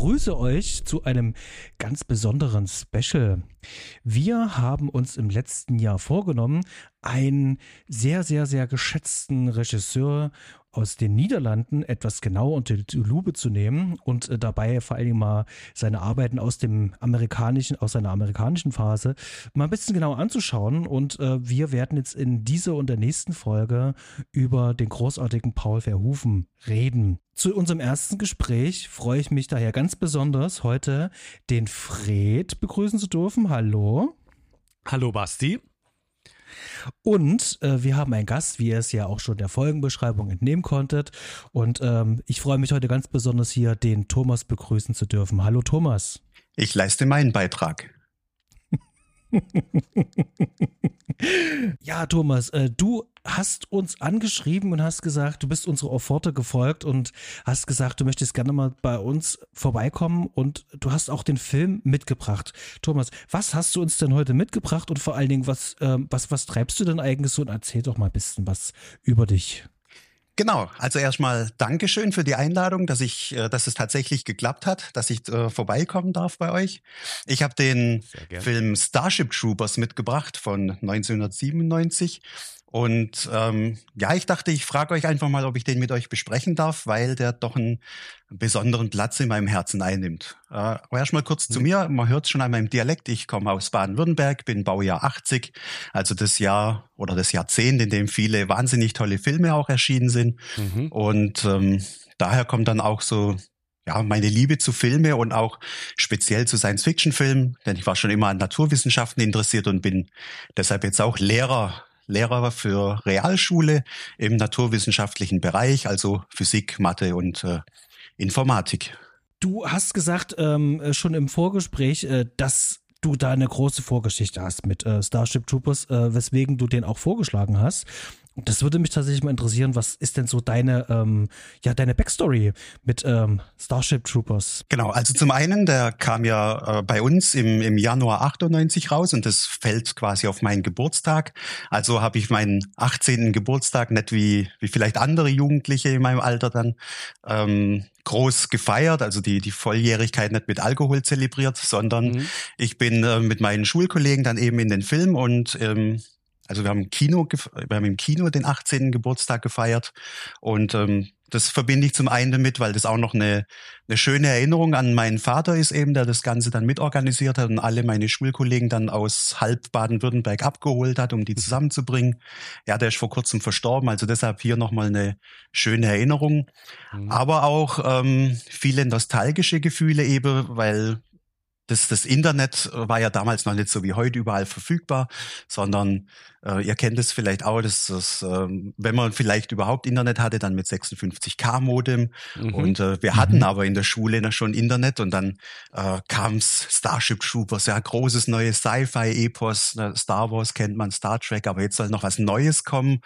begrüße euch zu einem ganz besonderen Special. Wir haben uns im letzten Jahr vorgenommen, einen sehr, sehr, sehr geschätzten Regisseur aus den Niederlanden etwas genau unter die Lupe zu nehmen und äh, dabei vor Dingen mal seine Arbeiten aus dem amerikanischen, aus seiner amerikanischen Phase mal ein bisschen genauer anzuschauen. Und äh, wir werden jetzt in dieser und der nächsten Folge über den großartigen Paul Verhoeven reden. Zu unserem ersten Gespräch freue ich mich daher ganz besonders, heute den Fred begrüßen zu dürfen. Hallo. Hallo Basti. Und äh, wir haben einen Gast, wie ihr es ja auch schon der Folgenbeschreibung entnehmen konntet. Und ähm, ich freue mich heute ganz besonders hier, den Thomas begrüßen zu dürfen. Hallo Thomas. Ich leiste meinen Beitrag. ja, Thomas, äh, du hast uns angeschrieben und hast gesagt, du bist unsere Offerte gefolgt und hast gesagt, du möchtest gerne mal bei uns vorbeikommen und du hast auch den Film mitgebracht. Thomas, was hast du uns denn heute mitgebracht und vor allen Dingen, was, äh, was, was treibst du denn eigentlich so und erzähl doch mal ein bisschen was über dich. Genau, also erstmal Dankeschön für die Einladung, dass ich, äh, dass es tatsächlich geklappt hat, dass ich äh, vorbeikommen darf bei euch. Ich habe den Film Starship Troopers mitgebracht von 1997 und ähm, ja, ich dachte, ich frage euch einfach mal, ob ich den mit euch besprechen darf, weil der doch einen besonderen Platz in meinem Herzen einnimmt. Äh, aber erstmal kurz zu mhm. mir. Man hört schon an meinem Dialekt. Ich komme aus Baden-Württemberg, bin Baujahr 80, also das Jahr oder das Jahrzehnt, in dem viele wahnsinnig tolle Filme auch erschienen sind. Mhm. Und ähm, daher kommt dann auch so ja, meine Liebe zu Filme und auch speziell zu Science-Fiction-Filmen, denn ich war schon immer an Naturwissenschaften interessiert und bin deshalb jetzt auch Lehrer Lehrer für Realschule im naturwissenschaftlichen Bereich, also Physik, Mathe und äh, Informatik. Du hast gesagt ähm, äh, schon im Vorgespräch, äh, dass du da eine große Vorgeschichte hast mit äh, Starship Troopers, äh, weswegen du den auch vorgeschlagen hast. Das würde mich tatsächlich mal interessieren, was ist denn so deine, ähm, ja, deine Backstory mit ähm, Starship Troopers? Genau, also zum einen, der kam ja äh, bei uns im, im Januar 98 raus und das fällt quasi auf meinen Geburtstag. Also habe ich meinen 18. Geburtstag nicht wie, wie vielleicht andere Jugendliche in meinem Alter dann ähm, groß gefeiert, also die, die Volljährigkeit nicht mit Alkohol zelebriert, sondern mhm. ich bin äh, mit meinen Schulkollegen dann eben in den Film und ähm, also wir haben im Kino, wir haben im Kino den 18. Geburtstag gefeiert und ähm, das verbinde ich zum einen damit, weil das auch noch eine, eine schöne Erinnerung an meinen Vater ist eben, der das Ganze dann mitorganisiert hat und alle meine Schulkollegen dann aus halb Baden-Württemberg abgeholt hat, um die zusammenzubringen. Ja, der ist vor kurzem verstorben, also deshalb hier nochmal eine schöne Erinnerung. Mhm. Aber auch ähm, viele nostalgische Gefühle eben, weil das, das Internet war ja damals noch nicht so wie heute überall verfügbar, sondern äh, ihr kennt es vielleicht auch, dass das, äh, wenn man vielleicht überhaupt Internet hatte, dann mit 56k Modem. Mhm. Und äh, wir hatten mhm. aber in der Schule schon Internet und dann äh, kam's Starship Troopers, ja großes neues Sci-Fi-Epos, ne, Star Wars kennt man, Star Trek, aber jetzt soll noch was Neues kommen.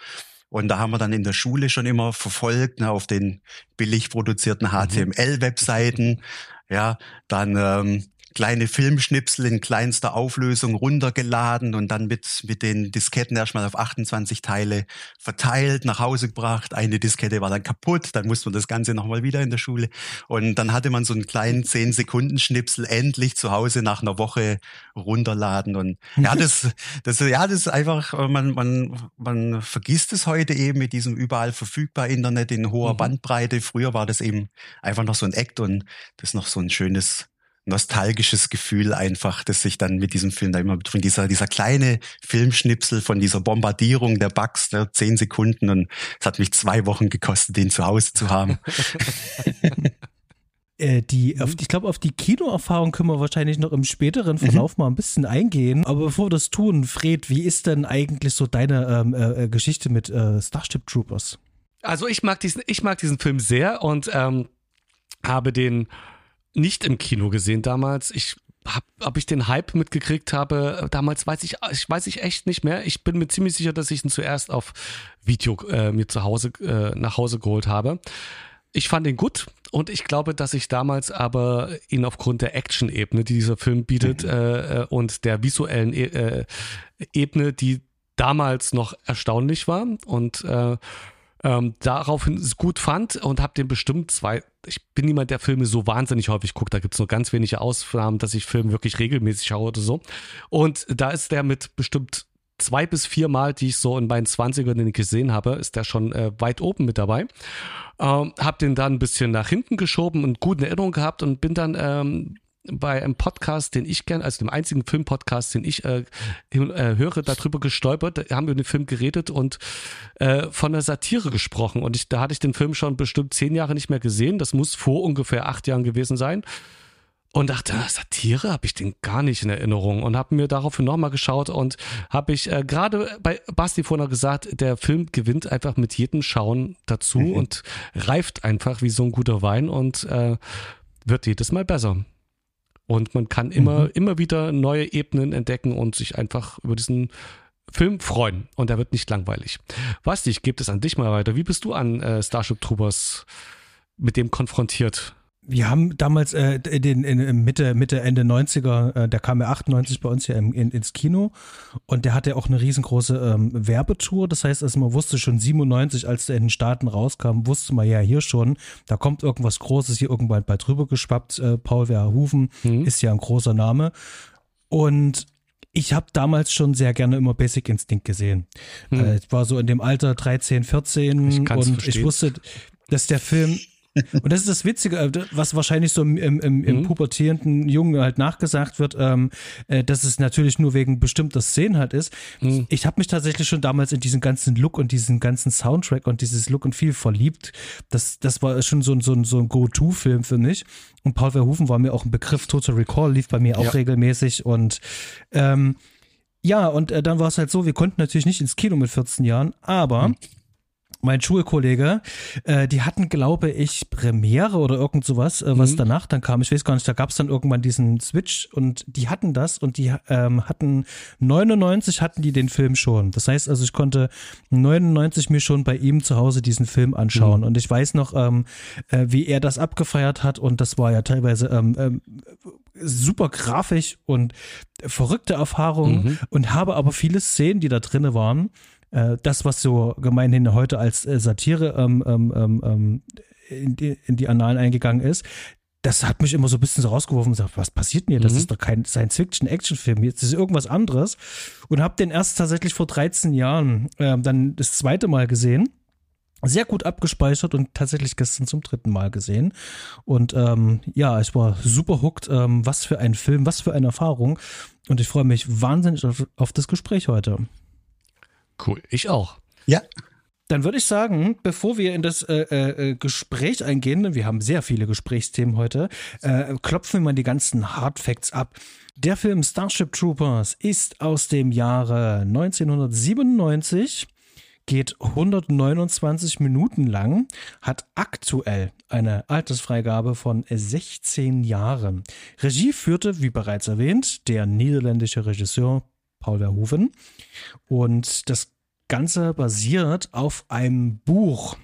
Und da haben wir dann in der Schule schon immer verfolgt, ne, auf den billig produzierten HTML-Webseiten. Mhm. Ja, dann ähm, kleine Filmschnipsel in kleinster Auflösung runtergeladen und dann mit, mit den Disketten erstmal auf 28 Teile verteilt, nach Hause gebracht. Eine Diskette war dann kaputt, dann musste man das Ganze nochmal wieder in der Schule. Und dann hatte man so einen kleinen 10-Sekunden-Schnipsel endlich zu Hause nach einer Woche runterladen. Und ja, das, das, ja, das ist einfach, man, man, man vergisst es heute eben mit diesem überall verfügbar Internet in hoher mhm. Bandbreite. Früher war das eben einfach noch so ein Act und das ist noch so ein schönes nostalgisches Gefühl einfach, dass sich dann mit diesem Film da immer drin, dieser, dieser kleine Filmschnipsel von dieser Bombardierung der Bugs, ne, zehn Sekunden und es hat mich zwei Wochen gekostet, den zu Hause zu haben. Äh, die, auf, ich glaube, auf die Kinoerfahrung können wir wahrscheinlich noch im späteren Verlauf mhm. mal ein bisschen eingehen. Aber bevor wir das tun, Fred, wie ist denn eigentlich so deine ähm, äh, äh, Geschichte mit äh, Starship Troopers? Also ich mag diesen, ich mag diesen Film sehr und ähm, habe den nicht im Kino gesehen damals. Ich hab, ob ich den Hype mitgekriegt habe, damals weiß ich, ich weiß ich echt nicht mehr. Ich bin mir ziemlich sicher, dass ich ihn zuerst auf Video äh, mir zu Hause äh, nach Hause geholt habe. Ich fand ihn gut und ich glaube, dass ich damals aber ihn aufgrund der Action-Ebene, die dieser Film bietet, mhm. äh, äh und der visuellen e äh, Ebene, die damals noch erstaunlich war und äh, ähm, daraufhin gut fand und habe den bestimmt zwei. Ich bin niemand, der Filme so wahnsinnig häufig guckt. Da gibt es nur ganz wenige Ausnahmen, dass ich Filme wirklich regelmäßig schaue oder so. Und da ist der mit bestimmt zwei bis vier Mal, die ich so in meinen 20ern gesehen habe, ist der schon äh, weit oben mit dabei. Ähm, hab den dann ein bisschen nach hinten geschoben und gute Erinnerung gehabt und bin dann ähm, bei einem Podcast, den ich kenne, also dem einzigen Filmpodcast, den ich äh, äh, höre, darüber gestolpert. Da haben wir über den Film geredet und äh, von der Satire gesprochen. Und ich, da hatte ich den Film schon bestimmt zehn Jahre nicht mehr gesehen. Das muss vor ungefähr acht Jahren gewesen sein. Und dachte, ah, Satire habe ich den gar nicht in Erinnerung und habe mir daraufhin nochmal geschaut und habe ich äh, gerade bei Basti vorher gesagt, der Film gewinnt einfach mit jedem Schauen dazu mhm. und reift einfach wie so ein guter Wein und äh, wird jedes Mal besser. Und man kann immer, mhm. immer wieder neue Ebenen entdecken und sich einfach über diesen Film freuen. Und er wird nicht langweilig. Basti, ich gebe es an dich mal weiter. Wie bist du an äh, Starship Troopers mit dem konfrontiert? Wir haben damals äh, den, in, Mitte, Mitte, Ende 90er, äh, der kam ja 98 bei uns hier im, in, ins Kino und der hatte auch eine riesengroße ähm, Werbetour. Das heißt, also man wusste schon 97, als der in den Staaten rauskam, wusste man ja hier schon, da kommt irgendwas Großes hier irgendwann bald drüber geschwappt. Äh, Paul Verhoeven mhm. ist ja ein großer Name. Und ich habe damals schon sehr gerne immer Basic Instinct gesehen. Mhm. Äh, ich war so in dem Alter 13, 14 ich und verstehen. ich wusste, dass der Film und das ist das Witzige, äh, was wahrscheinlich so im, im, im, im mhm. pubertierenden Jungen halt nachgesagt wird, ähm, äh, dass es natürlich nur wegen bestimmter Szenen halt ist. Mhm. Ich habe mich tatsächlich schon damals in diesen ganzen Look und diesen ganzen Soundtrack und dieses Look und Feel verliebt. Das, das war schon so, so, so ein Go-To-Film für mich. Und Paul Verhoeven war mir auch ein Begriff. Total Recall lief bei mir auch ja. regelmäßig und ähm, ja, und äh, dann war es halt so, wir konnten natürlich nicht ins Kino mit 14 Jahren, aber mhm mein Schulkollege, äh, die hatten, glaube ich, Premiere oder irgend sowas, äh, was mhm. danach dann kam. Ich weiß gar nicht, da gab es dann irgendwann diesen Switch und die hatten das und die ähm, hatten 99 hatten die den Film schon. Das heißt also, ich konnte 99 mir schon bei ihm zu Hause diesen Film anschauen mhm. und ich weiß noch, ähm, äh, wie er das abgefeiert hat und das war ja teilweise ähm, ähm, super grafisch und verrückte Erfahrungen mhm. und habe aber viele Szenen, die da drinne waren, äh, das, was so gemeinhin heute als äh, Satire ähm, ähm, ähm, ähm, in, die, in die Annalen eingegangen ist, das hat mich immer so ein bisschen so rausgeworfen und gesagt, was passiert hier? Das mhm. ist doch kein Science-Fiction-Action-Film, jetzt ist irgendwas anderes. Und habe den erst tatsächlich vor 13 Jahren äh, dann das zweite Mal gesehen. Sehr gut abgespeichert und tatsächlich gestern zum dritten Mal gesehen. Und ähm, ja, ich war super hooked. Ähm, was für ein Film, was für eine Erfahrung. Und ich freue mich wahnsinnig auf, auf das Gespräch heute. Cool, ich auch. Ja. Dann würde ich sagen, bevor wir in das äh, äh, Gespräch eingehen, wir haben sehr viele Gesprächsthemen heute, äh, klopfen wir mal die ganzen Hard Facts ab. Der Film Starship Troopers ist aus dem Jahre 1997, geht 129 Minuten lang, hat aktuell eine Altersfreigabe von 16 Jahren. Regie führte, wie bereits erwähnt, der niederländische Regisseur Paul Verhoeven. Und das Ganze basiert auf einem Buch.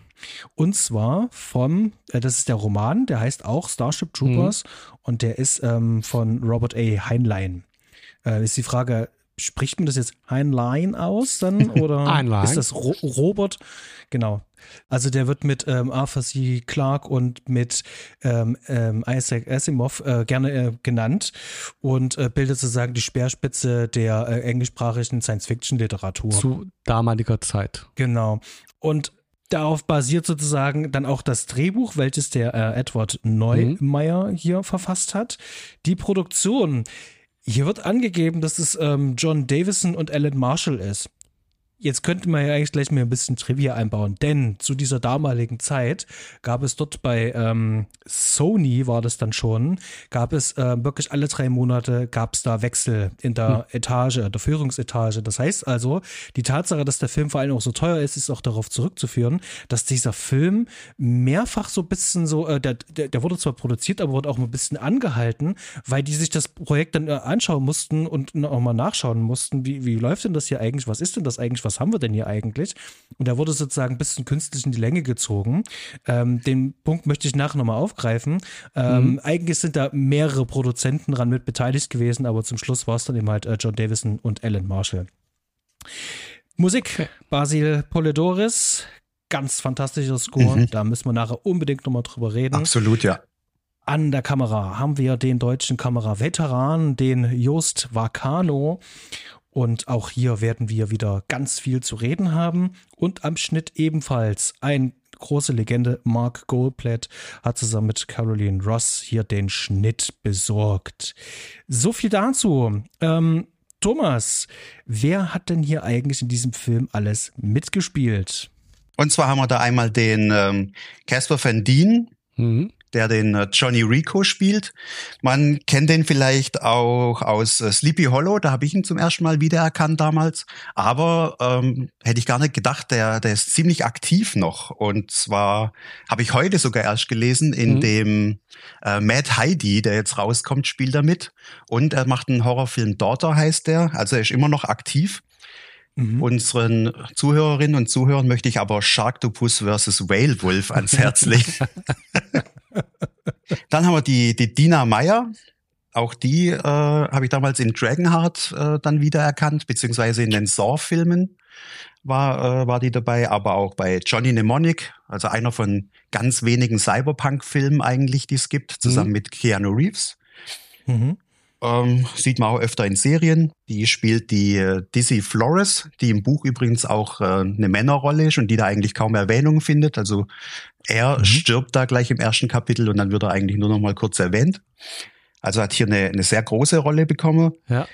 Und zwar vom, äh, das ist der Roman, der heißt auch Starship Troopers mhm. und der ist ähm, von Robert A. Heinlein. Äh, ist die Frage, spricht man das jetzt Heinlein aus dann oder Heinlein. ist das Ro Robert? Genau. Also der wird mit ähm, Arthur C. Clarke und mit ähm, ähm, Isaac Asimov äh, gerne äh, genannt und äh, bildet sozusagen die Speerspitze der äh, englischsprachigen Science-Fiction-Literatur. Zu damaliger Zeit. Genau. Und darauf basiert sozusagen dann auch das Drehbuch, welches der äh, Edward Neumeier mhm. hier verfasst hat. Die Produktion hier wird angegeben, dass es ähm, John Davison und Alan Marshall ist. Jetzt könnte man ja eigentlich gleich mal ein bisschen Trivia einbauen, denn zu dieser damaligen Zeit gab es dort bei ähm, Sony, war das dann schon, gab es äh, wirklich alle drei Monate gab es da Wechsel in der hm. Etage, der Führungsetage. Das heißt also, die Tatsache, dass der Film vor allem auch so teuer ist, ist auch darauf zurückzuführen, dass dieser Film mehrfach so ein bisschen so, äh, der, der, der wurde zwar produziert, aber wurde auch ein bisschen angehalten, weil die sich das Projekt dann äh, anschauen mussten und auch mal nachschauen mussten, wie, wie läuft denn das hier eigentlich, was ist denn das eigentlich, was was haben wir denn hier eigentlich? Und da wurde sozusagen ein bisschen künstlich in die Länge gezogen. Ähm, den Punkt möchte ich nachher nochmal aufgreifen. Ähm, mhm. Eigentlich sind da mehrere Produzenten dran mit beteiligt gewesen, aber zum Schluss war es dann eben halt äh, John Davison und Alan Marshall. Musik, Basil Polidoris, ganz fantastischer Score. Mhm. Da müssen wir nachher unbedingt nochmal drüber reden. Absolut, ja. An der Kamera haben wir den deutschen Kameraveteran, den Just Vacano. Und auch hier werden wir wieder ganz viel zu reden haben. Und am Schnitt ebenfalls ein große Legende, Mark Goldblatt, hat zusammen mit Caroline Ross hier den Schnitt besorgt. So viel dazu. Ähm, Thomas, wer hat denn hier eigentlich in diesem Film alles mitgespielt? Und zwar haben wir da einmal den ähm, Casper Van Dien, mhm der den äh, Johnny Rico spielt. Man kennt den vielleicht auch aus äh, Sleepy Hollow, da habe ich ihn zum ersten Mal wiedererkannt damals. Aber ähm, hätte ich gar nicht gedacht, der, der ist ziemlich aktiv noch. Und zwar habe ich heute sogar erst gelesen, in mhm. dem äh, Mad Heidi, der jetzt rauskommt, spielt er mit. Und er macht einen Horrorfilm Daughter, heißt der. Also er ist immer noch aktiv. Mhm. Unseren Zuhörerinnen und Zuhörern möchte ich aber Sharktopus versus Whale Wolf ans Herz legen. Dann haben wir die, die Dina Meyer. Auch die äh, habe ich damals in Dragonheart äh, dann wiedererkannt, beziehungsweise in den Saw-Filmen war, äh, war die dabei, aber auch bei Johnny Mnemonic, also einer von ganz wenigen Cyberpunk-Filmen eigentlich, die es gibt, zusammen mhm. mit Keanu Reeves. Mhm. Ähm, sieht man auch öfter in Serien. Die spielt die äh, Dizzy Flores, die im Buch übrigens auch äh, eine Männerrolle ist und die da eigentlich kaum Erwähnung findet. Also er mhm. stirbt da gleich im ersten Kapitel und dann wird er eigentlich nur noch mal kurz erwähnt. Also hat hier eine, eine sehr große Rolle bekommen. Ja.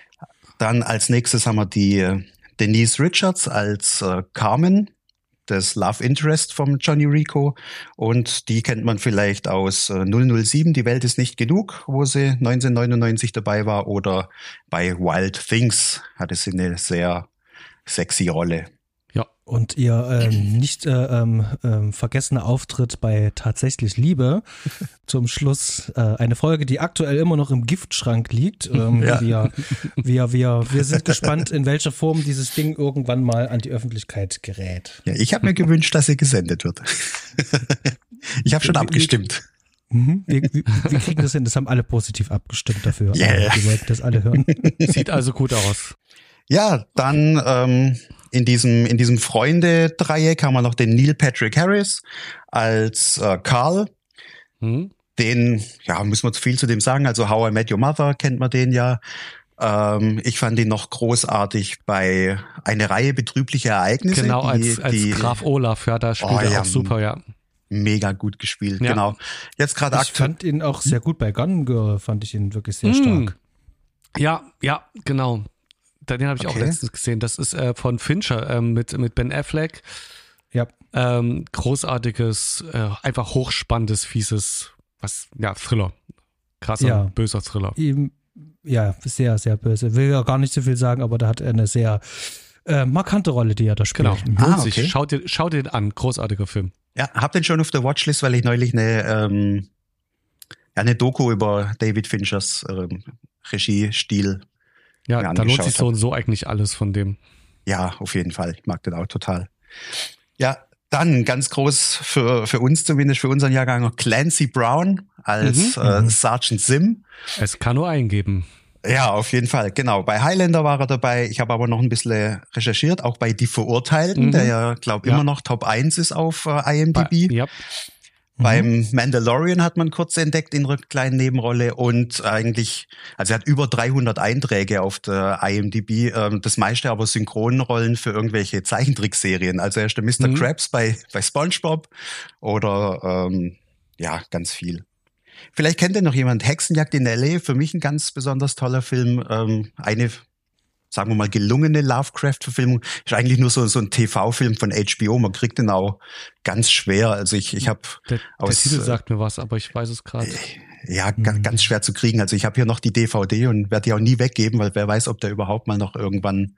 Dann als nächstes haben wir die äh, Denise Richards als äh, Carmen, das Love Interest vom Johnny Rico. Und die kennt man vielleicht aus äh, 007, Die Welt ist nicht genug, wo sie 1999 dabei war. Oder bei Wild Things hatte sie eine sehr sexy Rolle. Und ihr ähm, nicht äh, ähm, ähm, vergessener Auftritt bei Tatsächlich Liebe zum Schluss äh, eine Folge, die aktuell immer noch im Giftschrank liegt. Ähm, ja. wir, wir, wir, wir sind gespannt, in welcher Form dieses Ding irgendwann mal an die Öffentlichkeit gerät. Ja, ich habe mir gewünscht, dass sie gesendet wird. ich habe schon abgestimmt. Mhm. Wir, wir, kriegen das hin, das haben alle positiv abgestimmt dafür. Yeah. Die wollten das alle hören. Sieht also gut aus. Ja, dann ähm, in diesem, in diesem Freunde-Dreieck haben wir noch den Neil Patrick Harris als äh, Carl. Mhm. Den, ja, müssen wir viel zu dem sagen. Also How I Met Your Mother kennt man den ja. Ähm, ich fand ihn noch großartig bei eine Reihe betrüblicher Ereignisse. Genau, die, als, als die, Graf Olaf, ja, da spielt oh, er ja, auch super, ja. Mega gut gespielt, ja. genau. Jetzt gerade Ich fand ihn auch sehr gut bei Gun Girl, fand ich ihn wirklich sehr mhm. stark. Ja, ja, genau. Den habe ich okay. auch letztens gesehen. Das ist äh, von Fincher ähm, mit, mit Ben Affleck. Ja. Ähm, großartiges, äh, einfach hochspannendes, fieses, was, ja, Thriller. Krasser, ja. böser Thriller. Ihm, ja, sehr, sehr böse. Will ja gar nicht so viel sagen, aber da hat er eine sehr äh, markante Rolle, die er da spielt. Genau. Ah, okay. Schaut dir, schaut dir den an. Großartiger Film. Ja, hab den schon auf der Watchlist, weil ich neulich eine, ähm, ja, eine Doku über David Finchers ähm, Regiestil ja, da lohnt sich so und so eigentlich alles von dem. Ja, auf jeden Fall. Ich mag den auch total. Ja, dann ganz groß für, für uns zumindest, für unseren Jahrgang noch Clancy Brown als mhm, äh, mhm. Sergeant Sim. Es kann nur eingeben. Ja, auf jeden Fall, genau. Bei Highlander war er dabei. Ich habe aber noch ein bisschen recherchiert, auch bei Die Verurteilten, mhm. der ja, glaube ja. immer noch Top 1 ist auf äh, IMDb. Bei, ja. Mhm. Beim Mandalorian hat man kurz entdeckt in einer kleinen Nebenrolle und eigentlich, also er hat über 300 Einträge auf der IMDb, ähm, das meiste aber Synchronrollen für irgendwelche Zeichentrickserien. Also er ist der Mr. Mhm. Krabs bei, bei SpongeBob oder ähm, ja, ganz viel. Vielleicht kennt ihr noch jemand Hexenjagd in L.A., für mich ein ganz besonders toller Film. Ähm, eine sagen wir mal, gelungene Lovecraft-Verfilmung ist eigentlich nur so, so ein TV-Film von HBO. Man kriegt den auch ganz schwer. Also ich, ich habe der, der Titel sagt mir was, aber ich weiß es gerade. Äh, ja, mhm. ganz schwer zu kriegen. Also ich habe hier noch die DVD und werde die auch nie weggeben, weil wer weiß, ob der überhaupt mal noch irgendwann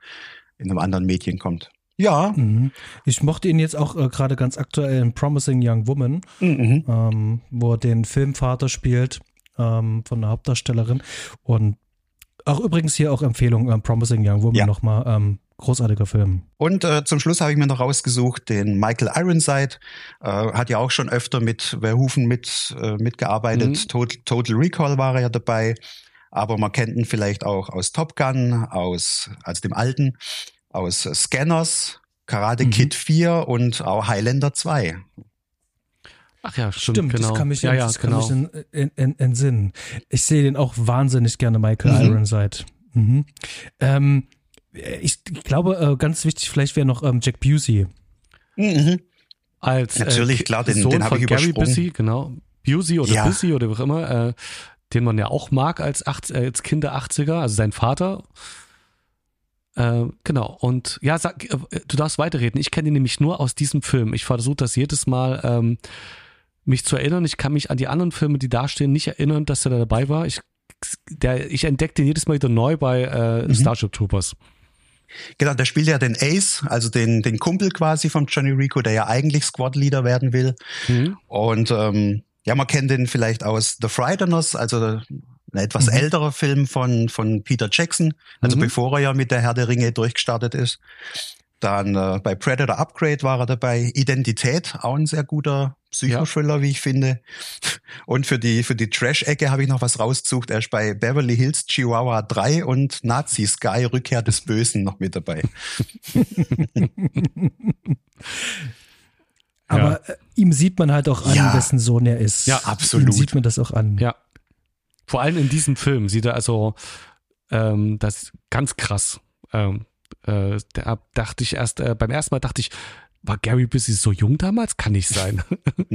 in einem anderen Medien kommt. Ja. Mhm. Ich mochte ihn jetzt auch äh, gerade ganz aktuell in Promising Young Woman, mhm. ähm, wo er den Filmvater spielt ähm, von der Hauptdarstellerin. Und auch übrigens hier auch Empfehlung, äh, Promising Young Woman ja. nochmal. Ähm, großartiger Film. Und äh, zum Schluss habe ich mir noch rausgesucht, den Michael Ironside, äh, hat ja auch schon öfter mit Verhoeven mit, äh, mitgearbeitet. Mhm. Total, Total Recall war er ja dabei. Aber man kennt ihn vielleicht auch aus Top Gun, aus, als dem alten, aus Scanners, Karate mhm. Kid 4 und auch Highlander 2. Ach ja, stimmt, stimmt genau. das kann mich, ja, ja, das genau. kann mich in, in, in, Sinn. Ich sehe den auch wahnsinnig gerne, Michael mhm. Ironside. Mhm. Ähm, ich, ich, glaube, äh, ganz wichtig vielleicht wäre noch ähm, Jack Busey. Mhm. Als Natürlich, äh, klar, den, Sohn den habe ich Gary übersprungen. Busey, genau. Busey oder ja. Busey oder wie auch immer, äh, den man ja auch mag als, acht, äh, als Kind der 80er, also sein Vater. Äh, genau, und ja, sag, äh, du darfst weiterreden. Ich kenne ihn nämlich nur aus diesem Film. Ich versuche das jedes Mal ähm, mich zu erinnern. Ich kann mich an die anderen Filme, die da stehen, nicht erinnern, dass er da dabei war. Ich, der, ich entdecke den jedes Mal wieder neu bei äh, mhm. Starship Troopers. Genau, der spielt ja den Ace, also den, den Kumpel quasi von Johnny Rico, der ja eigentlich Squad Leader werden will. Mhm. Und ähm, ja, man kennt den vielleicht aus The Frighteners, also ein etwas mhm. älterer Film von, von Peter Jackson, also mhm. bevor er ja mit der Herr der Ringe durchgestartet ist. Dann äh, bei Predator Upgrade war er dabei. Identität, auch ein sehr guter Psychothriller, ja. wie ich finde. Und für die, für die Trash-Ecke habe ich noch was rausgesucht. Er ist bei Beverly Hills Chihuahua 3 und Nazi Sky Rückkehr des Bösen noch mit dabei. Aber ja. Äh, ihm sieht man halt auch an, ja. wessen Sohn er ist. Ja, absolut. Ihm sieht man das auch an. Ja. Vor allem in diesem Film sieht er also ähm, das ganz krass. Ähm, äh, da dachte ich erst, äh, beim ersten Mal dachte ich, war Gary Busy so jung damals? Kann nicht sein.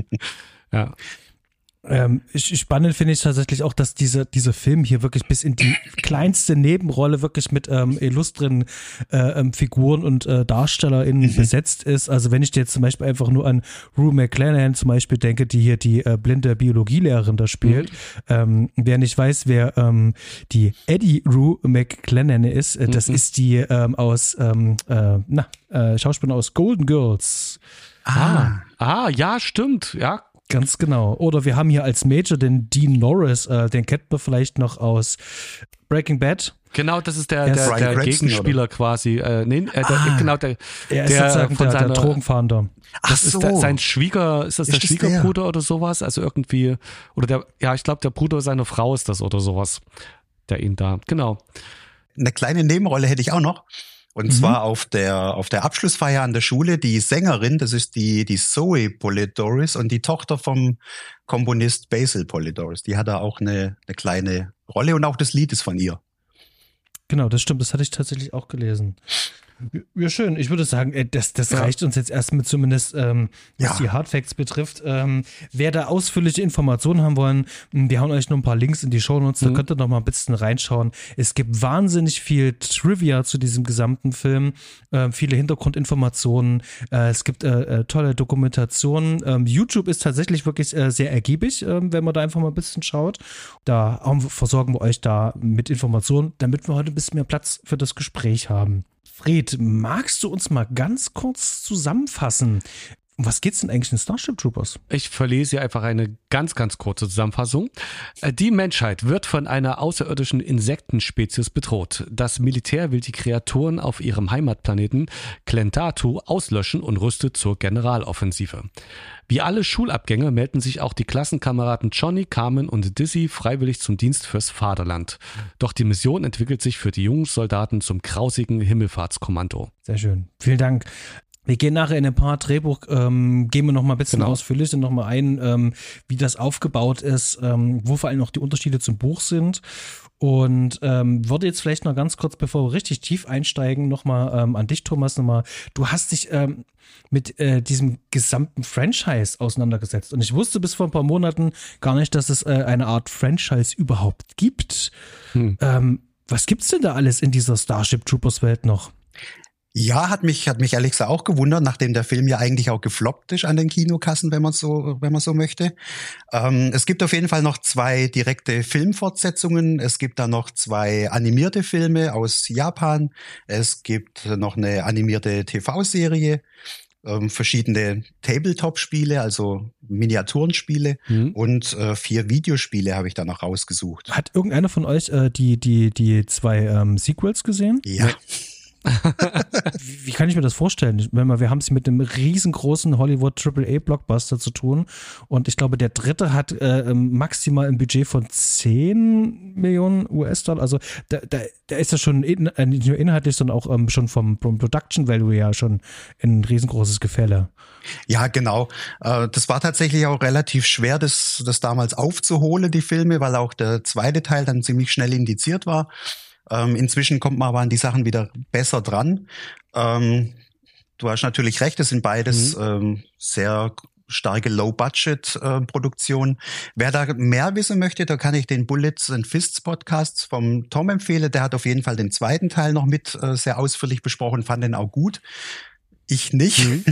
ja. Ähm, spannend finde ich tatsächlich auch, dass dieser dieser Film hier wirklich bis in die kleinste Nebenrolle wirklich mit ähm, illustren äh, ähm, Figuren und äh, DarstellerInnen mhm. besetzt ist. Also wenn ich dir jetzt zum Beispiel einfach nur an Rue McClanahan zum Beispiel denke, die hier die äh, blinde Biologielehrerin da spielt. Mhm. Ähm, wer nicht weiß, wer ähm, die Eddie Rue McClanahan ist, äh, das mhm. ist die ähm, aus ähm, äh, na, äh, Schauspielerin aus Golden Girls. Ah. ah, ja, stimmt. Ja, Ganz genau. Oder wir haben hier als Major den Dean Norris, äh, den kennt man vielleicht noch aus Breaking Bad. Genau, das ist der, der, der Gegenspieler oder? quasi. Äh, nee, äh, der, ah, genau, der, er ist der, sozusagen von der, seiner, der Drogenfahnder. Ach das so. ist der, sein Schwieger, ist das ist der Schwiegerbruder der? oder sowas? Also irgendwie, oder der, ja, ich glaube, der Bruder seiner Frau ist das oder sowas, der ihn da, genau. Eine kleine Nebenrolle hätte ich auch noch. Und mhm. zwar auf der, auf der Abschlussfeier an der Schule, die Sängerin, das ist die, die Zoe Polidoris und die Tochter vom Komponist Basil Polidoris. Die hat da auch eine, eine kleine Rolle und auch das Lied ist von ihr. Genau, das stimmt, das hatte ich tatsächlich auch gelesen. Ja, schön. Ich würde sagen, äh, das, das ja. reicht uns jetzt erstmal zumindest, ähm, was ja. die Hardfacts betrifft. Ähm, wer da ausführliche Informationen haben wollen, wir hauen euch noch ein paar Links in die Shownotes, mhm. da könnt ihr noch mal ein bisschen reinschauen. Es gibt wahnsinnig viel Trivia zu diesem gesamten Film, äh, viele Hintergrundinformationen, äh, es gibt äh, äh tolle Dokumentationen. Ähm, YouTube ist tatsächlich wirklich äh, sehr ergiebig, ähm, wenn man da einfach mal ein bisschen schaut. Da versorgen wir euch da mit Informationen, damit wir heute ein bisschen mehr Platz für das Gespräch haben. Fred, magst du uns mal ganz kurz zusammenfassen? Um was geht's denn eigentlich in Starship Troopers? Ich verlese einfach eine ganz, ganz kurze Zusammenfassung. Die Menschheit wird von einer außerirdischen Insektenspezies bedroht. Das Militär will die Kreaturen auf ihrem Heimatplaneten Klentatu auslöschen und rüstet zur Generaloffensive. Wie alle Schulabgänger melden sich auch die Klassenkameraden Johnny, Carmen und Dizzy freiwillig zum Dienst fürs Vaterland. Doch die Mission entwickelt sich für die jungen Soldaten zum grausigen Himmelfahrtskommando. Sehr schön. Vielen Dank. Wir gehen nachher in ein paar Drehbuch, ähm, gehen wir noch mal ein bisschen genau. ausführlicher noch mal ein, ähm, wie das aufgebaut ist, ähm, wo vor allem noch die Unterschiede zum Buch sind. Und ähm, würde jetzt vielleicht noch ganz kurz, bevor wir richtig tief einsteigen, noch mal ähm, an dich, Thomas, noch mal. Du hast dich ähm, mit äh, diesem gesamten Franchise auseinandergesetzt. Und ich wusste bis vor ein paar Monaten gar nicht, dass es äh, eine Art Franchise überhaupt gibt. Hm. Ähm, was gibt's denn da alles in dieser Starship Troopers Welt noch? Ja, hat mich, hat mich ehrlich gesagt auch gewundert, nachdem der Film ja eigentlich auch gefloppt ist an den Kinokassen, wenn man so, wenn man so möchte. Ähm, es gibt auf jeden Fall noch zwei direkte Filmfortsetzungen. Es gibt da noch zwei animierte Filme aus Japan. Es gibt noch eine animierte TV-Serie. Ähm, verschiedene Tabletop-Spiele, also Miniaturenspiele mhm. und äh, vier Videospiele habe ich da noch rausgesucht. Hat irgendeiner von euch äh, die, die, die zwei ähm, Sequels gesehen? Ja. Wie, kann ich mir das vorstellen? Wenn wir, wir haben es mit einem riesengroßen Hollywood AAA Blockbuster zu tun und ich glaube, der dritte hat äh, ähm, maximal ein Budget von 10 Millionen US-Dollar. Also da, da, da ist das schon in, äh, nicht nur inhaltlich, sondern auch ähm, schon vom, vom Production Value ja schon ein riesengroßes Gefälle. Ja, genau. Äh, das war tatsächlich auch relativ schwer, das, das damals aufzuholen, die Filme, weil auch der zweite Teil dann ziemlich schnell indiziert war. Ähm, inzwischen kommt man aber an die Sachen wieder besser dran. Ähm, du hast natürlich recht, es sind beides mhm. ähm, sehr starke Low-Budget-Produktionen. Äh, Wer da mehr wissen möchte, da kann ich den Bullets and Fists Podcast vom Tom empfehlen. Der hat auf jeden Fall den zweiten Teil noch mit äh, sehr ausführlich besprochen, fand den auch gut. Ich nicht. Mhm.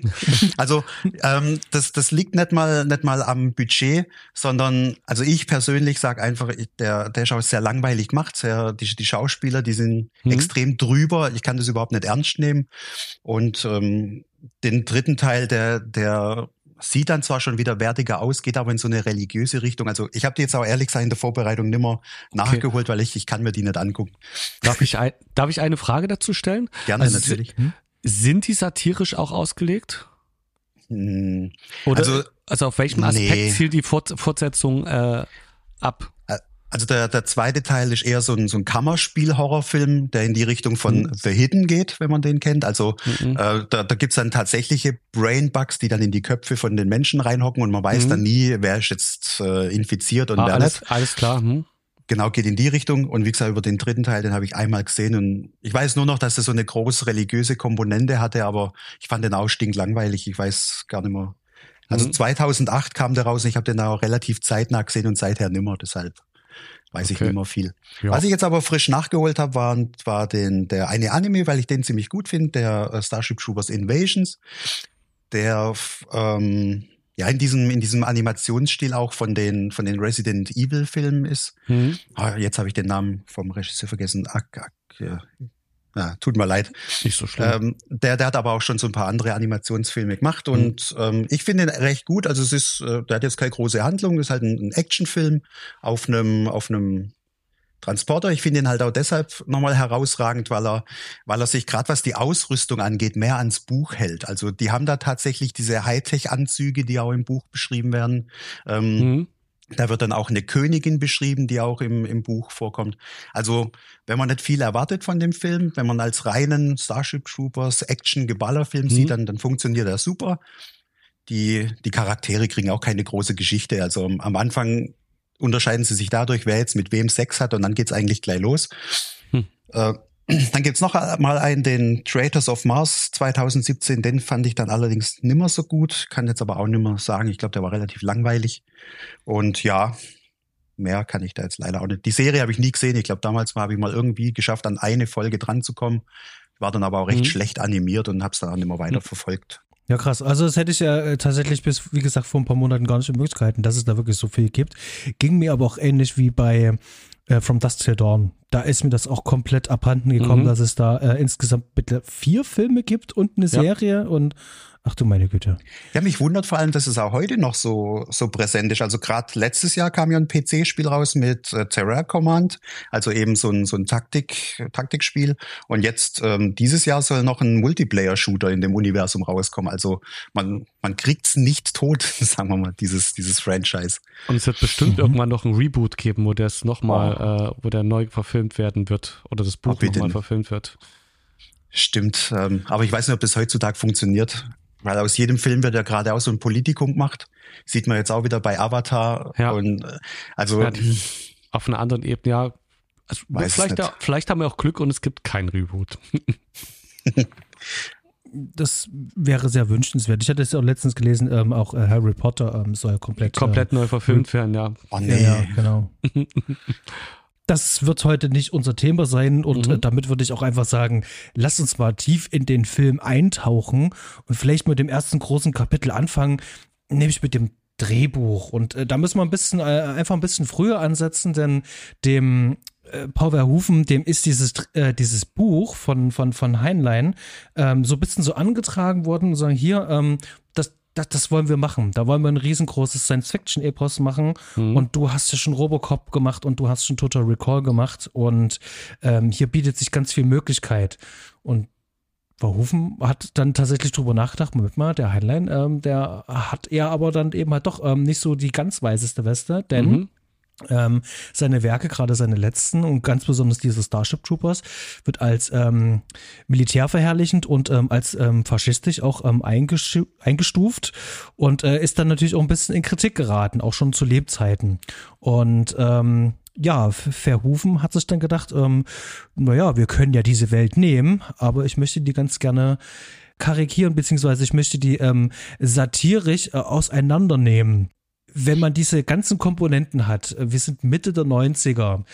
also ähm, das, das liegt nicht mal nicht mal am Budget, sondern also ich persönlich sage einfach, der der Schau ist sehr langweilig gemacht. Sehr, die, die Schauspieler, die sind mhm. extrem drüber. Ich kann das überhaupt nicht ernst nehmen. Und ähm, den dritten Teil, der der sieht dann zwar schon wieder wertiger aus, geht aber in so eine religiöse Richtung. Also ich habe die jetzt auch ehrlich gesagt in der Vorbereitung nimmer nachgeholt, okay. weil ich ich kann mir die nicht angucken. Darf ich ein, darf ich eine Frage dazu stellen? Gerne also, natürlich. Hm? Sind die satirisch auch ausgelegt? Hm, Oder also, also auf welchem Aspekt nee. zielt die Fort Fortsetzung äh, ab? Also der, der zweite Teil ist eher so ein, so ein Kammerspiel-Horrorfilm, der in die Richtung von mhm. The Hidden geht, wenn man den kennt. Also mhm. äh, da, da gibt's dann tatsächliche Brainbugs, die dann in die Köpfe von den Menschen reinhocken und man weiß mhm. dann nie, wer ist jetzt äh, infiziert und ah, wer alles, nicht. Alles klar. Hm genau, geht in die Richtung. Und wie gesagt, über den dritten Teil, den habe ich einmal gesehen. Und ich weiß nur noch, dass er so eine große religiöse Komponente hatte, aber ich fand den auch stinklangweilig. Ich weiß gar nicht mehr. Also mhm. 2008 kam der raus und ich habe den auch relativ zeitnah gesehen und seither nimmer. Deshalb weiß okay. ich nicht mehr viel. Ja. Was ich jetzt aber frisch nachgeholt habe, war, war den, der eine Anime, weil ich den ziemlich gut finde, der äh, Starship Troopers Invasions. Der ähm, ja in diesem in diesem Animationsstil auch von den von den Resident Evil Filmen ist. Mhm. Ah, jetzt habe ich den Namen vom Regisseur vergessen. Ak, ak, ja. Ja, tut mir leid. Nicht so schlimm. Ähm, der, der hat aber auch schon so ein paar andere Animationsfilme gemacht und mhm. ähm, ich finde ihn recht gut. Also es ist, äh, der hat jetzt keine große Handlung, ist halt ein, ein Actionfilm auf einem auf einem Transporter. Ich finde ihn halt auch deshalb nochmal herausragend, weil er, weil er sich gerade was die Ausrüstung angeht, mehr ans Buch hält. Also die haben da tatsächlich diese Hightech-Anzüge, die auch im Buch beschrieben werden. Ähm, mhm. Da wird dann auch eine Königin beschrieben, die auch im, im Buch vorkommt. Also, wenn man nicht viel erwartet von dem Film, wenn man als reinen Starship Troopers Action-Geballer-Film mhm. sieht, dann, dann funktioniert er super. Die, die Charaktere kriegen auch keine große Geschichte. Also am Anfang unterscheiden sie sich dadurch, wer jetzt mit wem Sex hat und dann geht's eigentlich gleich los. Hm. Äh, dann gibt's noch mal einen, den Traitors of Mars 2017, den fand ich dann allerdings nimmer so gut, kann jetzt aber auch nimmer sagen. Ich glaube, der war relativ langweilig. Und ja, mehr kann ich da jetzt leider auch nicht. Die Serie habe ich nie gesehen. Ich glaube, damals habe ich mal irgendwie geschafft, an eine Folge dran zu kommen. War dann aber auch recht mhm. schlecht animiert und habe es dann auch nicht mehr weiter verfolgt. Ja, krass. Also das hätte ich ja äh, tatsächlich bis, wie gesagt, vor ein paar Monaten gar nicht in Möglichkeiten, dass es da wirklich so viel gibt. Ging mir aber auch ähnlich wie bei äh, From Dust Till Dawn. Da ist mir das auch komplett abhanden gekommen, mhm. dass es da äh, insgesamt bitte vier Filme gibt und eine Serie ja. und Ach du meine Güte. Ja, mich wundert vor allem, dass es auch heute noch so, so präsent ist. Also gerade letztes Jahr kam ja ein PC-Spiel raus mit äh, Terror Command, also eben so ein, so ein Taktik, Taktikspiel. Und jetzt ähm, dieses Jahr soll noch ein Multiplayer-Shooter in dem Universum rauskommen. Also man, man kriegt's nicht tot, sagen wir mal, dieses, dieses Franchise. Und es wird bestimmt mhm. irgendwann noch ein Reboot geben, wo das nochmal, oh. äh, wo der neu verfilmt werden wird oder das Buch nochmal verfilmt wird. Stimmt, ähm, aber ich weiß nicht, ob das heutzutage funktioniert. Weil aus jedem Film wird ja gerade auch so ein Politikum gemacht. Sieht man jetzt auch wieder bei Avatar. Ja. Und äh, also ja, auf einer anderen Ebene, ja. Also vielleicht, da, vielleicht haben wir auch Glück und es gibt kein Reboot. das wäre sehr wünschenswert. Ich hatte es auch letztens gelesen, ähm, auch äh, Harry Potter ähm, soll komplett komplett äh, neu verfilmt werden, ja. Oh nee. Ja, ja genau. das wird heute nicht unser Thema sein und mhm. Äh, damit würde ich auch einfach sagen, lass uns mal tief in den Film eintauchen und vielleicht mit dem ersten großen Kapitel anfangen, nämlich mit dem Drehbuch. Und äh, da müssen wir ein bisschen, äh, einfach ein bisschen früher ansetzen, denn dem äh, Paul Verhoeven, dem ist dieses, äh, dieses Buch von, von, von Heinlein ähm, so ein bisschen so angetragen worden und sagen, hier, ähm, das, das, wollen wir machen. Da wollen wir ein riesengroßes Science-Fiction-Epos machen. Mhm. Und du hast ja schon Robocop gemacht und du hast schon Total Recall gemacht. Und ähm, hier bietet sich ganz viel Möglichkeit. Und Verhoeven hat dann tatsächlich drüber nachgedacht, Moment mal, der Heinlein, ähm, der hat er aber dann eben halt doch ähm, nicht so die ganz weißeste Weste, denn mhm. Ähm, seine Werke, gerade seine letzten und ganz besonders diese Starship Troopers, wird als ähm, militärverherrlichend und ähm, als ähm, faschistisch auch ähm, eingestuft und äh, ist dann natürlich auch ein bisschen in Kritik geraten, auch schon zu Lebzeiten. Und ähm, ja, Verhoeven hat sich dann gedacht, ähm, naja, wir können ja diese Welt nehmen, aber ich möchte die ganz gerne karikieren, beziehungsweise ich möchte die ähm, satirisch äh, auseinandernehmen wenn man diese ganzen Komponenten hat, wir sind Mitte der 90er,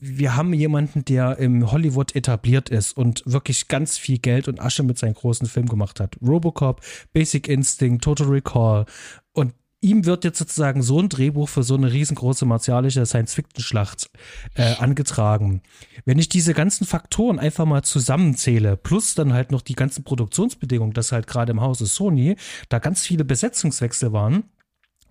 wir haben jemanden, der im Hollywood etabliert ist und wirklich ganz viel Geld und Asche mit seinen großen Filmen gemacht hat. Robocop, Basic Instinct, Total Recall. Und ihm wird jetzt sozusagen so ein Drehbuch für so eine riesengroße martialische Science-Fiction-Schlacht äh, angetragen. Wenn ich diese ganzen Faktoren einfach mal zusammenzähle, plus dann halt noch die ganzen Produktionsbedingungen, dass halt gerade im Hause Sony da ganz viele Besetzungswechsel waren,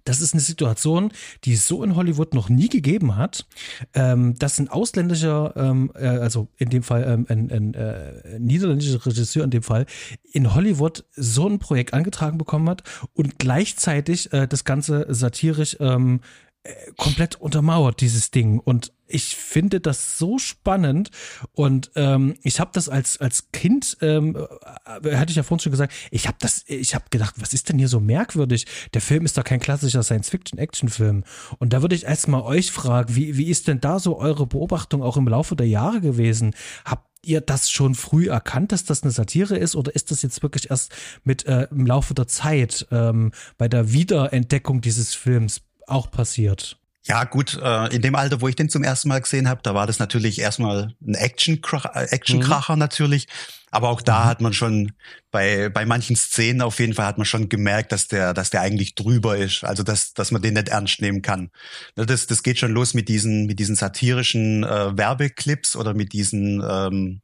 das ist eine Situation, die es so in Hollywood noch nie gegeben hat, ähm, dass ein ausländischer, ähm, äh, also in dem Fall ähm, ein, ein äh, niederländischer Regisseur in dem Fall, in Hollywood so ein Projekt angetragen bekommen hat und gleichzeitig äh, das Ganze satirisch ähm, äh, komplett untermauert, dieses Ding. Und ich finde das so spannend und ähm, ich habe das als als Kind ähm, äh, hatte ich ja vorhin schon gesagt ich habe das ich habe gedacht was ist denn hier so merkwürdig? Der Film ist doch kein klassischer Science-Fiction-Action-Film. Und da würde ich erstmal euch fragen wie wie ist denn da so eure Beobachtung auch im Laufe der Jahre gewesen? Habt ihr das schon früh erkannt, dass das eine Satire ist, oder ist das jetzt wirklich erst mit äh, im Laufe der Zeit ähm, bei der Wiederentdeckung dieses Films auch passiert? Ja, gut, äh, in dem Alter, wo ich den zum ersten Mal gesehen habe, da war das natürlich erstmal ein Action-Kracher äh, Action -Kracher mhm. natürlich. Aber auch da mhm. hat man schon bei, bei manchen Szenen auf jeden Fall hat man schon gemerkt, dass der, dass der eigentlich drüber ist. Also, dass, dass man den nicht ernst nehmen kann. Ne, das, das geht schon los mit diesen, mit diesen satirischen äh, Werbeclips oder mit diesen, ähm,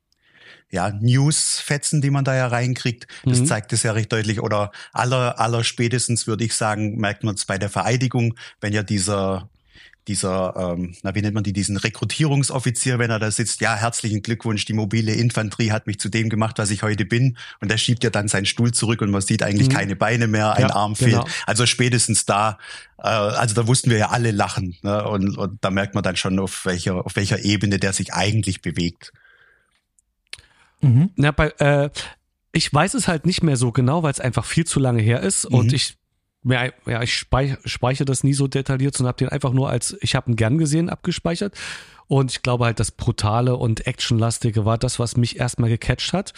ja, News-Fetzen, die man da ja reinkriegt. Das mhm. zeigt es ja recht deutlich. Oder aller, aller spätestens würde ich sagen, merkt man es bei der Vereidigung, wenn ja dieser dieser, ähm, na wie nennt man die, diesen Rekrutierungsoffizier, wenn er da sitzt, ja, herzlichen Glückwunsch, die mobile Infanterie hat mich zu dem gemacht, was ich heute bin. Und der schiebt ja dann seinen Stuhl zurück und man sieht eigentlich mhm. keine Beine mehr, ein ja, Arm fehlt. Genau. Also spätestens da, äh, also da wussten wir ja alle lachen. Ne? Und, und da merkt man dann schon, auf welcher, auf welcher Ebene der sich eigentlich bewegt. Mhm. Na, bei, äh, ich weiß es halt nicht mehr so genau, weil es einfach viel zu lange her ist mhm. und ich ja, ja, ich speichere das nie so detailliert, sondern habe den einfach nur als, ich habe ihn gern gesehen, abgespeichert. Und ich glaube halt, das Brutale und Actionlastige war das, was mich erstmal gecatcht hat.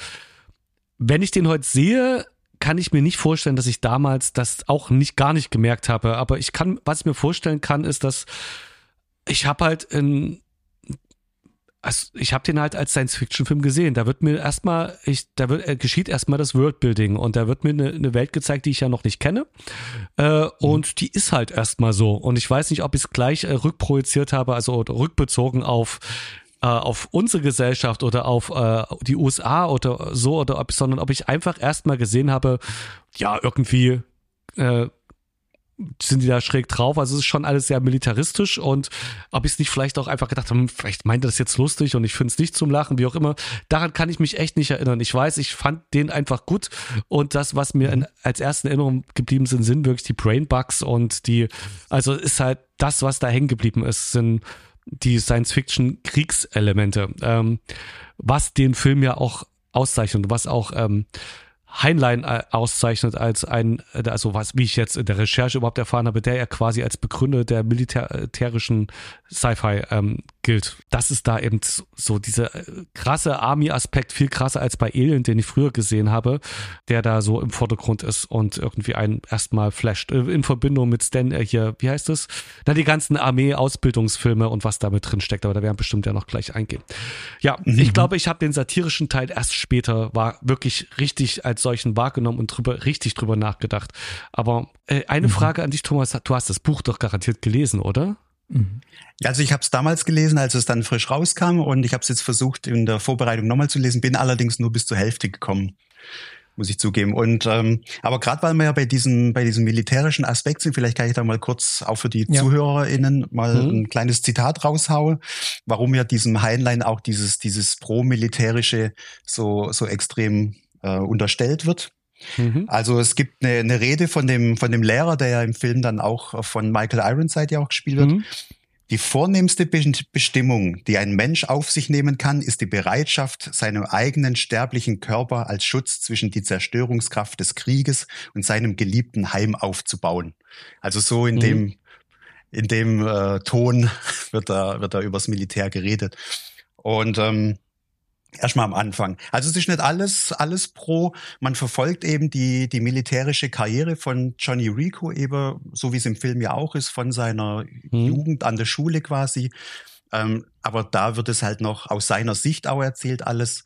Wenn ich den heute sehe, kann ich mir nicht vorstellen, dass ich damals das auch nicht gar nicht gemerkt habe. Aber ich kann, was ich mir vorstellen kann, ist, dass ich habe halt in also ich habe den halt als Science-Fiction-Film gesehen. Da wird mir erstmal, ich, da wird, äh, geschieht erstmal das Worldbuilding und da wird mir eine, eine Welt gezeigt, die ich ja noch nicht kenne. Äh, mhm. Und die ist halt erstmal so. Und ich weiß nicht, ob ich es gleich äh, rückprojiziert habe, also rückbezogen auf äh, auf unsere Gesellschaft oder auf äh, die USA oder so oder ob, sondern ob ich einfach erstmal gesehen habe, ja irgendwie äh, sind die da schräg drauf. Also es ist schon alles sehr militaristisch und ob ich es nicht vielleicht auch einfach gedacht habe, vielleicht meint er das jetzt lustig und ich finde es nicht zum Lachen, wie auch immer. Daran kann ich mich echt nicht erinnern. Ich weiß, ich fand den einfach gut und das, was mir in, als ersten Erinnerung geblieben sind, sind wirklich die Brainbugs und die, also ist halt das, was da hängen geblieben ist, sind die Science-Fiction-Kriegselemente, ähm, was den Film ja auch auszeichnet, was auch ähm, Heinlein äh, auszeichnet als ein, äh, also was, wie ich jetzt in der Recherche überhaupt erfahren habe, der ja quasi als Begründer der militärischen Sci-Fi ähm, gilt. Das ist da eben so dieser äh, krasse Army-Aspekt, viel krasser als bei Alien, den ich früher gesehen habe, der da so im Vordergrund ist und irgendwie einen erstmal flasht. In Verbindung mit Stan äh, hier, wie heißt es? Na, die ganzen Armee-Ausbildungsfilme und was da mit drin steckt, aber da werden bestimmt ja noch gleich eingehen. Ja, mhm. ich glaube, ich habe den satirischen Teil erst später, war wirklich richtig als solchen wahrgenommen und drüber, richtig drüber nachgedacht. Aber äh, eine mhm. Frage an dich, Thomas, du hast das Buch doch garantiert gelesen, oder? Mhm. Also ich habe es damals gelesen, als es dann frisch rauskam und ich habe es jetzt versucht in der Vorbereitung nochmal zu lesen, bin allerdings nur bis zur Hälfte gekommen. muss ich zugeben. Und ähm, aber gerade weil wir ja bei diesem bei diesem militärischen Aspekt sind, vielleicht kann ich da mal kurz auch für die ja. ZuhörerInnen mal mhm. ein kleines Zitat raushauen, warum ja diesem Heinlein auch dieses dieses pro-militärische so so extrem äh, unterstellt wird. Mhm. Also es gibt eine, eine Rede von dem von dem Lehrer, der ja im Film dann auch von Michael Ironside ja auch gespielt wird. Mhm. Die vornehmste Bestimmung, die ein Mensch auf sich nehmen kann, ist die Bereitschaft, seinem eigenen sterblichen Körper als Schutz zwischen die Zerstörungskraft des Krieges und seinem geliebten Heim aufzubauen. Also so in mhm. dem in dem äh, Ton wird da wird da übers Militär geredet. Und ähm, Erstmal am Anfang. Also es ist nicht alles, alles pro. Man verfolgt eben die, die militärische Karriere von Johnny Rico eben, so wie es im Film ja auch ist, von seiner mhm. Jugend an der Schule quasi. Ähm, aber da wird es halt noch aus seiner Sicht auch erzählt alles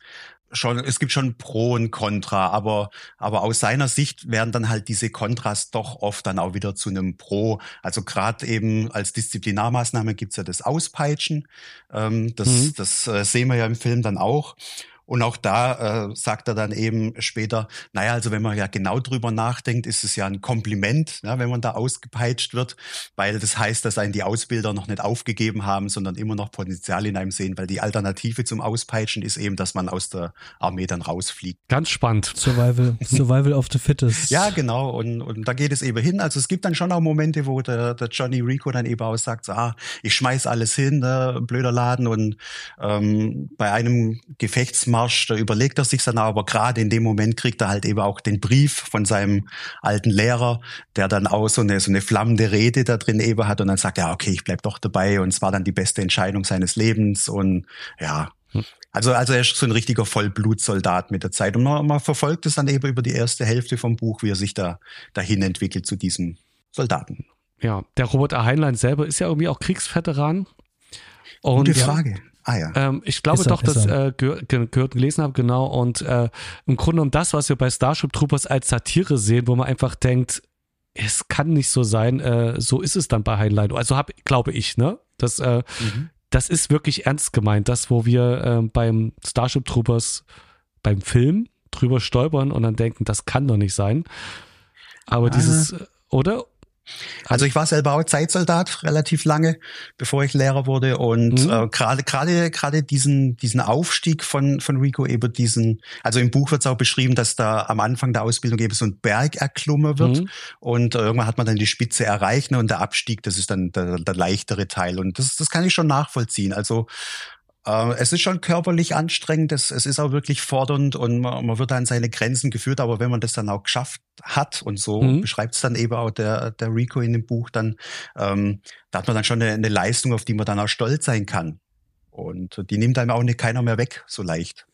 schon, es gibt schon Pro und Contra, aber, aber aus seiner Sicht werden dann halt diese Kontras doch oft dann auch wieder zu einem Pro. Also gerade eben als Disziplinarmaßnahme gibt's ja das Auspeitschen. Ähm, das mhm. das äh, sehen wir ja im Film dann auch. Und auch da äh, sagt er dann eben später, naja, also wenn man ja genau drüber nachdenkt, ist es ja ein Kompliment, ja, wenn man da ausgepeitscht wird, weil das heißt, dass einen die Ausbilder noch nicht aufgegeben haben, sondern immer noch Potenzial in einem sehen, weil die Alternative zum Auspeitschen ist eben, dass man aus der Armee dann rausfliegt. Ganz spannend. Survival, Survival of the Fittest. Ja, genau. Und, und da geht es eben hin. Also es gibt dann schon auch Momente, wo der, der Johnny Rico dann eben auch sagt, so, ah, ich schmeiß alles hin, ne, blöder Laden. Und ähm, bei einem Gefechtsmarkt Da überlegt er sich dann aber gerade in dem Moment kriegt er halt eben auch den Brief von seinem alten Lehrer, der dann auch so eine, so eine flammende Rede da drin eben hat und dann sagt, ja, okay, ich bleib doch dabei und es war dann die beste Entscheidung seines Lebens und ja, also, also er ist so ein richtiger Vollblutsoldat mit der Zeit. Und man, man verfolgt es dann eben über die erste Hälfte vom Buch, wie er sich da dahin entwickelt zu diesem Soldaten. Ja, der Roboter Heinlein selber ist ja irgendwie auch Kriegsveteran. Und Gute Frage. Ah ja. Ähm, ich glaube er, doch, dass äh, gehört, gehört gelesen habe, genau. Und äh, im Grunde um das, was wir bei Starship Troopers als Satire sehen, wo man einfach denkt, es kann nicht so sein, äh, so ist es dann bei Heinlein. Also hab, glaube ich, ne? Das, äh, mhm. das ist wirklich ernst gemeint, das, wo wir äh, beim Starship Troopers beim Film drüber stolpern und dann denken, das kann doch nicht sein. Aber ah. dieses, oder? Also ich war selber auch Zeitsoldat relativ lange, bevor ich Lehrer wurde und mhm. äh, gerade gerade gerade diesen diesen Aufstieg von von Rico eben diesen also im Buch wird es auch beschrieben, dass da am Anfang der Ausbildung eben so ein Berg erklommen wird mhm. und äh, irgendwann hat man dann die Spitze erreicht ne, und der Abstieg, das ist dann der, der leichtere Teil und das das kann ich schon nachvollziehen. Also es ist schon körperlich anstrengend, es, es ist auch wirklich fordernd und man, man, wird an seine Grenzen geführt, aber wenn man das dann auch geschafft hat und so mhm. beschreibt es dann eben auch der, der Rico in dem Buch, dann ähm, da hat man dann schon eine, eine Leistung, auf die man dann auch stolz sein kann. Und die nimmt einem auch nicht keiner mehr weg, so leicht.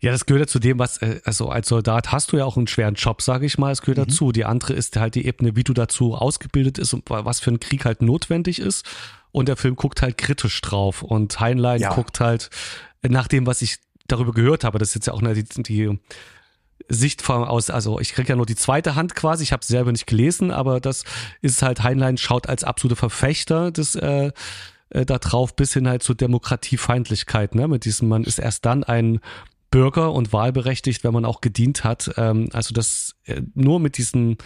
Ja, das gehört ja zu dem, was, äh, also als Soldat hast du ja auch einen schweren Job, sage ich mal, es gehört mhm. dazu. Die andere ist halt die Ebene, wie du dazu ausgebildet ist und was für ein Krieg halt notwendig ist. Und der Film guckt halt kritisch drauf. Und Heinlein ja. guckt halt nach dem, was ich darüber gehört habe. Das ist jetzt ja auch eine, die, die Sichtform aus, also ich kriege ja nur die zweite Hand quasi, ich habe es selber nicht gelesen, aber das ist halt, Heinlein schaut als absolute Verfechter des äh, äh, da drauf bis hin halt zur Demokratiefeindlichkeit, ne? Mit diesem, man ist erst dann ein Bürger und wahlberechtigt, wenn man auch gedient hat. Ähm, also das äh, nur mit diesen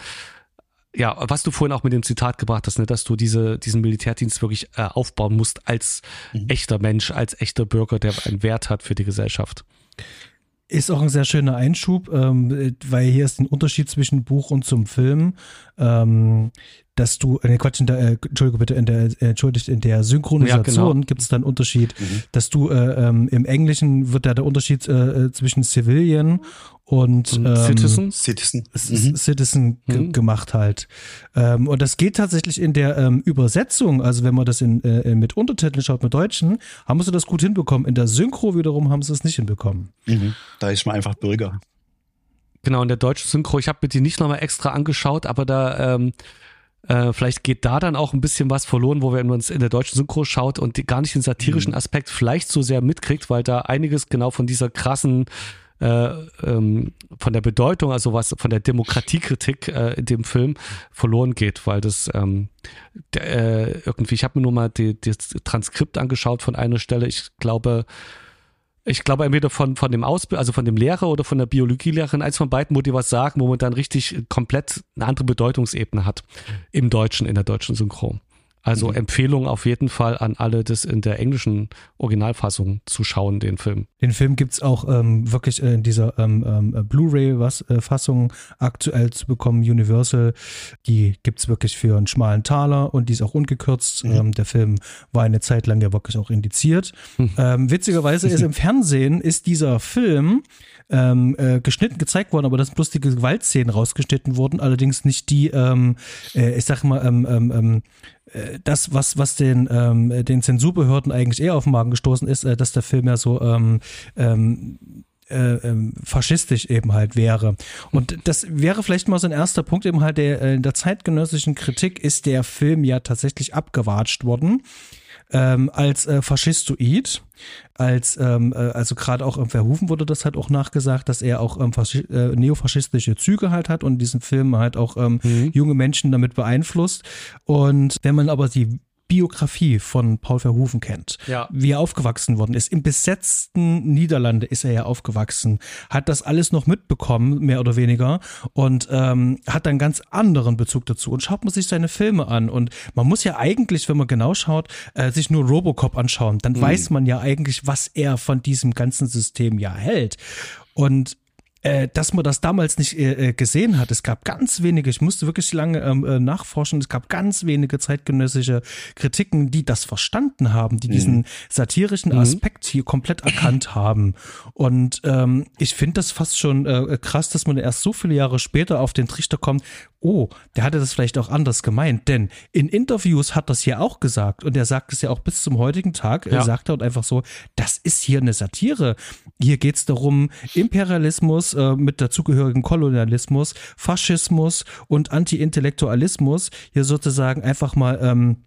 ja, was du vorhin auch mit dem Zitat gebracht hast, ne, dass du diese, diesen Militärdienst wirklich äh, aufbauen musst als mhm. echter Mensch, als echter Bürger, der einen Wert hat für die Gesellschaft. Ist auch ein sehr schöner Einschub, ähm, weil hier ist ein Unterschied zwischen Buch und zum Film. Ähm, dass du, äh, Quatsch, in der, äh, Entschuldigung bitte, in der, äh, entschuldigt, in der Synchronisation ja, genau. gibt es da einen Unterschied, mhm. dass du äh, ähm, im Englischen wird da der Unterschied äh, äh zwischen Civilian und ähm, Citizen, Citizen, mhm. Citizen mhm. gemacht halt. Ähm, und das geht tatsächlich in der ähm, Übersetzung, also wenn man das in, äh, mit Untertiteln schaut, mit Deutschen, haben sie das gut hinbekommen. In der Synchro wiederum haben sie es nicht hinbekommen. Mhm. Da ist man einfach Bürger. Genau, in der deutschen Synchro, ich habe mir die nicht nochmal extra angeschaut, aber da ähm, äh, vielleicht geht da dann auch ein bisschen was verloren, wo wenn man es in der deutschen Synchro schaut und die, gar nicht den satirischen mhm. Aspekt vielleicht so sehr mitkriegt, weil da einiges genau von dieser krassen äh, ähm, von der Bedeutung, also was von der Demokratiekritik äh, in dem Film verloren geht, weil das ähm, der, äh, irgendwie, ich habe mir nur mal die, das Transkript angeschaut von einer Stelle, ich glaube, ich glaube entweder von, von dem Ausbild, also von dem Lehrer oder von der Biologielehrerin, eins von beiden, wo die was sagen, wo man dann richtig komplett eine andere Bedeutungsebene hat im Deutschen, in der deutschen Synchron. Also mhm. Empfehlung auf jeden Fall an alle, das in der englischen Originalfassung zu schauen, den Film. Den Film gibt es auch ähm, wirklich in dieser ähm, ähm, Blu-ray-Fassung äh, aktuell zu bekommen, Universal. Die gibt es wirklich für einen schmalen Taler und die ist auch ungekürzt. Mhm. Ähm, der Film war eine Zeit lang ja wirklich auch indiziert. Mhm. witzigerweise ist im Fernsehen ist dieser Film ähm, äh, geschnitten gezeigt worden, aber das sind bloß die Gewaltszenen rausgeschnitten wurden, allerdings nicht die, äh, ich sag mal, ähm, ähm, ähm äh, das, was, was den, ähm, den Zensurbehörden eigentlich eher auf den Magen gestoßen ist, äh, dass der Film ja so ähm, ähm, äh, ähm, faschistisch eben halt wäre. Und das wäre vielleicht mal so ein erster Punkt eben halt der, äh, der zeitgenössischen Kritik ist der Film ja tatsächlich abgewatscht worden ähm, als äh, Faschistoid, als ähm, äh, also gerade auch im Verhufen wurde das halt auch nachgesagt, dass er auch ähm, äh, neofaschistische Züge halt hat und diesen Film halt auch ähm, mhm. junge Menschen damit beeinflusst. Und wenn man aber die Biografie von Paul Verhoeven kennt, ja. wie er aufgewachsen worden ist. Im besetzten Niederlande ist er ja aufgewachsen, hat das alles noch mitbekommen, mehr oder weniger, und ähm, hat dann ganz anderen Bezug dazu. Und schaut man sich seine Filme an. Und man muss ja eigentlich, wenn man genau schaut, äh, sich nur Robocop anschauen. Dann mhm. weiß man ja eigentlich, was er von diesem ganzen System ja hält. Und äh, dass man das damals nicht äh, äh, gesehen hat. Es gab ganz wenige, ich musste wirklich lange ähm, äh, nachforschen, es gab ganz wenige zeitgenössische Kritiken, die das verstanden haben, die mhm. diesen satirischen mhm. Aspekt hier komplett erkannt haben. Und ähm, ich finde das fast schon äh, krass, dass man erst so viele Jahre später auf den Trichter kommt, oh, der hatte das vielleicht auch anders gemeint, denn in Interviews hat das ja auch gesagt und er sagt es ja auch bis zum heutigen Tag, ja. er sagt dort einfach so, das ist hier eine Satire. Hier geht es darum, Imperialismus äh, mit dazugehörigen Kolonialismus, Faschismus und Anti-Intellektualismus hier sozusagen einfach mal ähm,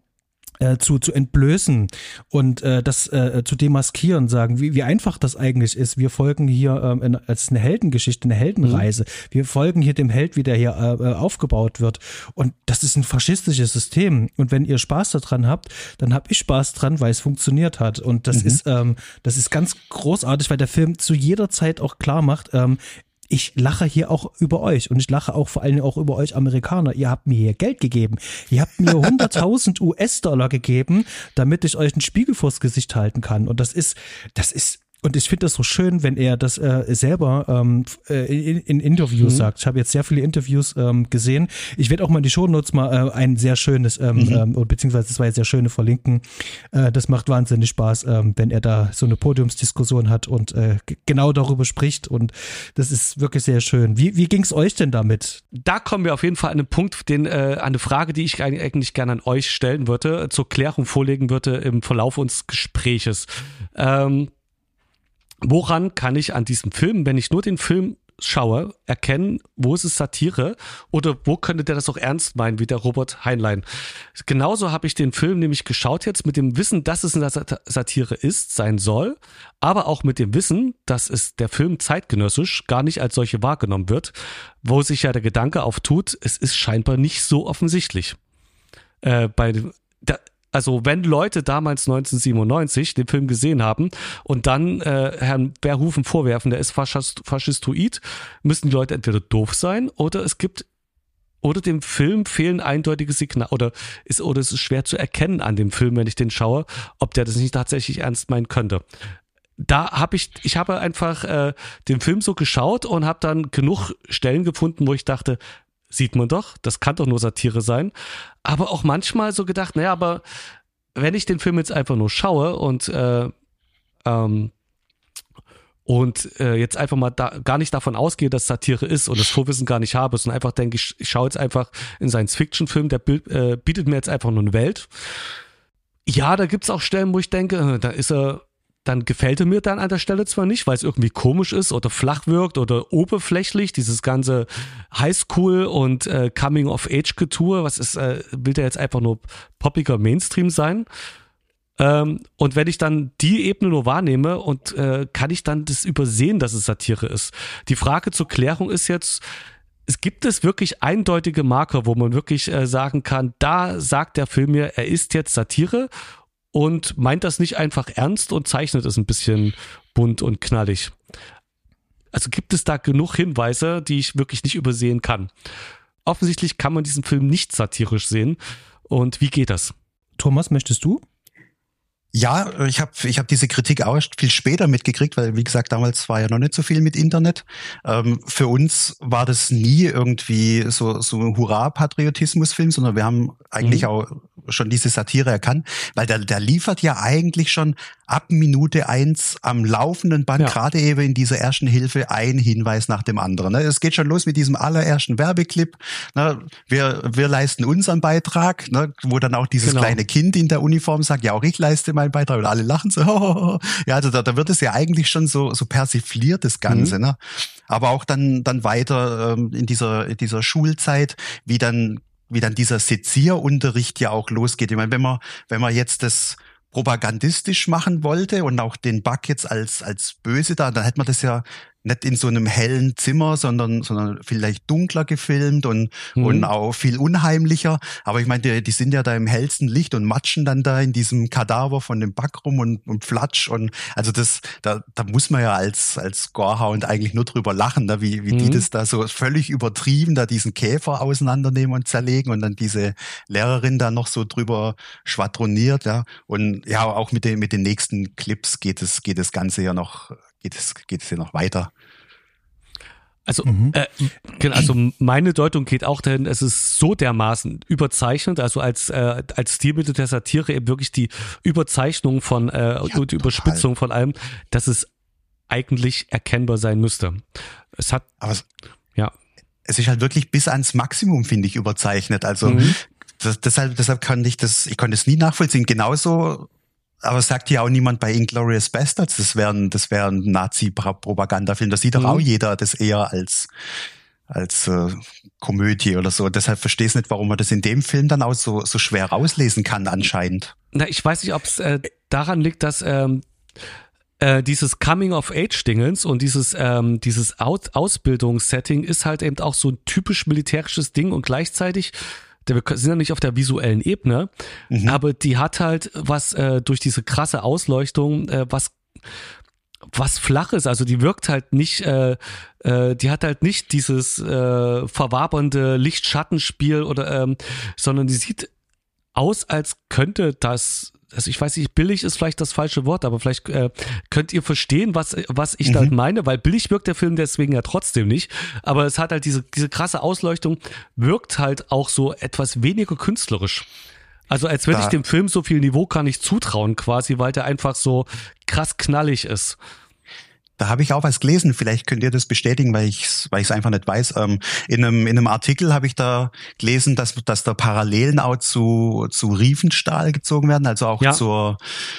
äh, zu, zu entblößen und äh, das äh, zu demaskieren, sagen, wie, wie einfach das eigentlich ist. Wir folgen hier ähm, in, als eine Heldengeschichte, eine Heldenreise. Mhm. Wir folgen hier dem Held, wie der hier äh, äh, aufgebaut wird. Und das ist ein faschistisches System. Und wenn ihr Spaß daran habt, dann hab ich Spaß dran, weil es funktioniert hat. Und das mhm. ist, ähm, das ist ganz großartig, weil der Film zu jeder Zeit auch klar macht, ähm, ich lache hier auch über euch und ich lache auch vor allem auch über euch Amerikaner. Ihr habt mir hier Geld gegeben. Ihr habt mir 100.000 US-Dollar gegeben, damit ich euch einen Spiegel vors Gesicht halten kann. Und das ist, das ist und ich finde das so schön, wenn er das äh, selber ähm, äh, in, in Interviews mhm. sagt. Ich habe jetzt sehr viele Interviews ähm, gesehen. Ich werde auch mal in die Shownotes mal äh, ein sehr schönes, ähm, mhm. ähm, beziehungsweise zwei sehr schöne verlinken. Äh, das macht wahnsinnig Spaß, ähm, wenn er da so eine Podiumsdiskussion hat und äh, genau darüber spricht. Und das ist wirklich sehr schön. Wie, wie ging es euch denn damit? Da kommen wir auf jeden Fall an einen Punkt, den, äh, eine Frage, die ich eigentlich gerne an euch stellen würde, zur Klärung vorlegen würde im Verlauf unseres Gespräches. Ähm, woran kann ich an diesem Film, wenn ich nur den Film schaue, erkennen, wo ist es Satire oder wo könnte der das auch ernst meinen, wie der Robert Heinlein. Genauso habe ich den Film nämlich geschaut jetzt mit dem Wissen, dass es eine Satire ist, sein soll, aber auch mit dem Wissen, dass es der Film zeitgenössisch gar nicht als solche wahrgenommen wird, wo sich ja der Gedanke auftut, es ist scheinbar nicht so offensichtlich. Äh, bei da, also wenn Leute damals 1997 den Film gesehen haben und dann äh, Herrn Verhoeven vorwerfen, der ist Faschist, faschistoid, müssen die Leute entweder doof sein oder es gibt oder dem Film fehlen eindeutige Signale oder ist oder es ist schwer zu erkennen an dem Film, wenn ich den schaue, ob der das nicht tatsächlich ernst meinen könnte. Da habe ich, ich habe einfach äh, den Film so geschaut und habe dann genug Stellen gefunden, wo ich dachte, sieht man doch, das kann doch nur Satire sein. Aber auch manchmal so gedacht, naja, aber wenn ich den Film jetzt einfach nur schaue und äh, ähm, und äh, jetzt einfach mal da, gar nicht davon ausgehe, dass Satire ist und das Vorwissen gar nicht habe, sondern einfach denke, ich, ich schaue jetzt einfach in Science-Fiction-Film, der Bild, äh, bietet mir jetzt einfach nur eine Welt. Ja, da gibt's auch Stellen, wo ich denke, äh, da ist er dann gefällt er mir dann an der Stelle zwar nicht, weil es irgendwie komisch ist oder flach wirkt oder oberflächlich, dieses ganze Highschool und äh, Coming-of-Age-Getue, was ist, äh, will der jetzt einfach nur poppiger Mainstream sein? Ähm, und wenn ich dann die Ebene nur wahrnehme und äh, kann ich dann das übersehen, dass es Satire ist. Die Frage zur Klärung ist jetzt, es gibt es wirklich eindeutige Marker, wo man wirklich äh, sagen kann, da sagt der Film mir, er ist jetzt Satire und meint das nicht einfach ernst und zeichnet es ein bisschen bunt und knallig. Also gibt es da genug Hinweise, die ich wirklich nicht übersehen kann. Offensichtlich kann man diesen Film nicht satirisch sehen. Und wie geht das? Thomas, möchtest du? Ja, ich habe ich hab diese Kritik auch erst viel später mitgekriegt, weil wie gesagt, damals war ja noch nicht so viel mit Internet. Ähm, für uns war das nie irgendwie so, so ein Hurra-Patriotismus-Film, sondern wir haben eigentlich mhm. auch schon diese Satire erkannt, weil der, der liefert ja eigentlich schon ab Minute eins am laufenden Band, ja. gerade eben in dieser ersten Hilfe, ein Hinweis nach dem anderen. Ne? Es geht schon los mit diesem allerersten Werbeclip. Ne? Wir, wir leisten unseren Beitrag, ne? wo dann auch dieses genau. kleine Kind in der Uniform sagt, ja auch ich leiste meinen Beitrag und alle lachen so. Ja, also da, da wird es ja eigentlich schon so, so persifliert, das Ganze. Mhm. Ne? Aber auch dann, dann weiter ähm, in, dieser, in dieser Schulzeit, wie dann wie dann dieser Sezierunterricht ja auch losgeht. Ich meine, wenn man, wenn man jetzt das propagandistisch machen wollte und auch den Bug jetzt als, als böse da, dann hätte man das ja nicht in so einem hellen Zimmer, sondern, sondern vielleicht dunkler gefilmt und, mhm. und auch viel unheimlicher. Aber ich meine, die, die sind ja da im hellsten Licht und matschen dann da in diesem Kadaver von dem Back rum und, und Flatsch und also das, da, da muss man ja als, als Gorehound eigentlich nur drüber lachen, da, wie, wie mhm. die das da so völlig übertrieben da diesen Käfer auseinandernehmen und zerlegen und dann diese Lehrerin da noch so drüber schwadroniert, ja. Und ja, auch mit den, mit den nächsten Clips geht es, geht das Ganze ja noch geht es, geht es hier noch weiter. Also, mhm. äh, genau, also meine Deutung geht auch dahin, es ist so dermaßen überzeichnet, also als, äh, als Stilmittel der Satire eben wirklich die Überzeichnung von äh, ja, die Überspitzung von allem, dass es eigentlich erkennbar sein müsste. Es hat, aber es, ja, es ist halt wirklich bis ans Maximum, finde ich, überzeichnet. Also mhm. das, deshalb, deshalb kann ich das, ich konnte es nie nachvollziehen. Genauso aber sagt ja auch niemand bei Inglorious Bastards, das wäre ein, das wäre ein Nazi-Propagandafilm. Das sieht doch mhm. auch jeder das eher als als äh, Komödie oder so. Deshalb verstehe ich nicht, warum man das in dem Film dann auch so, so schwer rauslesen kann anscheinend. Na, ich weiß nicht, ob es äh, daran liegt, dass ähm, äh, dieses Coming-of-Age-Dingens und dieses, ähm, dieses Aus Ausbildungssetting ist halt eben auch so ein typisch militärisches Ding und gleichzeitig wir sind ja nicht auf der visuellen Ebene, mhm. aber die hat halt was äh, durch diese krasse Ausleuchtung, äh, was was flaches, also die wirkt halt nicht, äh, äh, die hat halt nicht dieses äh, verwabernde Licht-Schattenspiel oder, ähm, sondern die sieht aus, als könnte das also ich weiß nicht, billig ist vielleicht das falsche Wort, aber vielleicht äh, könnt ihr verstehen, was, was ich mhm. da meine, weil billig wirkt der Film deswegen ja trotzdem nicht. Aber es hat halt diese, diese krasse Ausleuchtung, wirkt halt auch so etwas weniger künstlerisch. Also als wenn da. ich dem Film so viel Niveau kann ich zutrauen, quasi, weil der einfach so krass knallig ist. Da habe ich auch was gelesen, vielleicht könnt ihr das bestätigen, weil ich es weil ich's einfach nicht weiß. Ähm, in, einem, in einem Artikel habe ich da gelesen, dass, dass da Parallelen auch zu, zu Riefenstahl gezogen werden, also auch ja. zur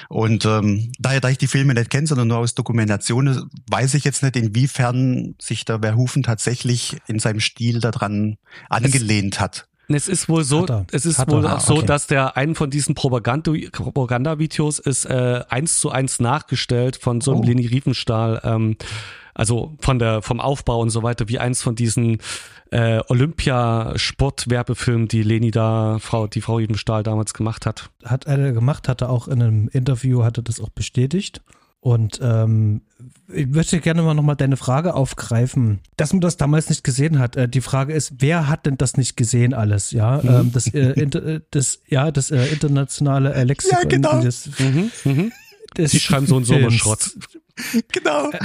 und ähm, daher, da ich die Filme nicht kenne, sondern nur aus Dokumentationen, weiß ich jetzt nicht, inwiefern sich der Verhoeven tatsächlich in seinem Stil daran angelehnt hat. Es ist wohl so, es ist wohl auch so, okay. dass der einen von diesen Propaganda-Videos ist äh, eins zu eins nachgestellt von so einem oh. Leni Riefenstahl, ähm, also von der vom Aufbau und so weiter, wie eins von diesen äh, Olympia-Sport-Werbefilmen, die Leni da, Frau, die Frau Riefenstahl damals gemacht hat. Hat er gemacht, hatte auch in einem Interview, hatte das auch bestätigt. Und ähm, ich möchte gerne mal nochmal deine Frage aufgreifen, dass man das damals nicht gesehen hat. Äh, die Frage ist, wer hat denn das nicht gesehen alles? Ja, mhm. ähm, das, äh, inter, äh, das, ja, das äh, internationale äh, Lexikon. Ja, genau. Das, mhm, mhm. Das Die schreiben so einen Sommerschrott. Genau. Äh,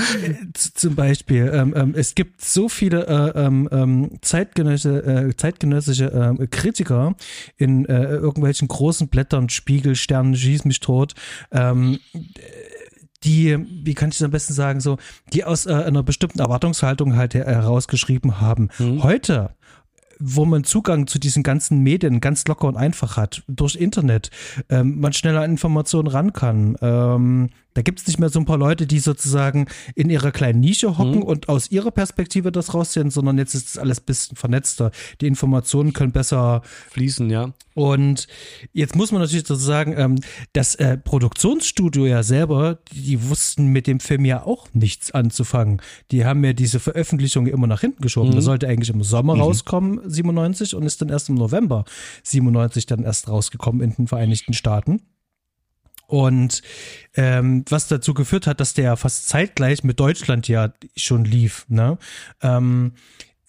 zum Beispiel, ähm, ähm, es gibt so viele äh, ähm, ähm zeitgenössische, äh, zeitgenössische äh, Kritiker in äh, irgendwelchen großen Blättern, Spiegel, Sternen, Schieß mich tot, ähm, die, wie kann ich es am besten sagen, so, die aus äh, einer bestimmten Erwartungshaltung halt herausgeschrieben haben. Mhm. Heute wo man Zugang zu diesen ganzen Medien ganz locker und einfach hat, durch Internet, ähm, man schneller an Informationen ran kann, ähm, da gibt es nicht mehr so ein paar Leute, die sozusagen in ihrer kleinen Nische hocken mhm. und aus ihrer Perspektive das raussehen, sondern jetzt ist das alles ein bisschen vernetzter. Die Informationen können besser fließen, ja. Und jetzt muss man natürlich sozusagen, ähm, das äh, Produktionsstudio ja selber, die wussten mit dem Film ja auch nichts anzufangen. Die haben ja diese Veröffentlichung immer nach hinten geschoben. Mhm. Das sollte eigentlich im Sommer mhm. rauskommen, 97, und ist dann erst im November 97 dann erst rausgekommen in den Vereinigten Staaten. Und ähm, was dazu geführt hat, dass der fast zeitgleich mit Deutschland ja schon lief. Ne? Ähm,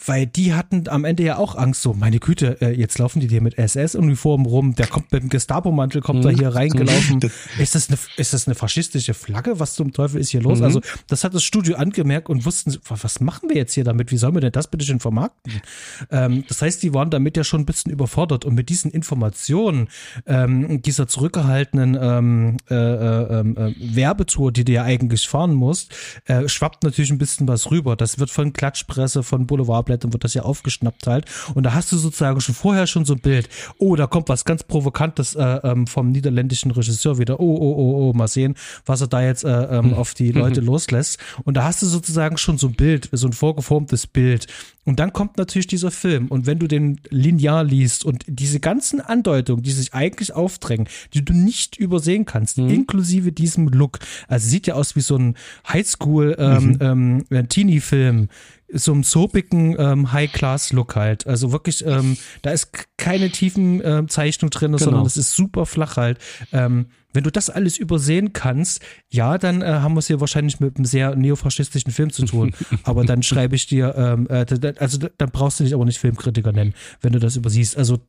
weil die hatten am Ende ja auch Angst, so, meine Güte, äh, jetzt laufen die hier mit SS-Uniformen rum, der kommt mit dem Gestapo-Mantel, kommt mhm. da hier reingelaufen. ist, das eine, ist das eine faschistische Flagge? Was zum Teufel ist hier los? Mhm. Also, das hat das Studio angemerkt und wussten, was machen wir jetzt hier damit? Wie sollen wir denn das bitte schon vermarkten? Ähm, das heißt, die waren damit ja schon ein bisschen überfordert und mit diesen Informationen, ähm, dieser zurückgehaltenen ähm, äh, äh, ähm, äh, Werbetour, die du ja eigentlich fahren musst, äh, schwappt natürlich ein bisschen was rüber. Das wird von Klatschpresse, von Boulevard Blättern wird das ja aufgeschnappt halt. Und da hast du sozusagen schon vorher schon so ein Bild. Oh, da kommt was ganz Provokantes äh, ähm, vom niederländischen Regisseur wieder. Oh, oh, oh, oh, mal sehen, was er da jetzt äh, ähm, hm. auf die Leute loslässt. Und da hast du sozusagen schon so ein Bild, so ein vorgeformtes Bild. Und dann kommt natürlich dieser Film. Und wenn du den linear liest und diese ganzen Andeutungen, die sich eigentlich aufdrängen, die du nicht übersehen kannst, mhm. inklusive diesem Look, also sieht ja aus wie so ein Highschool ähm, mhm. ähm, so einem soapigen ähm, High-Class-Look halt. Also wirklich, ähm, da ist keine tiefen ähm, Zeichnung drin, genau. sondern es ist super flach halt. Ähm, wenn du das alles übersehen kannst, ja, dann äh, haben wir es hier wahrscheinlich mit einem sehr neofaschistischen Film zu tun. aber dann schreibe ich dir, ähm, äh, also dann brauchst du dich aber nicht Filmkritiker nennen, wenn du das übersiehst. Also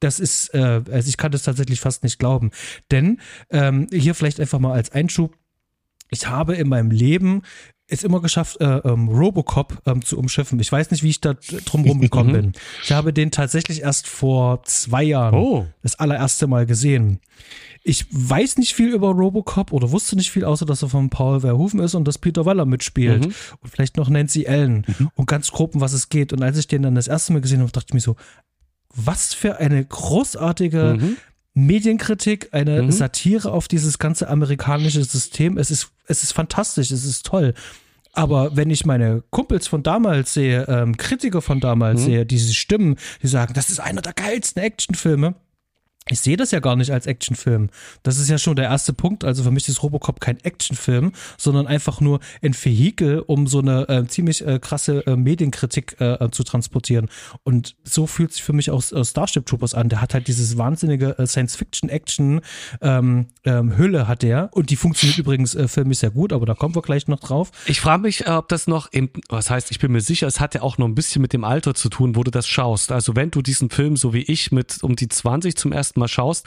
das ist, äh, also ich kann das tatsächlich fast nicht glauben. Denn ähm, hier vielleicht einfach mal als Einschub, ich habe in meinem Leben es immer geschafft, äh, ähm, Robocop ähm, zu umschiffen. Ich weiß nicht, wie ich da drum rumgekommen bin. Ich habe den tatsächlich erst vor zwei Jahren oh. das allererste Mal gesehen. Ich weiß nicht viel über Robocop oder wusste nicht viel, außer dass er von Paul Verhoeven ist und dass Peter Weller mitspielt. Mhm. Und vielleicht noch Nancy Allen. Mhm. Und ganz grob, um was es geht. Und als ich den dann das erste Mal gesehen habe, dachte ich mir so, was für eine großartige mhm. Medienkritik, eine mhm. Satire auf dieses ganze amerikanische System. Es ist, es ist fantastisch, es ist toll. Aber wenn ich meine Kumpels von damals sehe, ähm, Kritiker von damals mhm. sehe, diese Stimmen, die sagen, das ist einer der geilsten Actionfilme, ich sehe das ja gar nicht als Actionfilm. Das ist ja schon der erste Punkt. Also für mich ist Robocop kein Actionfilm, sondern einfach nur ein Vehikel, um so eine äh, ziemlich äh, krasse äh, Medienkritik äh, zu transportieren. Und so fühlt sich für mich auch äh, Starship Troopers an. Der hat halt dieses wahnsinnige äh, Science-Fiction-Action ähm, ähm, hat der. Und die funktioniert übrigens äh, filmisch sehr gut, aber da kommen wir gleich noch drauf. Ich frage mich, ob das noch, im, was heißt, ich bin mir sicher, es hat ja auch noch ein bisschen mit dem Alter zu tun, wo du das schaust. Also wenn du diesen Film, so wie ich, mit um die 20 zum ersten Mal schaust,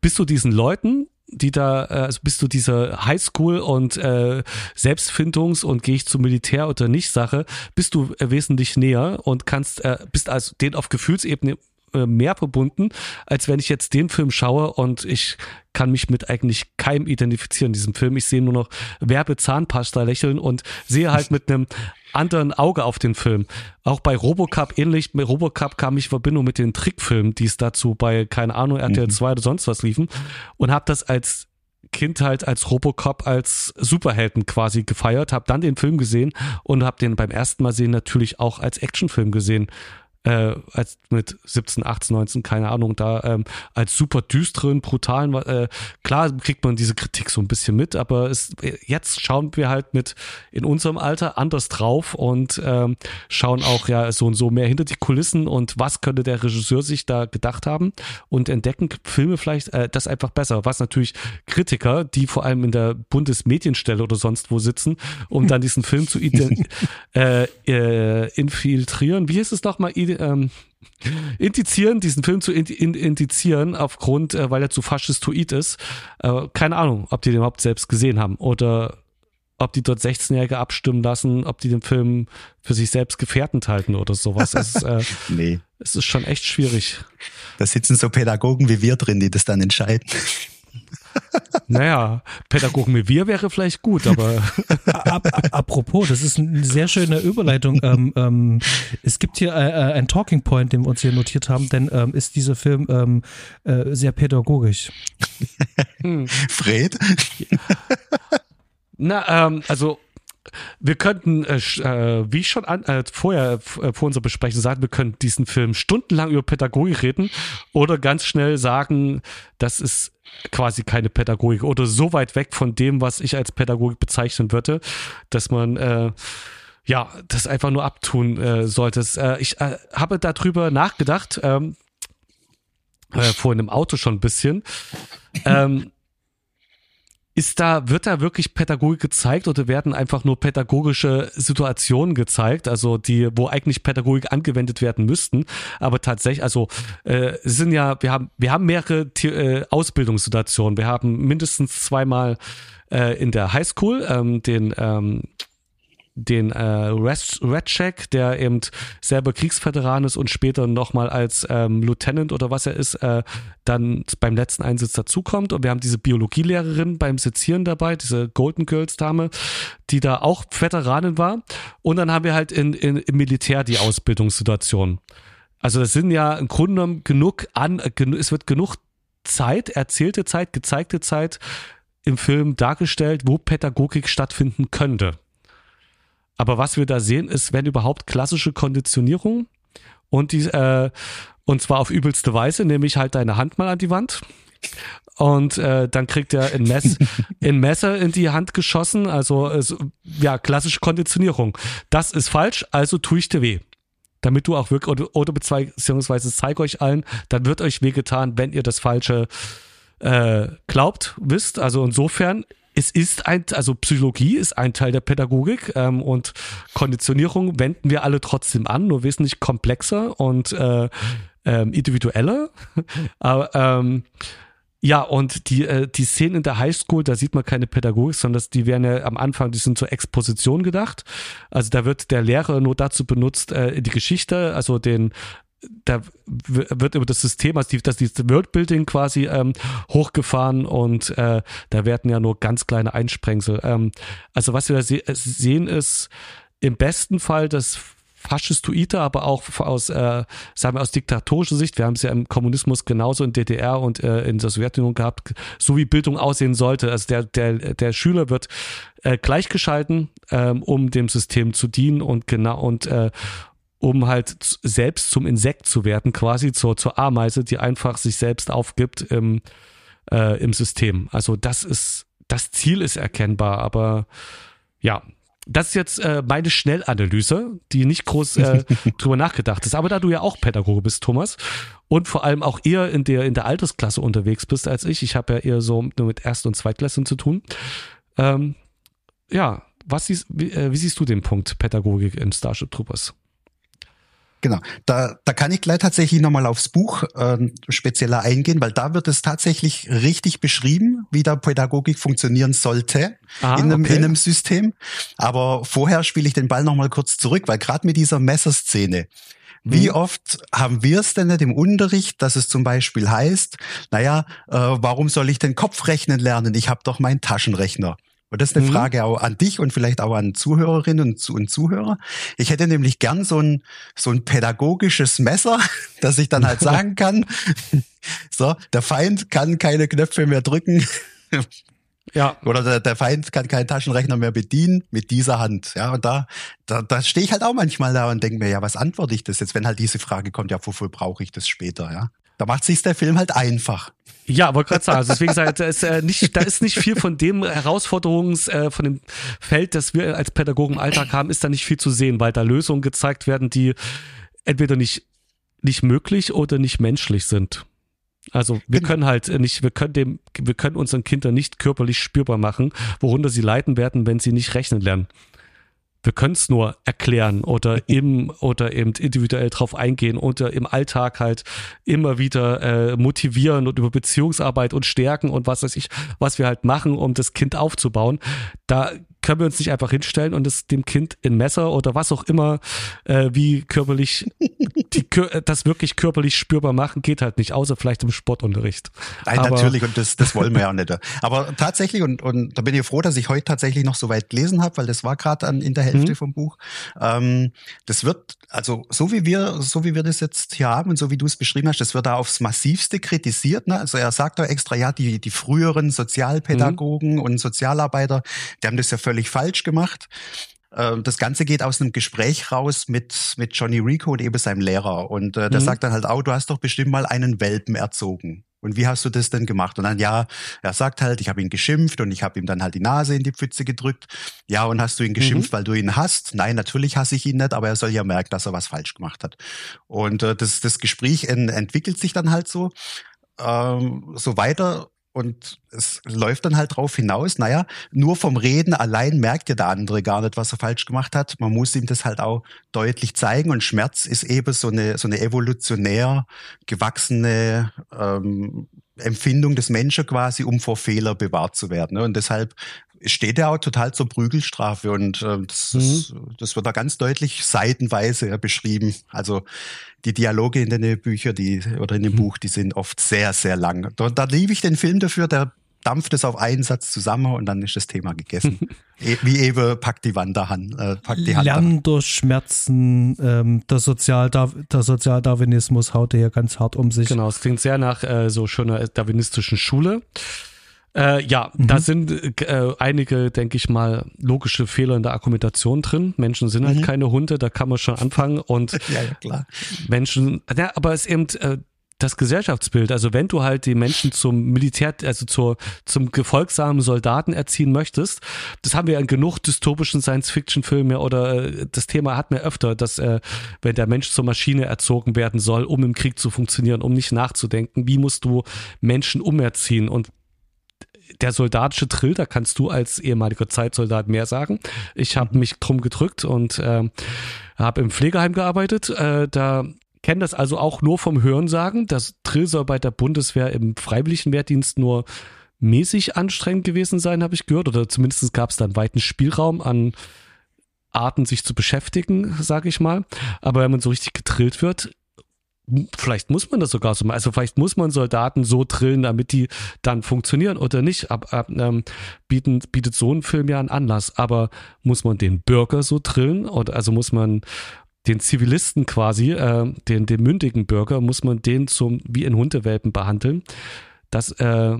bist du diesen Leuten, die da, äh, also bist du diese Highschool und äh, Selbstfindungs- und gehe ich zum Militär oder nicht Sache, bist du äh, wesentlich näher und kannst, äh, bist also den auf Gefühlsebene mehr verbunden, als wenn ich jetzt den Film schaue und ich kann mich mit eigentlich keinem identifizieren in diesem Film. Ich sehe nur noch Werbezahnpasta lächeln und sehe halt mit einem anderen Auge auf den Film. Auch bei Robocop ähnlich. Bei Robocop kam ich in Verbindung mit den Trickfilmen, die es dazu bei, keine Ahnung, RTL 2 mhm. oder sonst was liefen und habe das als Kind halt als Robocop als Superhelden quasi gefeiert, habe dann den Film gesehen und habe den beim ersten Mal sehen natürlich auch als Actionfilm gesehen äh, als mit 17, 18, 19, keine Ahnung, da ähm, als super düsteren, brutalen, äh, klar kriegt man diese Kritik so ein bisschen mit, aber es, jetzt schauen wir halt mit in unserem Alter anders drauf und ähm, schauen auch ja so und so mehr hinter die Kulissen und was könnte der Regisseur sich da gedacht haben und entdecken Filme vielleicht äh, das einfach besser, was natürlich Kritiker, die vor allem in der Bundesmedienstelle oder sonst wo sitzen, um dann diesen Film zu äh, äh, infiltrieren, wie ist es nochmal, ähm, indizieren, diesen Film zu indizieren, aufgrund, äh, weil er zu faschistoid ist. Äh, keine Ahnung, ob die den überhaupt selbst gesehen haben oder ob die dort 16-Jährige abstimmen lassen, ob die den Film für sich selbst gefährdend halten oder sowas. Es ist, äh, nee. es ist schon echt schwierig. Da sitzen so Pädagogen wie wir drin, die das dann entscheiden. Naja, Pädagogen wie wir wäre vielleicht gut, aber. Apropos, das ist eine sehr schöne Überleitung. Ähm, ähm, es gibt hier äh, äh, ein Talking Point, den wir uns hier notiert haben, denn ähm, ist dieser Film ähm, äh, sehr pädagogisch. Hm. Fred? Na, ähm, also wir könnten, äh, äh, wie ich schon an, äh, vorher äh, vor unserer Besprechung sagten, wir könnten diesen Film stundenlang über Pädagogik reden oder ganz schnell sagen, das ist quasi keine Pädagogik oder so weit weg von dem, was ich als Pädagogik bezeichnen würde, dass man äh, ja das einfach nur abtun äh, sollte. Äh, ich habe darüber nachgedacht, ähm, äh, vor einem Auto schon ein bisschen. Ähm, ist da, wird da wirklich Pädagogik gezeigt oder werden einfach nur pädagogische Situationen gezeigt, also die, wo eigentlich Pädagogik angewendet werden müssten, aber tatsächlich, also äh, sind ja, wir haben, wir haben mehrere äh, Ausbildungssituationen. Wir haben mindestens zweimal äh, in der Highschool ähm, den ähm, den äh, Redcheck, der eben selber Kriegsveteran ist und später nochmal als ähm, Lieutenant oder was er ist, äh, dann beim letzten Einsatz dazukommt. Und wir haben diese Biologielehrerin beim Sezieren dabei, diese Golden Girls Dame, die da auch Veteranin war. Und dann haben wir halt in, in, im Militär die Ausbildungssituation. Also das sind ja im Grunde genommen genug an, es wird genug Zeit, erzählte Zeit, gezeigte Zeit im Film dargestellt, wo Pädagogik stattfinden könnte. Aber was wir da sehen, ist, wenn überhaupt, klassische Konditionierung und die, äh, und zwar auf übelste Weise, nämlich halt deine Hand mal an die Wand. Und äh, dann kriegt er ein, Mess, ein Messer in die Hand geschossen. Also es, ja, klassische Konditionierung. Das ist falsch, also tue ich dir weh. Damit du auch wirklich, oder, oder beziehungsweise zeige euch allen, dann wird euch wehgetan, wenn ihr das Falsche äh, glaubt, wisst. Also insofern es ist ein, also Psychologie ist ein Teil der Pädagogik ähm, und Konditionierung wenden wir alle trotzdem an, nur wesentlich komplexer und äh, ähm, individueller. Aber ähm, ja, und die, äh, die Szenen in der Highschool, da sieht man keine Pädagogik, sondern die werden ja am Anfang, die sind zur Exposition gedacht. Also da wird der Lehrer nur dazu benutzt, äh, die Geschichte, also den da wird über das System, also die, das die Worldbuilding quasi ähm, hochgefahren und äh, da werden ja nur ganz kleine Einsprengsel. Ähm, also was wir da se sehen ist im besten Fall das Faschistoide, aber auch aus, äh, sagen wir aus diktatorischer Sicht. Wir haben es ja im Kommunismus genauso in DDR und äh, in der Sowjetunion gehabt, so wie Bildung aussehen sollte. Also der, der, der Schüler wird äh, gleichgeschalten, ähm, um dem System zu dienen und genau und äh, um halt selbst zum Insekt zu werden, quasi zur, zur Ameise, die einfach sich selbst aufgibt im, äh, im System. Also das ist, das Ziel ist erkennbar, aber ja, das ist jetzt äh, meine Schnellanalyse, die nicht groß äh, drüber nachgedacht ist. Aber da du ja auch Pädagoge bist, Thomas, und vor allem auch eher in der, in der Altersklasse unterwegs bist als ich, ich habe ja eher so nur mit Erst- und Zweitklässlern zu tun. Ähm, ja, was siehst, wie, äh, wie siehst du den Punkt Pädagogik in Starship Troopers? Genau, da, da kann ich gleich tatsächlich nochmal aufs Buch äh, spezieller eingehen, weil da wird es tatsächlich richtig beschrieben, wie da Pädagogik funktionieren sollte ah, in, einem, okay. in einem System. Aber vorher spiele ich den Ball nochmal kurz zurück, weil gerade mit dieser Messerszene, wie mhm. oft haben wir es denn nicht im Unterricht, dass es zum Beispiel heißt, naja, äh, warum soll ich den Kopf rechnen lernen? Ich habe doch meinen Taschenrechner. Und das ist eine mhm. Frage auch an dich und vielleicht auch an Zuhörerinnen und Zuhörer. Ich hätte nämlich gern so ein, so ein pädagogisches Messer, dass ich dann halt sagen kann, so, der Feind kann keine Knöpfe mehr drücken. Ja. Oder der, der Feind kann keinen Taschenrechner mehr bedienen mit dieser Hand. Ja, und da, da, da stehe ich halt auch manchmal da und denke mir, ja, was antworte ich das jetzt, wenn halt diese Frage kommt, ja, wofür brauche ich das später, ja? Da macht sich der Film halt einfach. Ja, wollte gerade sagen, also deswegen sagt, da ist äh, nicht, da ist nicht viel von dem Herausforderungs, äh, von dem Feld, das wir als Pädagogen im Alltag haben, ist da nicht viel zu sehen, weil da Lösungen gezeigt werden, die entweder nicht nicht möglich oder nicht menschlich sind. Also wir genau. können halt nicht, wir können dem, wir können unseren Kindern nicht körperlich spürbar machen, worunter sie leiden werden, wenn sie nicht rechnen lernen wir können es nur erklären oder im oder eben individuell drauf eingehen oder im Alltag halt immer wieder äh, motivieren und über Beziehungsarbeit und Stärken und was weiß ich, was wir halt machen, um das Kind aufzubauen. Da können wir uns nicht einfach hinstellen und es dem Kind in Messer oder was auch immer, äh, wie körperlich, die, das wirklich körperlich spürbar machen, geht halt nicht, außer vielleicht im Sportunterricht. Nein, Aber, natürlich, und das, das wollen wir ja nicht. Aber tatsächlich, und, und da bin ich froh, dass ich heute tatsächlich noch so weit gelesen habe, weil das war gerade in der Hälfte mhm. vom Buch. Ähm, das wird, also so wie wir, so wie wir das jetzt hier haben und so wie du es beschrieben hast, das wird da aufs Massivste kritisiert. Ne? Also er sagt da extra, ja, die, die früheren Sozialpädagogen mhm. und Sozialarbeiter, die haben das ja völlig völlig falsch gemacht. Ähm, das Ganze geht aus einem Gespräch raus mit, mit Johnny Rico und eben seinem Lehrer. Und äh, der mhm. sagt dann halt, oh, du hast doch bestimmt mal einen Welpen erzogen. Und wie hast du das denn gemacht? Und dann, ja, er sagt halt, ich habe ihn geschimpft und ich habe ihm dann halt die Nase in die Pfütze gedrückt. Ja, und hast du ihn mhm. geschimpft, mhm. weil du ihn hast? Nein, natürlich hasse ich ihn nicht, aber er soll ja merken, dass er was falsch gemacht hat. Und äh, das, das Gespräch en, entwickelt sich dann halt so, ähm, so weiter und es läuft dann halt drauf hinaus, naja, nur vom Reden allein merkt ja der andere gar nicht, was er falsch gemacht hat. Man muss ihm das halt auch deutlich zeigen. Und Schmerz ist eben so eine, so eine evolutionär gewachsene ähm, Empfindung des Menschen quasi, um vor Fehler bewahrt zu werden. Und deshalb steht er auch total zur Prügelstrafe und äh, das, mhm. das, wird da ganz deutlich seitenweise beschrieben. Also die Dialoge in den Büchern, die oder in dem mhm. Buch, die sind oft sehr, sehr lang. Da, da liebe ich den Film dafür, der dampft es auf einen Satz zusammen und dann ist das Thema gegessen. E, wie Ewe packt die Wand Hand, äh, packt die Hand Lernen durch Schmerzen, ähm, der, Sozial der Sozialdarwinismus haut hier ganz hart um sich. Genau, es klingt sehr nach äh, so schöner darwinistischen Schule. Äh, ja, mhm. da sind äh, einige, denke ich mal, logische Fehler in der Argumentation drin. Menschen sind halt mhm. keine Hunde, da kann man schon anfangen. Und ja, ja, klar. Menschen, ja, aber es ist eben äh, das Gesellschaftsbild. Also wenn du halt die Menschen zum Militär, also zur, zum gefolgsamen Soldaten erziehen möchtest, das haben wir in genug dystopischen Science-Fiction-Filmen oder äh, das Thema hat mir öfter, dass äh, wenn der Mensch zur Maschine erzogen werden soll, um im Krieg zu funktionieren, um nicht nachzudenken, wie musst du Menschen umerziehen und der soldatische Drill, da kannst du als ehemaliger Zeitsoldat mehr sagen. Ich habe mhm. mich drum gedrückt und äh, habe im Pflegeheim gearbeitet. Äh, da kenne das also auch nur vom Hörensagen. Das Drill soll bei der Bundeswehr im freiwilligen Wehrdienst nur mäßig anstrengend gewesen sein, habe ich gehört. Oder zumindest gab es da einen weiten Spielraum an Arten, sich zu beschäftigen, sage ich mal. Aber wenn man so richtig gedrillt wird, vielleicht muss man das sogar so machen. Also vielleicht muss man Soldaten so drillen, damit die dann funktionieren oder nicht. Ab, ab, ähm, bieten, bietet so ein Film ja einen Anlass. Aber muss man den Bürger so drillen? Oder also muss man den Zivilisten quasi, äh, den, den mündigen Bürger, muss man den zum wie in Hundewelpen behandeln? Das äh,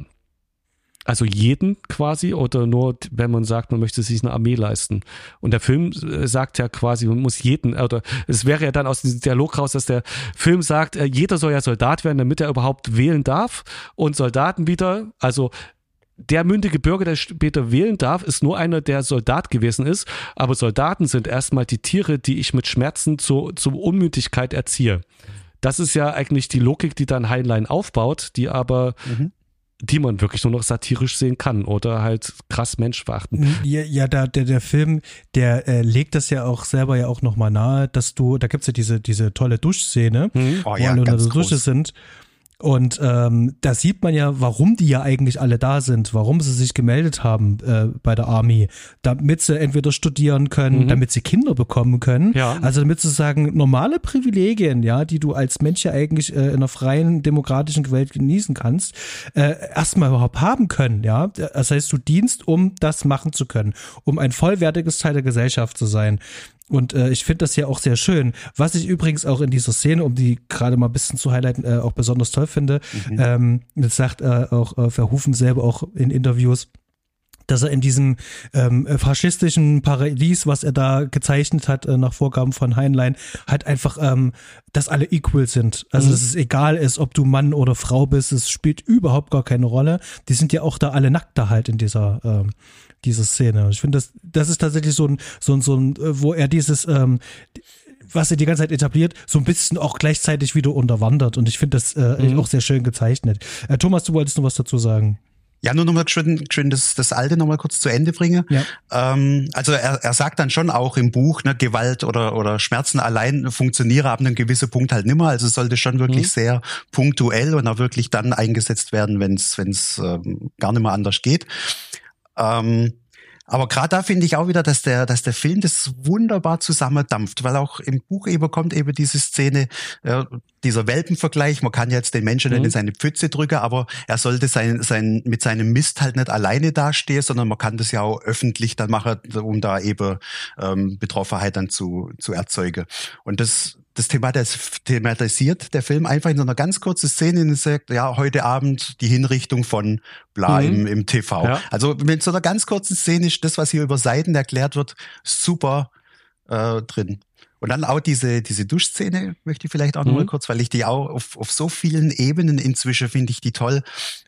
also jeden quasi oder nur, wenn man sagt, man möchte sich eine Armee leisten. Und der Film äh, sagt ja quasi, man muss jeden, oder es wäre ja dann aus diesem Dialog raus, dass der Film sagt, äh, jeder soll ja Soldat werden, damit er überhaupt wählen darf. Und Soldaten wieder, also der mündige Bürger, der später wählen darf, ist nur einer, der Soldat gewesen ist. Aber Soldaten sind erstmal die Tiere, die ich mit Schmerzen zu, zur Unmündigkeit erziehe. Das ist ja eigentlich die Logik, die dann Heinlein aufbaut, die aber mhm die man wirklich nur noch satirisch sehen kann oder halt krass menschverachtend. Ja, ja der, der, der Film, der äh, legt das ja auch selber ja auch nochmal nahe, dass du, da gibt's ja diese, diese tolle Duschszene, hm? oh, wo ja, alle unter der Dusche sind und ähm, da sieht man ja, warum die ja eigentlich alle da sind, warum sie sich gemeldet haben äh, bei der Army, damit sie entweder studieren können, mhm. damit sie Kinder bekommen können. Ja. Also damit sie sagen, normale Privilegien, ja, die du als Mensch ja eigentlich äh, in einer freien, demokratischen Welt genießen kannst, äh, erstmal überhaupt haben können, ja. Das heißt, du dienst, um das machen zu können, um ein vollwertiges Teil der Gesellschaft zu sein. Und äh, ich finde das ja auch sehr schön. Was ich übrigens auch in dieser Szene, um die gerade mal ein bisschen zu highlighten, äh, auch besonders toll finde, mhm. ähm, das sagt äh, auch äh, Verhufen selber auch in Interviews, dass er in diesem ähm, faschistischen Paradies, was er da gezeichnet hat, äh, nach Vorgaben von Heinlein, halt einfach, ähm, dass alle equal sind. Also, mhm. dass es egal ist, ob du Mann oder Frau bist, es spielt überhaupt gar keine Rolle. Die sind ja auch da alle nackt da halt in dieser, ähm, diese Szene. Ich finde, das, das ist tatsächlich so ein, so ein, so ein, äh, wo er dieses, ähm, was er die ganze Zeit etabliert, so ein bisschen auch gleichzeitig wieder unterwandert. Und ich finde das äh, mhm. auch sehr schön gezeichnet. Äh, Thomas, du wolltest noch was dazu sagen. Ja, nur nochmal schön, schön das, das Alte nochmal kurz zu Ende bringen. Ja. Ähm, also er, er sagt dann schon auch im Buch, ne, Gewalt oder, oder Schmerzen allein funktionieren ab einem gewissen Punkt halt nimmer. Also es sollte schon wirklich mhm. sehr punktuell und auch wirklich dann eingesetzt werden, wenn es ähm, gar nicht mehr anders geht. Ähm, aber gerade da finde ich auch wieder, dass der, dass der Film das wunderbar zusammendampft, weil auch im Buch eben kommt eben diese Szene, äh, dieser Welpenvergleich. Man kann jetzt den Menschen mhm. nicht in seine Pfütze drücken, aber er sollte sein, sein, mit seinem Mist halt nicht alleine dastehen, sondern man kann das ja auch öffentlich dann machen, um da eben ähm, Betroffenheit dann zu, zu erzeugen. Und das, das thematisiert der Film einfach in so einer ganz kurzen Szene und sagt, ja, heute Abend die Hinrichtung von bla mhm. im, im TV. Ja. Also mit so einer ganz kurzen Szene ist das, was hier über Seiten erklärt wird, super äh, drin. Und dann auch diese, diese Duschszene möchte ich vielleicht auch mhm. noch mal kurz, weil ich die auch auf, auf so vielen Ebenen inzwischen finde ich die toll.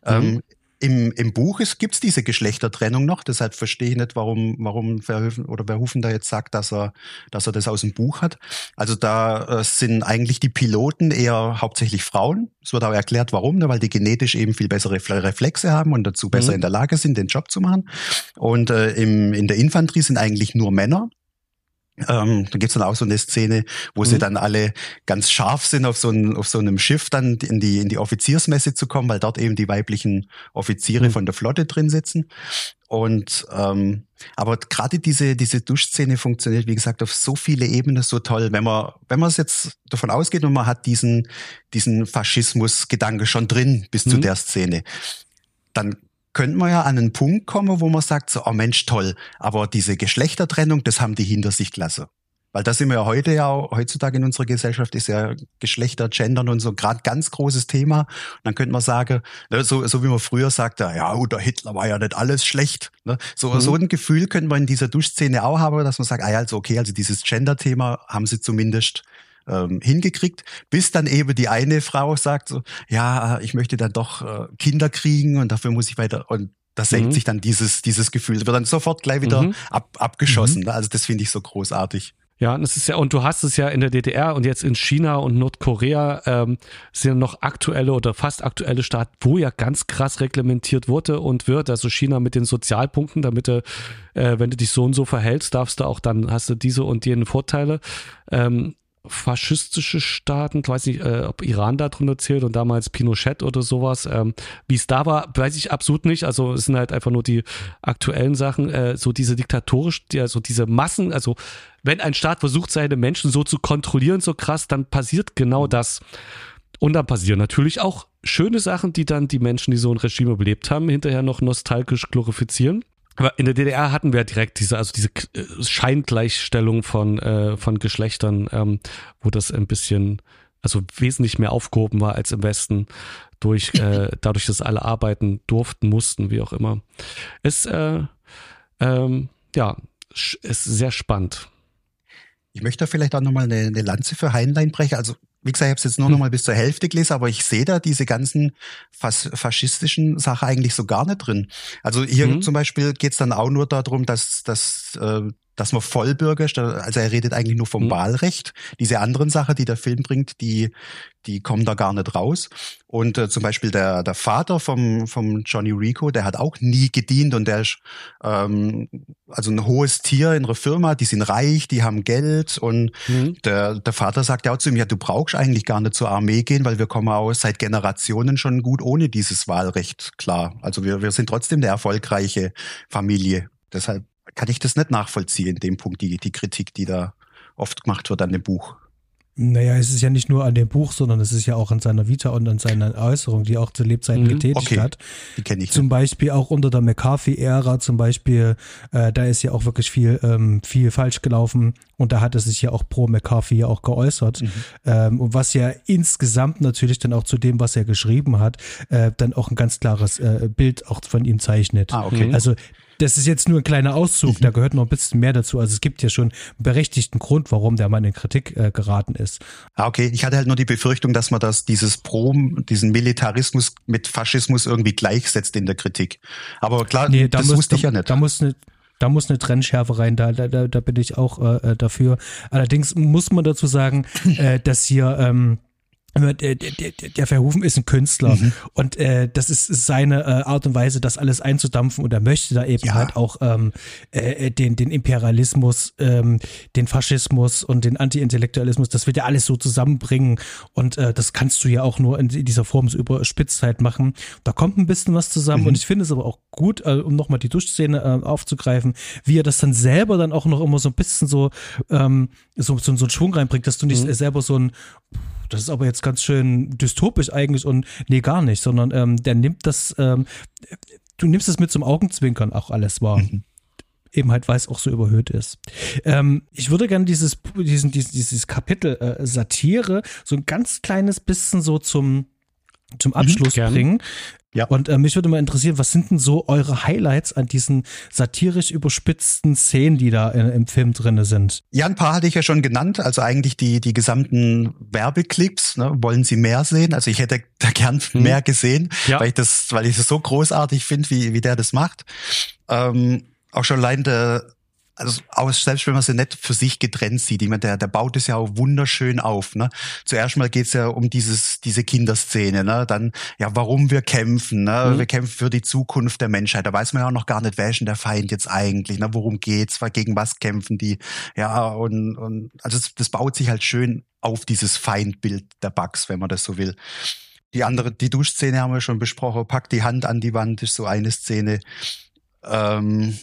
Mhm. Ähm, im, im Buch gibt es diese Geschlechtertrennung noch, deshalb verstehe ich nicht, warum, warum Verhoeven oder Verhoeven da jetzt sagt, dass er, dass er das aus dem Buch hat. Also da äh, sind eigentlich die Piloten eher hauptsächlich Frauen. Es wird auch erklärt, warum, ne, weil die genetisch eben viel bessere Reflexe haben und dazu besser mhm. in der Lage sind, den Job zu machen. Und äh, im, in der Infanterie sind eigentlich nur Männer. Ähm, da gibt's dann auch so eine Szene, wo mhm. sie dann alle ganz scharf sind, auf so, ein, auf so einem Schiff dann in die, in die Offiziersmesse zu kommen, weil dort eben die weiblichen Offiziere mhm. von der Flotte drin sitzen. Und ähm, aber gerade diese diese Duschszene funktioniert, wie gesagt, auf so viele Ebenen so toll. Wenn man wenn man es jetzt davon ausgeht und man hat diesen diesen Faschismus-Gedanke schon drin bis mhm. zu der Szene, dann könnte man ja an einen Punkt kommen, wo man sagt, so, oh Mensch, toll, aber diese Geschlechtertrennung, das haben die hinter sich gelassen. Weil das sind wir ja heute ja heutzutage in unserer Gesellschaft ist ja Geschlechter, Gendern und so gerade ganz großes Thema. Und dann könnte man sagen, ne, so, so wie man früher sagte, ja, unter Hitler war ja nicht alles schlecht. Ne? So, mhm. so ein Gefühl könnte man in dieser Duschszene auch haben, dass man sagt, ah ja, also okay, also dieses Gender-Thema haben sie zumindest ähm, hingekriegt, bis dann eben die eine Frau sagt so, ja, ich möchte dann doch äh, Kinder kriegen und dafür muss ich weiter und da senkt mhm. sich dann dieses, dieses Gefühl, wird dann sofort gleich wieder mhm. ab, abgeschossen. Mhm. Also das finde ich so großartig. Ja, und es ist ja, und du hast es ja in der DDR und jetzt in China und Nordkorea ähm, sind noch aktuelle oder fast aktuelle Staaten, wo ja ganz krass reglementiert wurde und wird. Also China mit den Sozialpunkten, damit du, äh, wenn du dich so und so verhältst, darfst du auch dann, hast du diese und jene Vorteile. Ähm, faschistische Staaten, ich weiß nicht, äh, ob Iran da drunter zählt und damals Pinochet oder sowas. Ähm, Wie es da war, weiß ich absolut nicht. Also es sind halt einfach nur die aktuellen Sachen, äh, so diese diktatorisch, also diese Massen, also wenn ein Staat versucht, seine Menschen so zu kontrollieren, so krass, dann passiert genau das. Und dann passieren natürlich auch schöne Sachen, die dann die Menschen, die so ein Regime überlebt haben, hinterher noch nostalgisch glorifizieren. Aber in der DDR hatten wir direkt diese, also diese äh, Scheingleichstellung von, äh, von Geschlechtern, ähm, wo das ein bisschen, also wesentlich mehr aufgehoben war als im Westen, durch, äh, dadurch, dass alle arbeiten durften, mussten, wie auch immer. Ist, äh, ähm, ja, ist sehr spannend. Ich möchte vielleicht auch nochmal eine, eine Lanze für Heinlein brechen. Also wie gesagt, ich habe es jetzt nur noch hm. mal bis zur Hälfte gelesen, aber ich sehe da diese ganzen fas faschistischen Sachen eigentlich so gar nicht drin. Also hier mhm. zum Beispiel geht es dann auch nur darum, dass, dass äh, dass man Vollbürger, also er redet eigentlich nur vom mhm. Wahlrecht. Diese anderen Sachen, die der Film bringt, die, die kommen da gar nicht raus. Und äh, zum Beispiel der, der Vater vom, vom Johnny Rico, der hat auch nie gedient und der ist ähm, also ein hohes Tier in einer Firma, die sind reich, die haben Geld und mhm. der, der Vater sagt ja auch zu ihm, ja, du brauchst eigentlich gar nicht zur Armee gehen, weil wir kommen aus seit Generationen schon gut ohne dieses Wahlrecht klar. Also wir, wir sind trotzdem eine erfolgreiche Familie. Deshalb kann ich das nicht nachvollziehen, in dem Punkt, die, die Kritik, die da oft gemacht wird an dem Buch. Naja, es ist ja nicht nur an dem Buch, sondern es ist ja auch an seiner Vita und an seiner Äußerung, die er auch zu Lebzeiten mhm, getätigt okay. hat. Die kenne ich. Zum nicht. Beispiel auch unter der McCarthy-Ära, zum Beispiel, äh, da ist ja auch wirklich viel, ähm, viel falsch gelaufen und da hat er sich ja auch pro McCarthy ja auch geäußert. Mhm. Ähm, und was ja insgesamt natürlich dann auch zu dem, was er geschrieben hat, äh, dann auch ein ganz klares äh, Bild auch von ihm zeichnet. Ah, okay. Also das ist jetzt nur ein kleiner Auszug, mhm. da gehört noch ein bisschen mehr dazu. Also es gibt ja schon einen berechtigten Grund, warum der Mann in Kritik äh, geraten ist. Ah, okay. Ich hatte halt nur die Befürchtung, dass man das, dieses Prom, diesen Militarismus mit Faschismus irgendwie gleichsetzt in der Kritik. Aber klar, nee, da das muss, wusste ich ja nicht. Da muss eine, da muss eine Trennschärfe rein, da, da, da bin ich auch äh, äh dafür. Allerdings muss man dazu sagen, äh, dass hier ähm, der, der, der Verhoeven ist ein Künstler mhm. und äh, das ist seine äh, Art und Weise, das alles einzudampfen und er möchte da eben ja. halt auch ähm, äh, den, den Imperialismus, ähm, den Faschismus und den Anti-Intellektualismus, das wird ja alles so zusammenbringen und äh, das kannst du ja auch nur in dieser Form so überspitztheit machen. Da kommt ein bisschen was zusammen mhm. und ich finde es aber auch gut, äh, um nochmal die Duschszene äh, aufzugreifen, wie er das dann selber dann auch noch immer so ein bisschen so, ähm, so, so, so einen Schwung reinbringt, dass du nicht mhm. selber so ein das ist aber jetzt ganz schön dystopisch eigentlich und nee, gar nicht, sondern ähm, der nimmt das, ähm, du nimmst es mit zum Augenzwinkern auch alles wahr. Mhm. Eben halt, weil es auch so überhöht ist. Ähm, ich würde gerne dieses, diesen, dieses, dieses Kapitel äh, Satire so ein ganz kleines bisschen so zum zum Abschluss Mhm, bringen. Ja. Und äh, mich würde mal interessieren, was sind denn so eure Highlights an diesen satirisch überspitzten Szenen, die da in, im Film drinne sind? Ja, ein paar hatte ich ja schon genannt. Also eigentlich die, die gesamten Werbeclips. Ne? Wollen Sie mehr sehen? Also ich hätte da gern Hm. mehr gesehen, Ja. weil ich das, weil ich das so großartig finde, wie, wie der das macht. Ähm, auch schon allein der, also aus, selbst wenn man sie nicht für sich getrennt sieht, ich meine, der, der baut es ja auch wunderschön auf. Ne? Zuerst mal geht's ja um dieses, diese Kinderszene, ne? dann ja, warum wir kämpfen. Ne? Mhm. Wir kämpfen für die Zukunft der Menschheit. Da weiß man ja auch noch gar nicht, wer ist denn der Feind jetzt eigentlich, ne? worum geht's, gegen was kämpfen die. Ja, und, und also das, das baut sich halt schön auf dieses Feindbild der Bugs, wenn man das so will. Die andere, die Duschszene haben wir schon besprochen. Pack die Hand an die Wand ist so eine Szene. Ähm,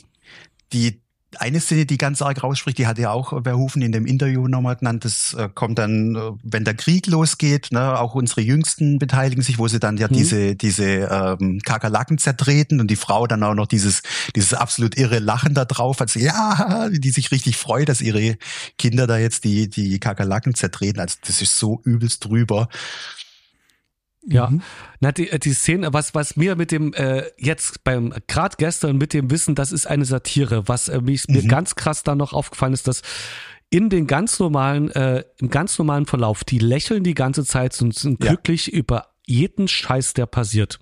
die eine Szene, die ganz arg rausspricht, die hat ja auch Verhoeven in dem Interview nochmal genannt. Das äh, kommt dann, äh, wenn der Krieg losgeht, ne, auch unsere Jüngsten beteiligen sich, wo sie dann ja Mhm. diese diese ähm, Kakerlaken zertreten und die Frau dann auch noch dieses dieses absolut irre Lachen da drauf, also ja, die sich richtig freut, dass ihre Kinder da jetzt die die Kakerlaken zertreten. Also das ist so übelst drüber. Ja, Mhm. na die, äh, die Szene, was was mir mit dem äh, jetzt beim gerade gestern mit dem Wissen, das ist eine Satire, was äh, mich, mir Mhm. ganz krass da noch aufgefallen ist, dass in den ganz normalen äh, im ganz normalen Verlauf, die lächeln die ganze Zeit und sind Ja. glücklich über jeden Scheiß, der passiert.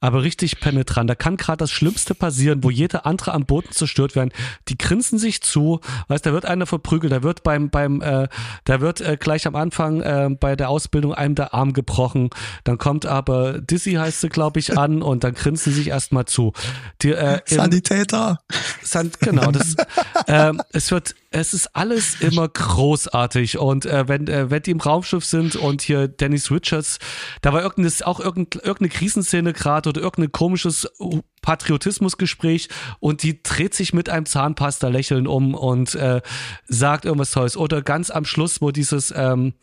Aber richtig penetrant. Da kann gerade das Schlimmste passieren, wo jeder andere am Boden zerstört werden. Die grinsen sich zu. Weißt, da wird einer verprügelt, da wird beim, beim, äh, da wird äh, gleich am Anfang äh, bei der Ausbildung einem der Arm gebrochen. Dann kommt aber Dizzy heißt sie, glaube ich, an und dann grinsen sie sich erstmal zu. Die, äh, im- Sanitäter. Sand, genau, das, ähm, es wird, es ist alles immer großartig und äh, wenn, äh, wenn die im Raumschiff sind und hier Dennis Richards, da war irgendeine, auch irgendeine, irgendeine Krisenszene gerade oder irgendein komisches Patriotismusgespräch und die dreht sich mit einem Zahnpasta lächeln um und äh, sagt irgendwas Tolles. Oder ganz am Schluss, wo dieses ähm,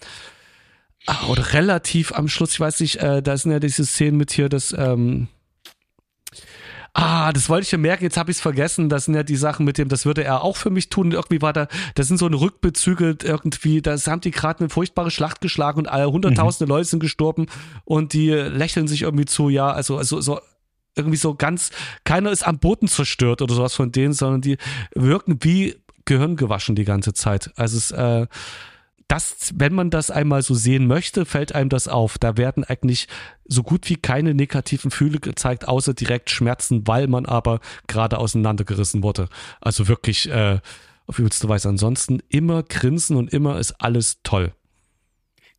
ah, oder relativ am Schluss, ich weiß nicht, äh, da sind ja diese Szenen mit hier, das ähm, Ah, das wollte ich ja merken, jetzt habe ich es vergessen. Das sind ja die Sachen mit dem, das würde er auch für mich tun. Irgendwie war da, das sind so eine Rückbezüge irgendwie, das haben die gerade eine furchtbare Schlacht geschlagen und alle hunderttausende Leute sind gestorben und die lächeln sich irgendwie zu, ja, also, also so irgendwie so ganz, keiner ist am Boden zerstört oder sowas von denen, sondern die wirken wie Gehirn gewaschen die ganze Zeit. Also es, äh, das, wenn man das einmal so sehen möchte, fällt einem das auf. Da werden eigentlich so gut wie keine negativen Gefühle gezeigt, außer direkt Schmerzen, weil man aber gerade auseinandergerissen wurde. Also wirklich äh, auf übelste Weise. Ansonsten immer grinsen und immer ist alles toll.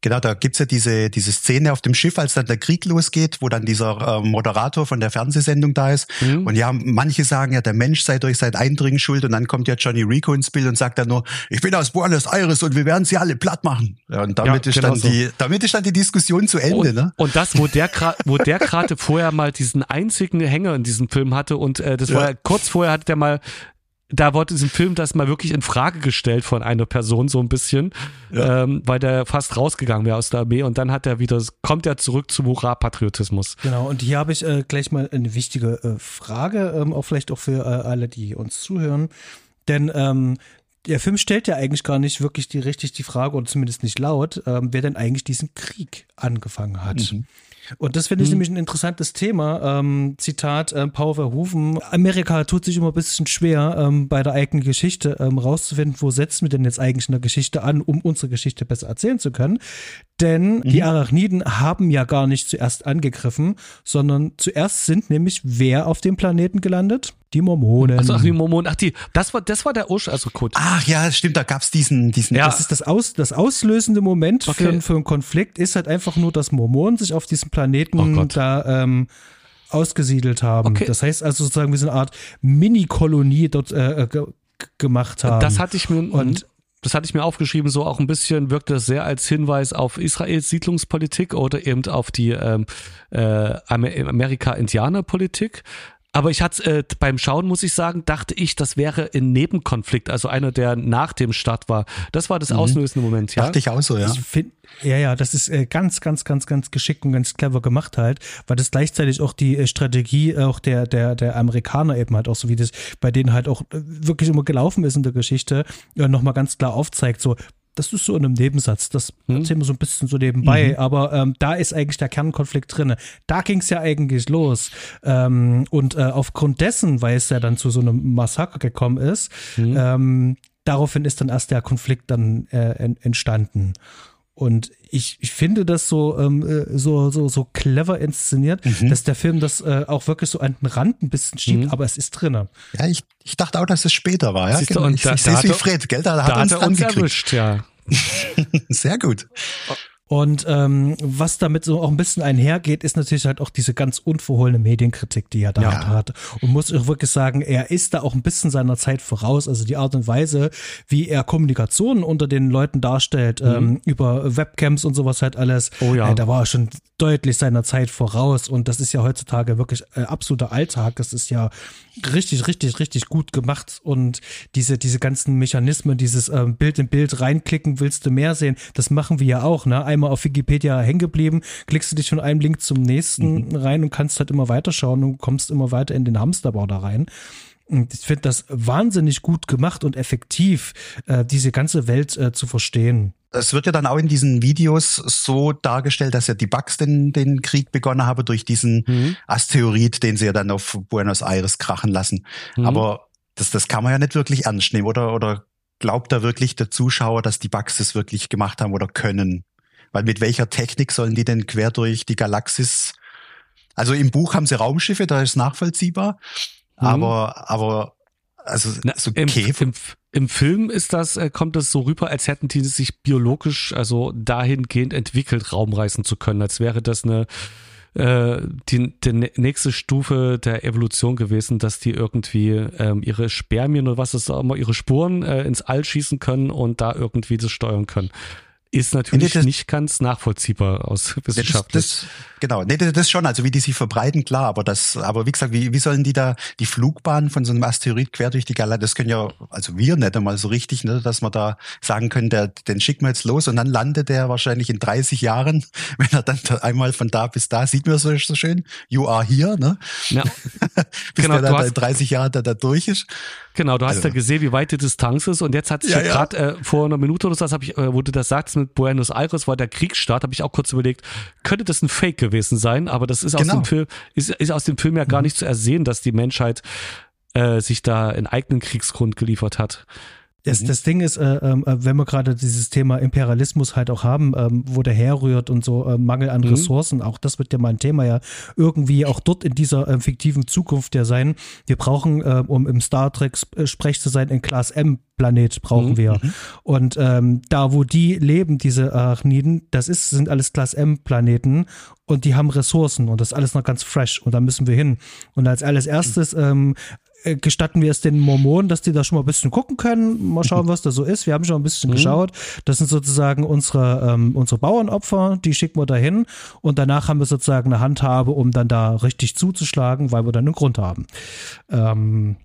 Genau, da gibt's ja diese, diese Szene auf dem Schiff, als dann der Krieg losgeht, wo dann dieser äh, Moderator von der Fernsehsendung da ist. Mhm. Und ja, manche sagen ja, der Mensch sei durch sein Eindringen schuld. Und dann kommt ja Johnny Rico ins Bild und sagt dann nur, ich bin aus Buenos Aires und wir werden sie alle platt machen. Ja, und damit Ja, ist genau dann so. die, damit ist dann die Diskussion zu Ende, und, ne? und das, wo der gerade, wo der gerade vorher mal diesen einzigen Hänger in diesem Film hatte und äh, das war ja. kurz vorher hatte der mal da wurde diesem Film das mal wirklich in Frage gestellt von einer Person so ein bisschen, Ja. ähm, weil der fast rausgegangen wäre aus der Armee und dann hat er wieder, kommt er zurück zum Hurra-Patriotismus. Genau, und hier habe ich äh, gleich mal eine wichtige äh, Frage, ähm, auch vielleicht auch für äh, alle, die uns zuhören. Denn ähm, der Film stellt ja eigentlich gar nicht wirklich die richtig die Frage, oder zumindest nicht laut, ähm, wer denn eigentlich diesen Krieg angefangen hat. Mhm. Und das finde ich Mhm. nämlich ein interessantes Thema. Ähm, Zitat äh, Paul Verhoeven. Amerika tut sich immer ein bisschen schwer, ähm, bei der eigenen Geschichte ähm, rauszufinden, wo setzen wir denn jetzt eigentlich in der Geschichte an, um unsere Geschichte besser erzählen zu können. Denn die Arachniden haben ja gar nicht zuerst angegriffen, sondern zuerst sind nämlich wer auf dem Planeten gelandet? Die Mormonen. Also ach die Mormonen, ach die, das war, das war der Ursprung, also gut. Ach ja, stimmt, da gab's diesen, diesen, Ja. Das ist das, aus, das auslösende Moment Okay. für, für einen Konflikt, ist halt einfach nur, dass Mormonen sich auf diesem Oh Planeten Gott. da ähm, ausgesiedelt haben. Okay. Das heißt also sozusagen, wie so eine Art Mini-Kolonie dort äh, ge gemacht haben. Das hatte ich mir Und- und das hatte ich mir aufgeschrieben, so auch ein bisschen wirkt das sehr als Hinweis auf Israels Siedlungspolitik oder eben auf die ähm, äh, Amer- Amerika-Indianer-Politik. Aber ich hatte äh, beim Schauen, muss ich sagen, dachte ich, das wäre ein Nebenkonflikt, also einer, der nach dem Start war. Das war das auslösende Moment, ja. dachte ich auch so, ja. Ich find, ja, ja, das ist äh, ganz, ganz, ganz, ganz geschickt und ganz clever gemacht halt, weil das gleichzeitig auch die äh, Strategie auch der, der, der Amerikaner eben halt auch so wie das bei denen halt auch äh, wirklich immer gelaufen ist in der Geschichte, äh, nochmal ganz klar aufzeigt, so das ist so in einem Nebensatz. Das hm. erzählen wir so ein bisschen so nebenbei. Mhm. Aber ähm, da ist eigentlich der Kernkonflikt drin. Da ging es ja eigentlich los. Ähm, und äh, aufgrund dessen, weil es ja dann zu so einem Massaker gekommen ist, mhm. ähm, daraufhin ist dann erst der Konflikt dann äh, entstanden. Und ich, ich finde das so, ähm, äh, so, so, so clever inszeniert, mhm. dass der Film das äh, auch wirklich so an den Rand ein bisschen schiebt, mhm. aber es ist drinne. Ja, ich, ich dachte auch, dass es später war. Ja, genau. ich, ich sehe es wie Fred, gell? Da, da hat, er uns erwischt, ja. Sehr gut. Und ähm, was damit so auch ein bisschen einhergeht, ist natürlich halt auch diese ganz unverhohlene Medienkritik, die er da ja. hat. Und muss ich wirklich sagen, er ist da auch ein bisschen seiner Zeit voraus. Also die Art und Weise, wie er Kommunikation unter den Leuten darstellt, mhm. ähm, über Webcams und sowas halt alles, oh ja. Äh, da war er schon deutlich seiner Zeit voraus. Und das ist ja heutzutage wirklich äh, absoluter Alltag. Das ist ja richtig, richtig, richtig gut gemacht. Und diese, diese ganzen Mechanismen, dieses ähm, Bild in Bild reinklicken, willst du mehr sehen, das machen wir ja auch, ne? einmal auf Wikipedia hängen geblieben, klickst du dich von einem Link zum nächsten mhm. rein und kannst halt immer weiterschauen und kommst immer weiter in den Hamsterbau da rein. Ich finde das wahnsinnig gut gemacht und effektiv, äh, diese ganze Welt äh, zu verstehen. Es wird ja dann auch in diesen Videos so dargestellt, dass ja die Bugs den, den Krieg begonnen haben durch diesen mhm. Asteroid, den sie ja dann auf Buenos Aires krachen lassen. Mhm. Aber das, das kann man ja nicht wirklich ernst nehmen, oder? Oder glaubt da wirklich der Zuschauer, dass die Bugs das wirklich gemacht haben oder können? Weil mit welcher Technik sollen die denn quer durch die Galaxis? Also im Buch haben sie Raumschiffe, da ist nachvollziehbar. Mhm. Aber, aber, also so im, Käfer. Im, Im, Film ist das, äh, kommt das so rüber, als hätten die sich biologisch, also dahingehend entwickelt, Raumreisen zu können, als wäre das eine äh, die, die nächste Stufe der Evolution gewesen, dass die irgendwie ähm, ihre Spermien oder was ist auch immer, ihre Spuren äh, ins All schießen können und da irgendwie das steuern können ist natürlich das, nicht ganz nachvollziehbar aus Wissenschaft. Das, das, genau, nee, das schon, also wie die sich verbreiten, klar, aber das, aber wie gesagt, wie, wie sollen die da die Flugbahn von so einem Asteroid quer durch die Galaxie, das können ja, also wir nicht einmal so richtig, ne, dass wir da sagen können, der, den schicken wir jetzt los und dann landet der wahrscheinlich in 30 Jahren, wenn er dann einmal von da bis da, sieht man so, so schön, you are here, ne? Ja. bis genau, der dann in 30 Jahren da, da durch ist. Genau, du hast also. ja gesehen, wie weit die Distanz ist und jetzt hat sich ja, ja. gerade äh, vor einer Minute oder so, das habe ich, äh, wo du das sagst mit Buenos Aires, war der Kriegsstart, habe ich auch kurz überlegt, könnte das ein Fake gewesen sein, aber das ist genau. aus dem Film, ist, ist aus dem Film ja gar mhm. nicht zu ersehen, dass die Menschheit äh, sich da einen eigenen Kriegsgrund geliefert hat. Das, mhm. das Ding ist, äh, äh, wenn wir gerade dieses Thema Imperialismus halt auch haben, ähm, wo der herrührt und so äh, Mangel an mhm. Ressourcen, auch das wird ja mal ein Thema ja irgendwie auch dort in dieser äh, fiktiven Zukunft ja sein. Wir brauchen, äh, um im Star Trek äh, Sprech zu sein, in Class M Planet brauchen mhm. wir. Mhm. Und ähm, da, wo die leben, diese Arachniden, das ist, sind alles Class M Planeten und die haben Ressourcen und das ist alles noch ganz fresh und da müssen wir hin. Und als alles erstes ähm, äh, gestatten wir es den Mormonen, dass die da schon mal ein bisschen gucken können, mal schauen, was da so ist. Wir haben schon ein bisschen mhm. geschaut. Das sind sozusagen unsere, ähm, unsere Bauernopfer, die schicken wir dahin und danach haben wir sozusagen eine Handhabe, um dann da richtig zuzuschlagen, weil wir dann einen Grund haben. Ähm,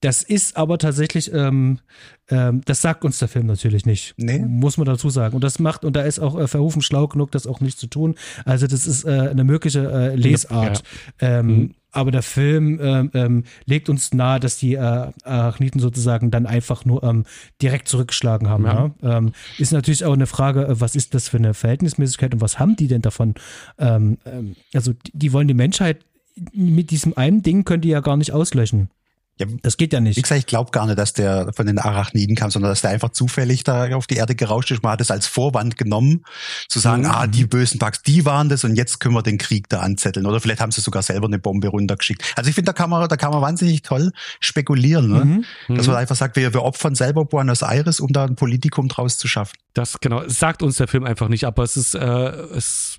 das ist aber tatsächlich, ähm, ähm, das sagt uns der Film natürlich nicht. Nee. Muss man dazu sagen. Und das macht, und da ist auch äh, Verhofen schlau genug, das auch nicht zu tun. Also, das ist äh, eine mögliche äh, Lesart. Ja. Ähm, mhm. Aber der Film ähm, ähm, legt uns nahe, dass die äh, Arachniten sozusagen dann einfach nur ähm, direkt zurückgeschlagen haben. Ja. Ja? Ähm, ist natürlich auch eine Frage, äh, was ist das für eine Verhältnismäßigkeit und was haben die denn davon? Also, die, die wollen die Menschheit mit diesem einen Ding können die ja gar nicht auslöschen. Ja, das geht ja nicht. Wie gesagt, ich glaube gar nicht, dass der von den Arachniden kam, sondern dass der einfach zufällig da auf die Erde gerauscht ist. Man hat es als Vorwand genommen, zu sagen, mhm. ah, die bösen Bugs, die waren das und jetzt können wir den Krieg da anzetteln. Oder vielleicht haben sie sogar selber eine Bombe runtergeschickt. Also ich finde, da kann man, da kann man wahnsinnig toll spekulieren, ne? Mhm. dass man mhm. einfach sagt, wir, wir opfern selber Buenos Aires, um da ein Politikum draus zu schaffen. Das genau, sagt uns der Film einfach nicht, aber es ist, äh, es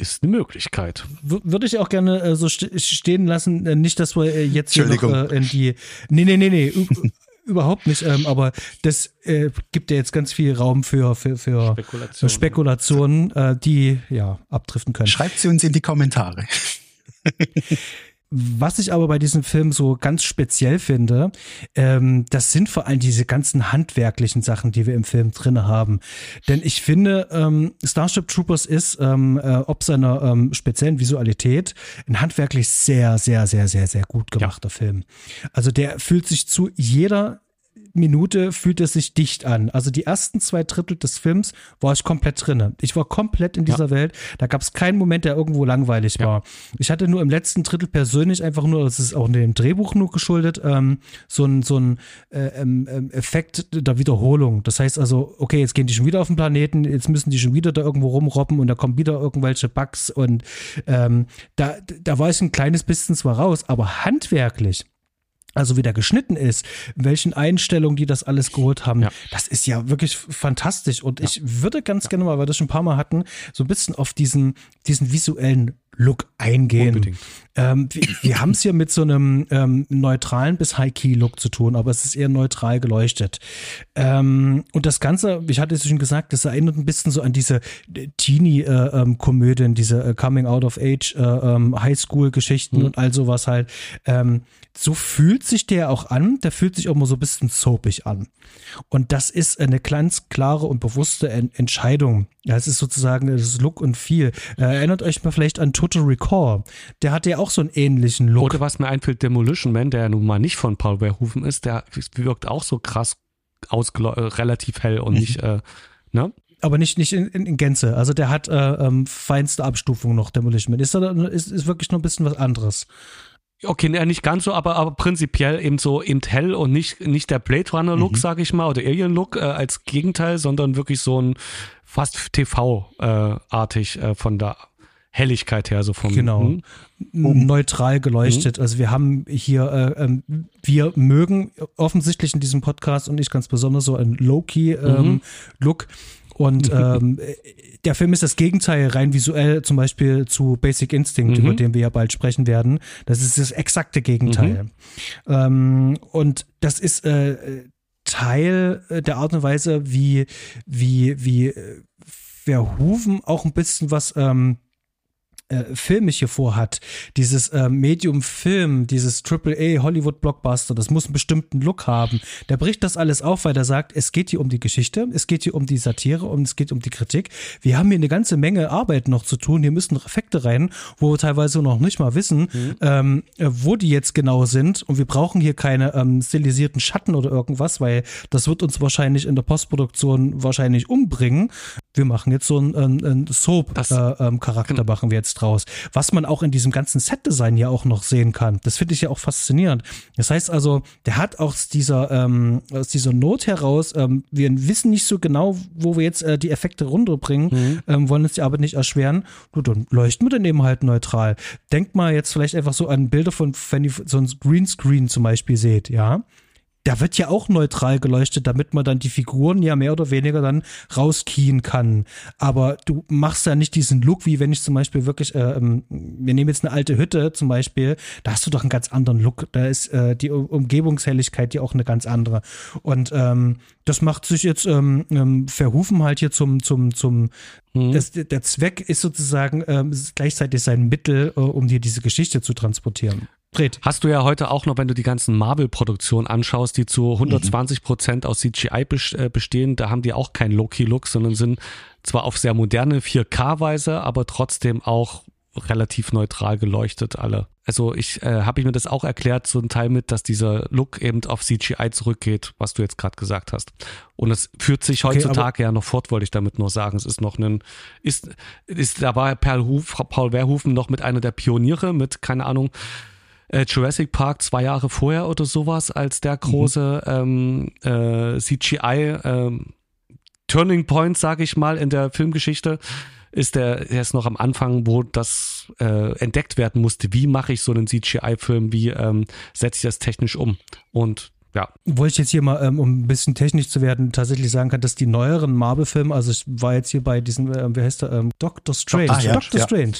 ist eine Möglichkeit. Würde ich auch gerne äh, so stehen lassen. Äh, nicht, dass wir äh, jetzt hier noch äh, in die. Nee, nee, nee, nee. überhaupt nicht. Ähm, aber das äh, gibt ja jetzt ganz viel Raum für, für, für Spekulationen, Spekulationen äh, die ja abdriften können. Schreibt sie uns in die Kommentare. Was ich aber bei diesem Film so ganz speziell finde, ähm, das sind vor allem diese ganzen handwerklichen Sachen, die wir im Film drin haben. Denn ich finde, ähm, Starship Troopers ist, ähm, äh, ob seiner ähm, speziellen Visualität, ein handwerklich sehr, sehr, sehr, sehr, sehr gut gemachter ja. Film. Also der fühlt sich zu jeder Minute fühlt es sich dicht an. Also die ersten zwei Drittel des Films war ich komplett drinne. Ich war komplett in dieser ja. Welt. Da gab es keinen Moment, der irgendwo langweilig ja. war. Ich hatte nur im letzten Drittel persönlich einfach nur, das ist auch in dem Drehbuch nur geschuldet, ähm, so ein, so ein äh, ähm, ähm, Effekt der Wiederholung. Das heißt also, okay, jetzt gehen die schon wieder auf den Planeten, jetzt müssen die schon wieder da irgendwo rumrobben und da kommen wieder irgendwelche Bugs und ähm, da, da war ich ein kleines bisschen zwar raus, aber handwerklich also wie der geschnitten ist, welchen Einstellungen die das alles geholt haben, ja. das ist ja wirklich fantastisch. Und ja. ich würde ganz ja. gerne mal, weil wir das schon ein paar Mal hatten, so ein bisschen auf diesen, diesen visuellen Look eingehen. Ähm, wir, wir haben es hier mit so einem ähm, neutralen bis High-Key-Look zu tun, aber es ist eher neutral geleuchtet. Ähm, und das Ganze, ich hatte es schon gesagt, das erinnert ein bisschen so an diese Teenie-Komödien, äh, ähm, diese äh, Coming-out-of-Age, äh, ähm, Highschool-Geschichten mhm. und all sowas halt. Ähm, so fühlt sich der auch an. Der fühlt sich auch mal so ein bisschen soapig an. Und das ist eine ganz klare und bewusste en Entscheidung. Ja, es ist sozusagen das Look und Feel. Äh, erinnert euch mal vielleicht an Total Recall. Der hatte ja auch so einen ähnlichen Look. Oder was mir einfällt, Demolition Man, der ja nun mal nicht von Paul Verhoeven ist, der wirkt auch so krass äh, relativ hell und mhm. nicht, äh, ne? aber nicht, nicht in, in, Gänze. Also der hat äh, ähm, feinste Abstufung noch, Demolition Man. Ist, ist, ist wirklich noch ein bisschen was anderes. Okay, ne, nicht ganz so, aber, aber prinzipiell eben so eben hell und nicht, nicht der Blade Runner Look, mhm. sag ich mal, oder Alien Look äh, als Gegenteil, sondern wirklich so ein fast TV-artig äh, äh, von der Helligkeit her, so vom. Genau. Hm? Neutral geleuchtet. Mhm. Also wir haben hier, äh, ähm, wir mögen offensichtlich in diesem Podcast und ich ganz besonders so ein Low-Key-Look. Ähm, und ähm, der Film ist das Gegenteil rein visuell zum Beispiel zu Basic Instinct, mhm. über den wir ja bald sprechen werden. Das ist das exakte Gegenteil. Mhm. Ähm, und das ist äh, Teil der Art und Weise, wie, wie, wie äh, Verhoeven auch ein bisschen was ähm, äh, filmisch hier vorhat, dieses äh, Medium Film, dieses AAA Hollywood Blockbuster, das muss einen bestimmten Look haben. Der bricht das alles auf, weil er sagt, es geht hier um die Geschichte, es geht hier um die Satire und es geht um die Kritik. Wir haben hier eine ganze Menge Arbeit noch zu tun. Hier müssen Effekte rein, wo wir teilweise noch nicht mal wissen, mhm. ähm, wo die jetzt genau sind. Und wir brauchen hier keine ähm, stilisierten Schatten oder irgendwas, weil das wird uns wahrscheinlich in der Postproduktion wahrscheinlich umbringen. Wir machen jetzt so einen, einen Soap-Charakter, äh, ähm, genau. machen wir jetzt draus. Was man auch in diesem ganzen Set-Design ja auch noch sehen kann. Das finde ich ja auch faszinierend. Das heißt also, der hat aus dieser, ähm, aus dieser Not heraus, ähm, wir wissen nicht so genau, wo wir jetzt äh, die Effekte runterbringen, mhm. ähm, wollen uns die Arbeit nicht erschweren. Gut, dann leuchten wir dann eben halt neutral. Denkt mal jetzt vielleicht einfach so an Bilder von, wenn ihr so ein Greenscreen zum Beispiel seht, ja da wird ja auch neutral geleuchtet, damit man dann die Figuren ja mehr oder weniger dann rauskien kann. Aber du machst ja nicht diesen Look, wie wenn ich zum Beispiel wirklich, äh, ähm, wir nehmen jetzt eine alte Hütte zum Beispiel, da hast du doch einen ganz anderen Look. Da ist äh, die Umgebungshelligkeit ja auch eine ganz andere. Und ähm, das macht sich jetzt ähm, ähm, Verhufen halt hier zum, zum, zum, mhm. das, der Zweck ist sozusagen ähm, gleichzeitig sein Mittel, äh, um dir diese Geschichte zu transportieren. Dreht. Hast du ja heute auch noch, wenn du die ganzen Marvel-Produktionen anschaust, die zu 120 Prozent aus CGI äh, bestehen, da haben die auch keinen Low-Key-Look, sondern sind zwar auf sehr moderne 4K-Weise, aber trotzdem auch relativ neutral geleuchtet alle. Also ich äh, habe ich mir das auch erklärt, so ein Teil mit, dass dieser Look eben auf CGI zurückgeht, was du jetzt gerade gesagt hast. Und es führt sich heutzutage okay, ja noch fort, wollte ich damit nur sagen. Es ist noch ein, ist, ist, da war Paul, Huf, Paul Verhoeven noch mit einer der Pioniere, mit, keine Ahnung, äh, Jurassic Park zwei Jahre vorher oder sowas als der große mhm. ähm, äh, CGI ähm, Turning Point, sage ich mal, in der Filmgeschichte ist der, ist noch am Anfang, wo das äh, entdeckt werden musste. Wie mache ich so einen CGI-Film? Wie ähm, setze ich das technisch um? Und ja. Wo ich jetzt hier mal, ähm, um ein bisschen technisch zu werden, tatsächlich sagen kann, dass die neueren Marvel-Filme, also ich war jetzt hier bei diesem, äh, wie heißt der, ähm, Doctor Strange. Ah, ja, Doctor. Strange.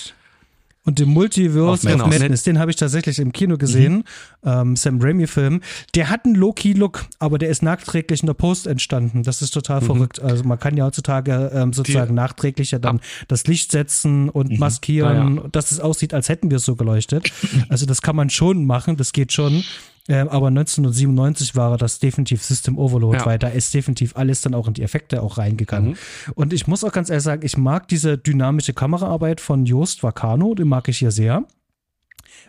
Und den Multiverse of, of Madness, den habe ich tatsächlich im Kino gesehen, mhm. ähm, Sam Raimi-Film. Der hat einen Low-Key-Look, aber der ist nachträglich in der Post entstanden. Das ist total mhm. verrückt. Also man kann ja heutzutage ähm, sozusagen Die, nachträglich ja dann ab. das Licht setzen und mhm. maskieren, ah, ja. dass es aussieht, als hätten wir es so geleuchtet. Also das kann man schon machen, das geht schon. Ähm, aber 1997 war das definitiv System Overload, ja. weil da ist definitiv alles dann auch in die Effekte auch reingegangen. Mhm. Und ich muss auch ganz ehrlich sagen, ich mag diese dynamische Kameraarbeit von Joost Vacano, den mag ich hier sehr.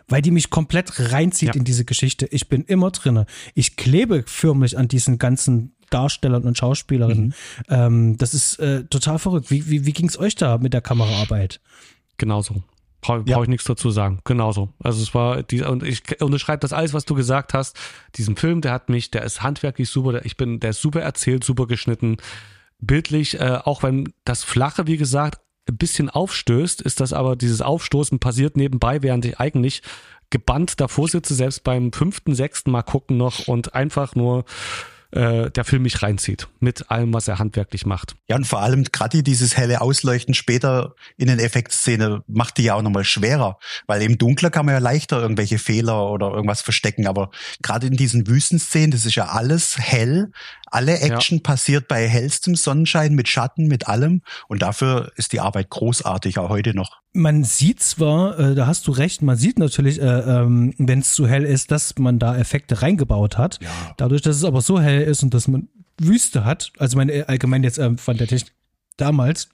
weil die mich komplett reinzieht ja. in diese Geschichte. Ich bin immer drinne. Ich klebe förmlich an diesen ganzen Darstellern und Schauspielerinnen. Mhm. Ähm, das ist äh, total verrückt. Wie, wie, wie ging es euch da mit der Kameraarbeit? Genauso. Brauche ja. brauch ich nichts dazu sagen. Genauso. Also es war die, und ich unterschreibe das alles, was du gesagt hast. Diesen Film, der hat mich, der ist handwerklich super, der, ich bin, der ist super erzählt, super geschnitten. Bildlich, äh, auch wenn das Flache, wie gesagt, ein bisschen aufstößt, ist das aber, dieses Aufstoßen passiert nebenbei, während ich eigentlich gebannt davor sitze, selbst beim fünften, sechsten Mal gucken noch und einfach nur äh, der Film mich reinzieht mit allem, was er handwerklich macht. Ja, und vor allem gerade dieses helle Ausleuchten später in den Effektszene macht die ja auch nochmal schwerer, weil im Dunkler kann man ja leichter irgendwelche Fehler oder irgendwas verstecken, aber gerade in diesen Wüstenszenen, das ist ja alles hell, alle Action ja. passiert bei hellstem Sonnenschein mit Schatten, mit allem und dafür ist die Arbeit großartig, auch heute noch man sieht zwar, äh, da hast du recht, man sieht natürlich, äh, ähm, wenn es zu hell ist, dass man da Effekte reingebaut hat. Ja. Dadurch, dass es aber so hell ist und dass man Wüste hat, also mein äh, allgemein jetzt äh, von der Technik damals,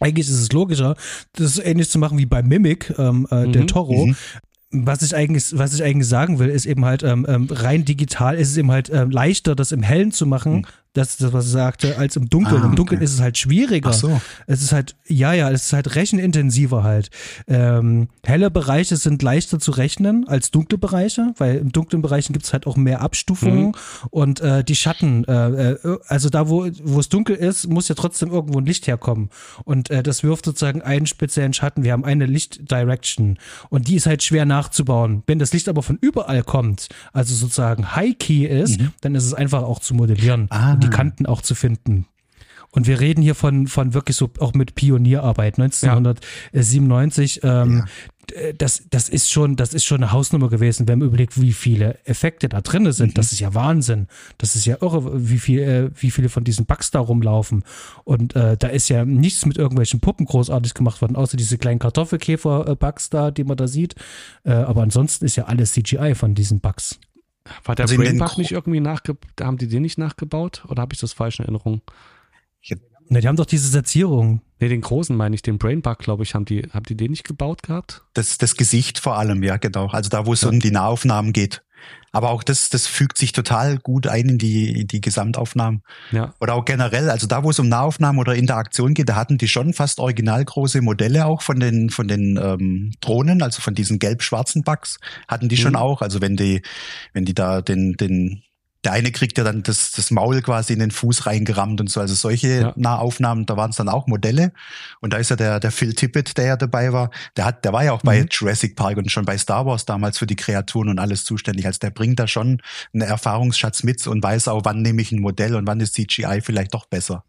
eigentlich ist es logischer, das ähnlich zu machen wie bei Mimic, ähm, äh, mhm. der Toro. Mhm was ich eigentlich, was ich eigentlich sagen will, ist eben halt ähm, ähm, rein digital ist es eben halt ähm, leichter, das im Hellen zu machen, mhm. Das ist das, was ich sagte, als im Dunkeln. Ah, Im Dunkeln okay. ist es halt schwieriger. Ach so. Es ist halt, ja, ja, es ist halt rechenintensiver halt. Ähm, helle Bereiche sind leichter zu rechnen als dunkle Bereiche, weil im dunklen Bereichen gibt es halt auch mehr Abstufungen mhm. und äh, die Schatten, äh, äh, also da, wo, wo es dunkel ist, muss ja trotzdem irgendwo ein Licht herkommen. Und äh, das wirft sozusagen einen speziellen Schatten. Wir haben eine Lichtdirection und die ist halt schwer nach nachzubauen. Wenn das Licht aber von überall kommt, also sozusagen High Key ist, mhm. dann ist es einfach auch zu modellieren ah. Die Kanten auch zu finden. Und wir reden hier von, von wirklich so auch mit Pionierarbeit 1997. Ja. Ähm, ja. Das, das ist schon, das ist schon eine Hausnummer gewesen, wenn man überlegt, wie viele Effekte da drin sind. Mhm. Das ist ja Wahnsinn. Das ist ja irre, wie viel, äh, wie viele von diesen Bugs da rumlaufen. Und äh, da ist ja nichts mit irgendwelchen Puppen großartig gemacht worden, außer diese kleinen Kartoffelkäfer-Bugs da, die man da sieht. Äh, aber ansonsten ist ja alles CGI von diesen Bugs. War der also Brainbug nicht irgendwie nachgebaut? Haben die den nicht nachgebaut? Oder habe ich das falsch in Erinnerung? Ne, die haben doch diese Setzierung. Ne, den großen meine ich, den Brainbug, glaube ich, haben die, haben die den nicht gebaut gehabt? Das, das Gesicht vor allem, ja, genau. Also da, wo es ja. um die Nahaufnahmen geht. Aber auch das, das fügt sich total gut ein in die, in die Gesamtaufnahmen. Ja. Oder auch generell, also da, wo es um Nahaufnahmen oder Interaktion geht, da hatten die schon fast originalgroße Modelle auch von den, von den ähm, Drohnen, also von diesen gelb-schwarzen Bugs, hatten die mhm. schon auch. Also wenn die, wenn die da den, den der eine kriegt ja dann das, das Maul quasi in den Fuß reingerammt und so. Also solche ja. Nahaufnahmen, da waren es dann auch Modelle. Und da ist ja der, der Phil Tippett, der ja dabei war, der hat, der war ja auch mhm. bei Jurassic Park und schon bei Star Wars damals für die Kreaturen und alles zuständig. Also der bringt da schon einen Erfahrungsschatz mit und weiß auch, wann nehme ich ein Modell und wann ist CGI vielleicht doch besser.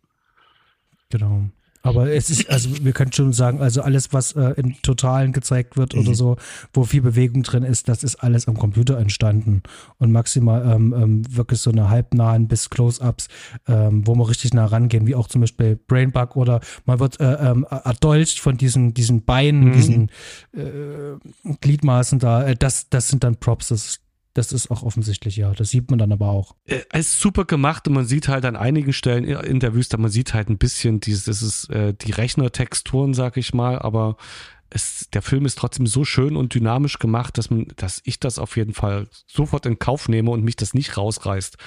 Genau. Aber es ist, also wir können schon sagen, also alles, was äh, in Totalen gezeigt wird mhm. oder so, wo viel Bewegung drin ist, das ist alles am Computer entstanden. Und maximal ähm, ähm, wirklich so eine halbnahen bis Close-Ups, ähm, wo man richtig nah rangehen, wie auch zum Beispiel Brainbug oder man wird äh, ähm, erdolcht von diesen, diesen Beinen, mhm. diesen äh, Gliedmaßen da. Äh, das, das sind dann Props, das das ist auch offensichtlich, ja. Das sieht man dann aber auch. Äh, es ist super gemacht und man sieht halt an einigen Stellen in der Wüste, man sieht halt ein bisschen dieses, das ist äh, die Rechnertexturen, sag ich mal, aber es, der Film ist trotzdem so schön und dynamisch gemacht, dass man, dass ich das auf jeden Fall sofort in Kauf nehme und mich das nicht rausreißt.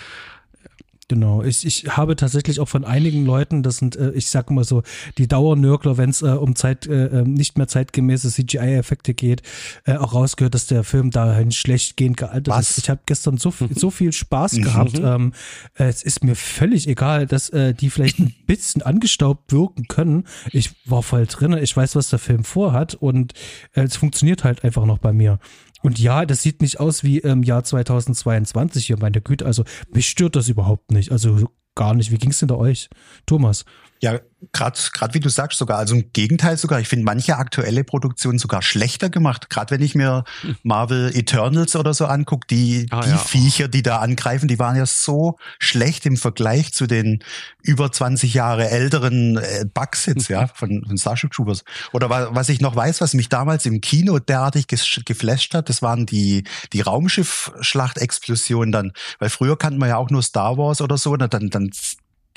Genau, ich, ich habe tatsächlich auch von einigen Leuten, das sind, äh, ich sag mal so, die Dauernörgler, wenn es äh, um Zeit, äh, ähm, nicht mehr zeitgemäße CGI-Effekte geht, äh, auch rausgehört, dass der Film dahin schlechtgehend gealtert Was? ist. Ich habe gestern so, so viel Spaß mhm. gehabt. ähm, äh, es ist mir völlig egal, dass äh, die vielleicht ein bisschen angestaubt wirken können. Ich war voll drin, ich weiß, was der Film vorhat und äh, es funktioniert halt einfach noch bei mir. Und ja, das sieht nicht aus wie im Jahr 2022 hier, meine Güte. Also mich stört das überhaupt nicht. Also gar nicht. Wie ging es denn da euch, Thomas? Ja, gerade gerade wie du sagst sogar, also im Gegenteil sogar, ich finde manche aktuelle Produktionen sogar schlechter gemacht. Gerade wenn ich mir Marvel Eternals oder so angucke, die, ah, die ja. Viecher, die da angreifen, die waren ja so schlecht im Vergleich zu den über 20 Jahre älteren äh, Bugs jetzt, ja, von, von Starship Troopers. Oder was ich noch weiß, was mich damals im Kino derartig geflasht hat, das waren die, die Raumschiff-Schlachtexplosionen dann. Weil früher kannte man ja auch nur Star Wars oder so, dann, dann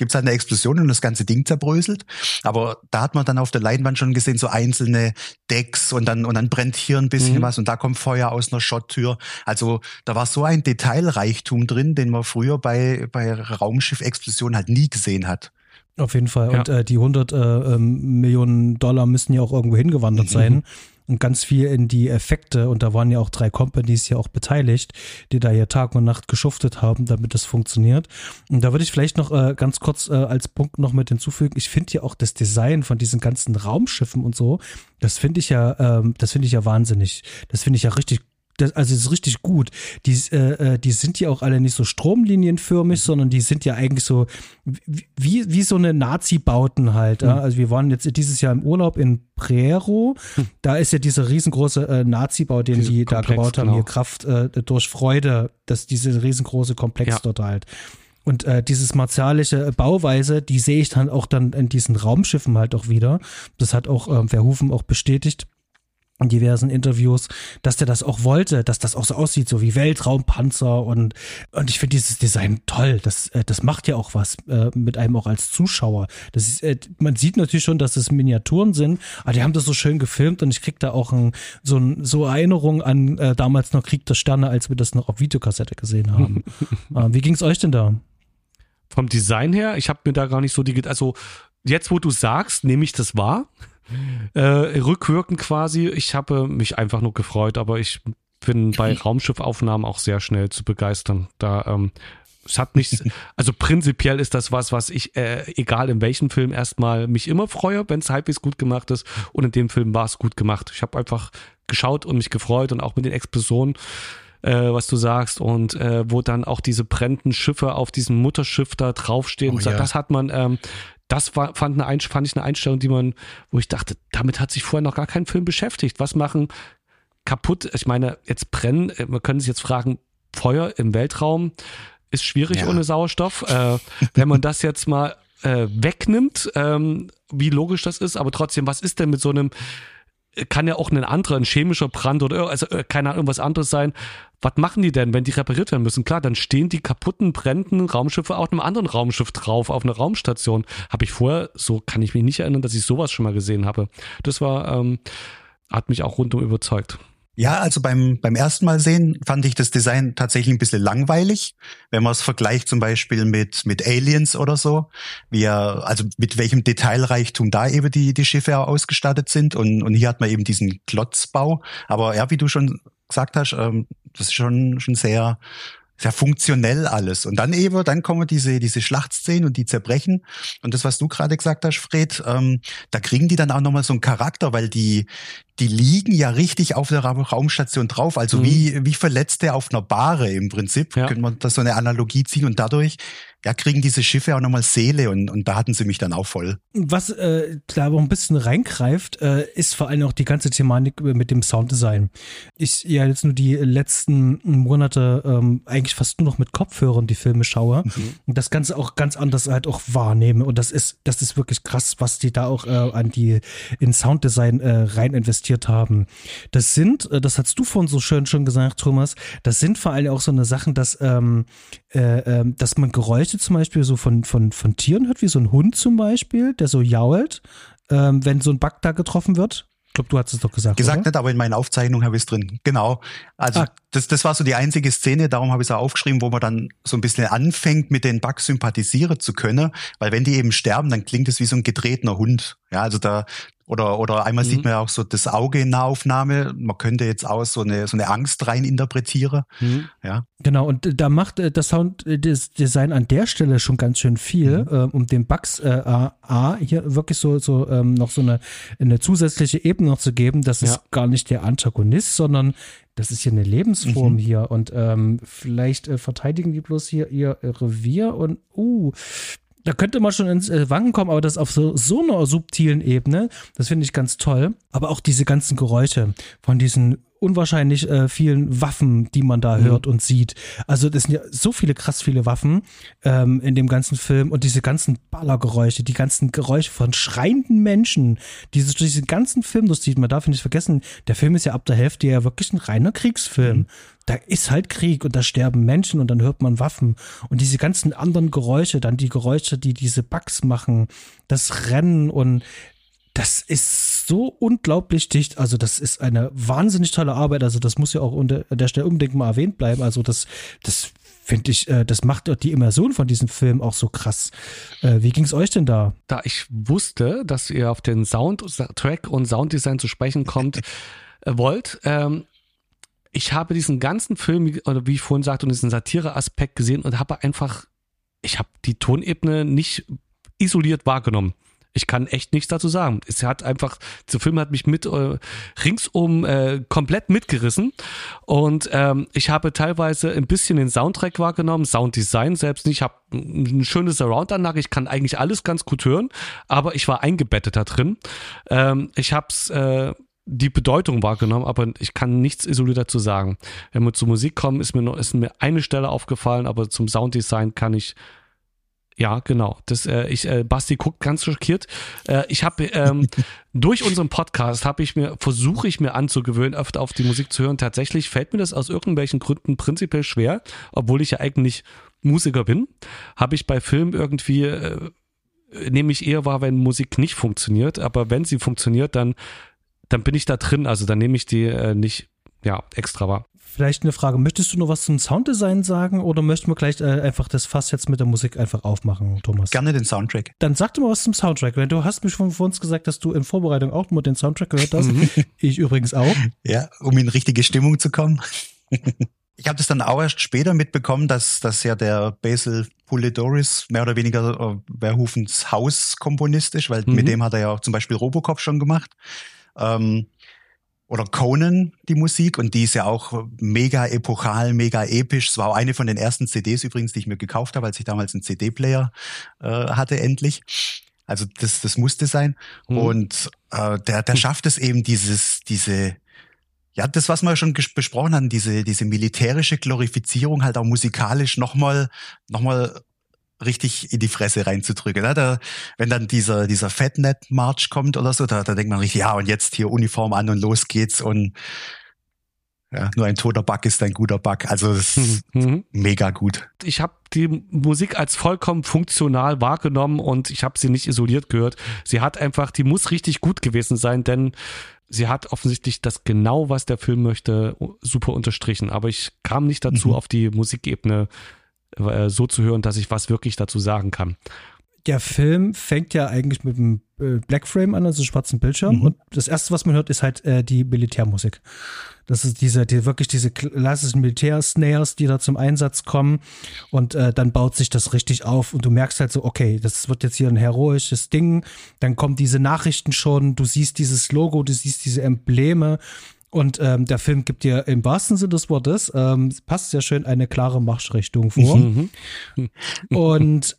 gibt's halt eine Explosion und das ganze Ding zerbröselt. Aber da hat man dann auf der Leinwand schon gesehen, so einzelne Decks und dann, und dann brennt hier ein bisschen mhm. was und da kommt Feuer aus einer Schotttür. Also da war so ein Detailreichtum drin, den man früher bei, bei Raumschiff-Explosionen halt nie gesehen hat. Auf jeden Fall. Ja. Und äh, die 100 äh, ähm, Millionen Dollar müssen ja auch irgendwo hingewandert mhm. sein und ganz viel in die Effekte. Und da waren ja auch drei Companies ja auch beteiligt, die da ja Tag und Nacht geschuftet haben, damit das funktioniert. Und da würde ich vielleicht noch äh, ganz kurz äh, als Punkt noch mit hinzufügen. Ich finde ja auch das Design von diesen ganzen Raumschiffen und so, das finde ich ja, ähm, das finde ich ja wahnsinnig. Das finde ich ja richtig das, also es ist richtig gut. Die, äh, äh, die sind ja auch alle nicht so stromlinienförmig, sondern die sind ja eigentlich so wie, wie so eine Nazi-Bauten halt. Mhm. Ja? Also wir waren jetzt dieses Jahr im Urlaub in Prero. Mhm. Da ist ja dieser riesengroße äh, Nazi-Bau, den Diese die Komplex, da gebaut haben, genau. hier Kraft äh, durch Freude, dass diese riesengroße Komplex ja. dort halt. Und äh, dieses martialische Bauweise, die sehe ich dann auch dann in diesen Raumschiffen halt auch wieder. Das hat auch äh, Verhoeven auch bestätigt in diversen Interviews, dass der das auch wollte, dass das auch so aussieht, so wie Weltraumpanzer und und ich finde dieses Design toll. Das äh, das macht ja auch was äh, mit einem auch als Zuschauer. Das ist, äh, man sieht natürlich schon, dass es Miniaturen sind, aber die haben das so schön gefilmt und ich krieg da auch ein, so ein, so Erinnerung an äh, damals noch Krieg der Sterne, als wir das noch auf Videokassette gesehen haben. äh, wie ging's euch denn da? Vom Design her, ich habe mir da gar nicht so die also jetzt wo du sagst, nehme ich das wahr äh, rückwirkend quasi. Ich habe mich einfach nur gefreut, aber ich bin bei Raumschiffaufnahmen auch sehr schnell zu begeistern. Da ähm, es hat nichts, also prinzipiell ist das was, was ich, äh, egal in welchem Film, erstmal mich immer freue, wenn es halbwegs gut gemacht ist. Und in dem Film war es gut gemacht. Ich habe einfach geschaut und mich gefreut und auch mit den Explosionen, äh, was du sagst, und äh, wo dann auch diese brennenden Schiffe auf diesem Mutterschiff da draufstehen. Oh, ja. Das hat man, ähm, das war, fand, eine, fand ich eine Einstellung, die man, wo ich dachte, damit hat sich vorher noch gar kein Film beschäftigt. Was machen kaputt? Ich meine, jetzt brennen, äh, können sich jetzt fragen, Feuer im Weltraum ist schwierig ja. ohne Sauerstoff. Äh, wenn man das jetzt mal äh, wegnimmt, ähm, wie logisch das ist, aber trotzdem, was ist denn mit so einem kann ja auch ein anderer, ein chemischer Brand oder also äh, keine Ahnung, irgendwas anderes sein. Was machen die denn, wenn die repariert werden müssen? Klar, dann stehen die kaputten, brennenden Raumschiffe auf einem anderen Raumschiff drauf, auf einer Raumstation. Habe ich vorher, so kann ich mich nicht erinnern, dass ich sowas schon mal gesehen habe. Das war, ähm, hat mich auch rundum überzeugt. Ja, also beim, beim ersten Mal sehen fand ich das Design tatsächlich ein bisschen langweilig, wenn man es vergleicht zum Beispiel mit, mit Aliens oder so, wie er, also mit welchem Detailreichtum da eben die, die Schiffe ausgestattet sind. Und, und hier hat man eben diesen Klotzbau. Aber ja, wie du schon gesagt hast, ähm, das ist schon, schon sehr, sehr funktionell alles. Und dann eben, dann kommen diese, diese Schlachtszenen und die zerbrechen. Und das, was du gerade gesagt hast, Fred, ähm, da kriegen die dann auch nochmal so einen Charakter, weil die, die liegen ja richtig auf der Raumstation drauf. Also mhm. wie, wie Verletzte auf einer Bahre im Prinzip. Ja. Könnte man da so eine Analogie ziehen. Und dadurch ja, kriegen diese Schiffe auch nochmal Seele und, und da hatten sie mich dann auch voll. Was äh, da aber ein bisschen reingreift, äh, ist vor allem auch die ganze Thematik mit dem Sounddesign. Ich ja jetzt nur die letzten Monate ähm, eigentlich fast nur noch mit Kopfhörern die Filme schaue mhm. und das Ganze auch ganz anders halt auch wahrnehme. Und das ist, das ist wirklich krass, was die da auch äh, an die in Sounddesign äh, rein investiert haben. Das sind, äh, das hast du vorhin so schön schon gesagt, Thomas, das sind vor allem auch so eine Sachen, dass, ähm, äh, äh, dass man Geräusche zum Beispiel so von, von, von Tieren hört, wie so ein Hund zum Beispiel, der so jault, ähm, wenn so ein Bug da getroffen wird. Ich glaube, du hast es doch gesagt. Gesagt oder? nicht, aber in meiner Aufzeichnung habe ich es drin. Genau. Also ah. das, das war so die einzige Szene, darum habe ich es auch aufgeschrieben, wo man dann so ein bisschen anfängt, mit den Bugs sympathisieren zu können. Weil wenn die eben sterben, dann klingt es wie so ein getretener Hund. Ja, also da, oder, oder einmal mhm. sieht man ja auch so das Auge in der Aufnahme. Man könnte jetzt auch so eine, so eine Angst rein interpretieren. Mhm. Ja. Genau, und da macht äh, das Sounddesign an der Stelle schon ganz schön viel, mhm. äh, um den Bugs äh, A hier wirklich so, so ähm, noch so eine, eine zusätzliche Ebene noch zu geben. Das ist ja. gar nicht der Antagonist, sondern das ist hier eine Lebensform mhm. hier. Und ähm, vielleicht äh, verteidigen die bloß hier ihr Revier und uh, da könnte man schon ins äh, Wanken kommen, aber das auf so, so einer subtilen Ebene, das finde ich ganz toll. Aber auch diese ganzen Geräusche von diesen unwahrscheinlich äh, vielen Waffen, die man da mhm. hört und sieht. Also das sind ja so viele krass viele Waffen ähm, in dem ganzen Film und diese ganzen Ballergeräusche, die ganzen Geräusche von schreienden Menschen, die sich durch diesen ganzen Film durchzieht. Man darf nicht vergessen, der Film ist ja ab der Hälfte ja wirklich ein reiner Kriegsfilm. Mhm. Da ist halt Krieg und da sterben Menschen und dann hört man Waffen und diese ganzen anderen Geräusche, dann die Geräusche, die diese Bugs machen, das Rennen und das ist so unglaublich dicht. Also, das ist eine wahnsinnig tolle Arbeit. Also, das muss ja auch unter der Stelle unbedingt mal erwähnt bleiben. Also, das, das finde ich, äh, das macht die Immersion von diesem Film auch so krass. Äh, wie ging es euch denn da? Da ich wusste, dass ihr auf den Soundtrack und Sounddesign zu sprechen kommt, äh, wollt, ähm, ich habe diesen ganzen Film, oder wie ich vorhin sagte, und diesen Satire-Aspekt gesehen und habe einfach, ich habe die Tonebene nicht isoliert wahrgenommen. Ich kann echt nichts dazu sagen. Es hat einfach, der Film hat mich mit äh, ringsum äh, komplett mitgerissen und ähm, ich habe teilweise ein bisschen den Soundtrack wahrgenommen, Sounddesign selbst nicht. Ich habe eine schöne Surround-Anlage, ich kann eigentlich alles ganz gut hören, aber ich war eingebettet da drin. Ähm, ich habe äh, die Bedeutung wahrgenommen, aber ich kann nichts isoliert dazu sagen. Wenn wir zur Musik kommen, ist mir noch ist mir eine Stelle aufgefallen, aber zum Sounddesign kann ich ja, genau. Das, äh, ich, äh, Basti guckt ganz schockiert. Äh, ich habe ähm, durch unseren Podcast habe ich mir versuche ich mir anzugewöhnen, öfter auf die Musik zu hören. Tatsächlich fällt mir das aus irgendwelchen Gründen prinzipiell schwer, obwohl ich ja eigentlich Musiker bin. Habe ich bei Filmen irgendwie äh, nehme ich eher wahr, wenn Musik nicht funktioniert. Aber wenn sie funktioniert, dann dann bin ich da drin. Also dann nehme ich die äh, nicht ja extra wahr. Vielleicht eine Frage, möchtest du noch was zum Sounddesign sagen oder möchten wir gleich äh, einfach das Fass jetzt mit der Musik einfach aufmachen, Thomas? Gerne den Soundtrack. Dann sag dir mal was zum Soundtrack, weil du hast mich von vor uns gesagt, dass du in Vorbereitung auch nur den Soundtrack gehört hast. Mhm. ich übrigens auch. Ja, um in richtige Stimmung zu kommen. ich habe das dann auch erst später mitbekommen, dass, dass ja der Basil Pulidoris mehr oder weniger äh, Verhofens Hauskomponist ist, weil mhm. mit dem hat er ja auch zum Beispiel Robocop schon gemacht. Ähm, oder Conan, die Musik, und die ist ja auch mega epochal, mega episch. Es war auch eine von den ersten CDs übrigens, die ich mir gekauft habe, als ich damals einen CD-Player äh, hatte, endlich. Also das, das musste sein. Mhm. Und äh, der, der schafft es eben, dieses, diese, ja, das, was wir schon besprochen haben, diese, diese militärische Glorifizierung halt auch musikalisch nochmal, nochmal richtig in die Fresse reinzudrücken. Ne? Da, wenn dann dieser, dieser Fatnet-March kommt oder so, da, da denkt man richtig, ja, und jetzt hier Uniform an und los geht's und ja, nur ein toter Bug ist ein guter Bug. Also das ist mhm. mhm. mega gut. Ich habe die Musik als vollkommen funktional wahrgenommen und ich habe sie nicht isoliert gehört. Sie hat einfach, die muss richtig gut gewesen sein, denn sie hat offensichtlich das genau, was der Film möchte, super unterstrichen. Aber ich kam nicht dazu, mhm. auf die Musikebene äh, so zu hören, dass ich was wirklich dazu sagen kann. Der Film fängt ja eigentlich mit dem äh, Blackframe an, also schwarzen Bildschirm. Mhm. Und das erste, was man hört, ist halt äh, die Militärmusik. Das ist diese, die, wirklich diese klassischen Militär-Snares, die da zum Einsatz kommen. Und äh, dann baut sich das richtig auf und du merkst halt so, okay, das wird jetzt hier ein heroisches Ding. Dann kommen diese Nachrichten schon, du siehst dieses Logo, du siehst diese Embleme. Und ähm, der Film gibt dir im wahrsten Sinne des Wortes, ähm, passt sehr schön eine klare Marschrichtung vor. Mhm. Und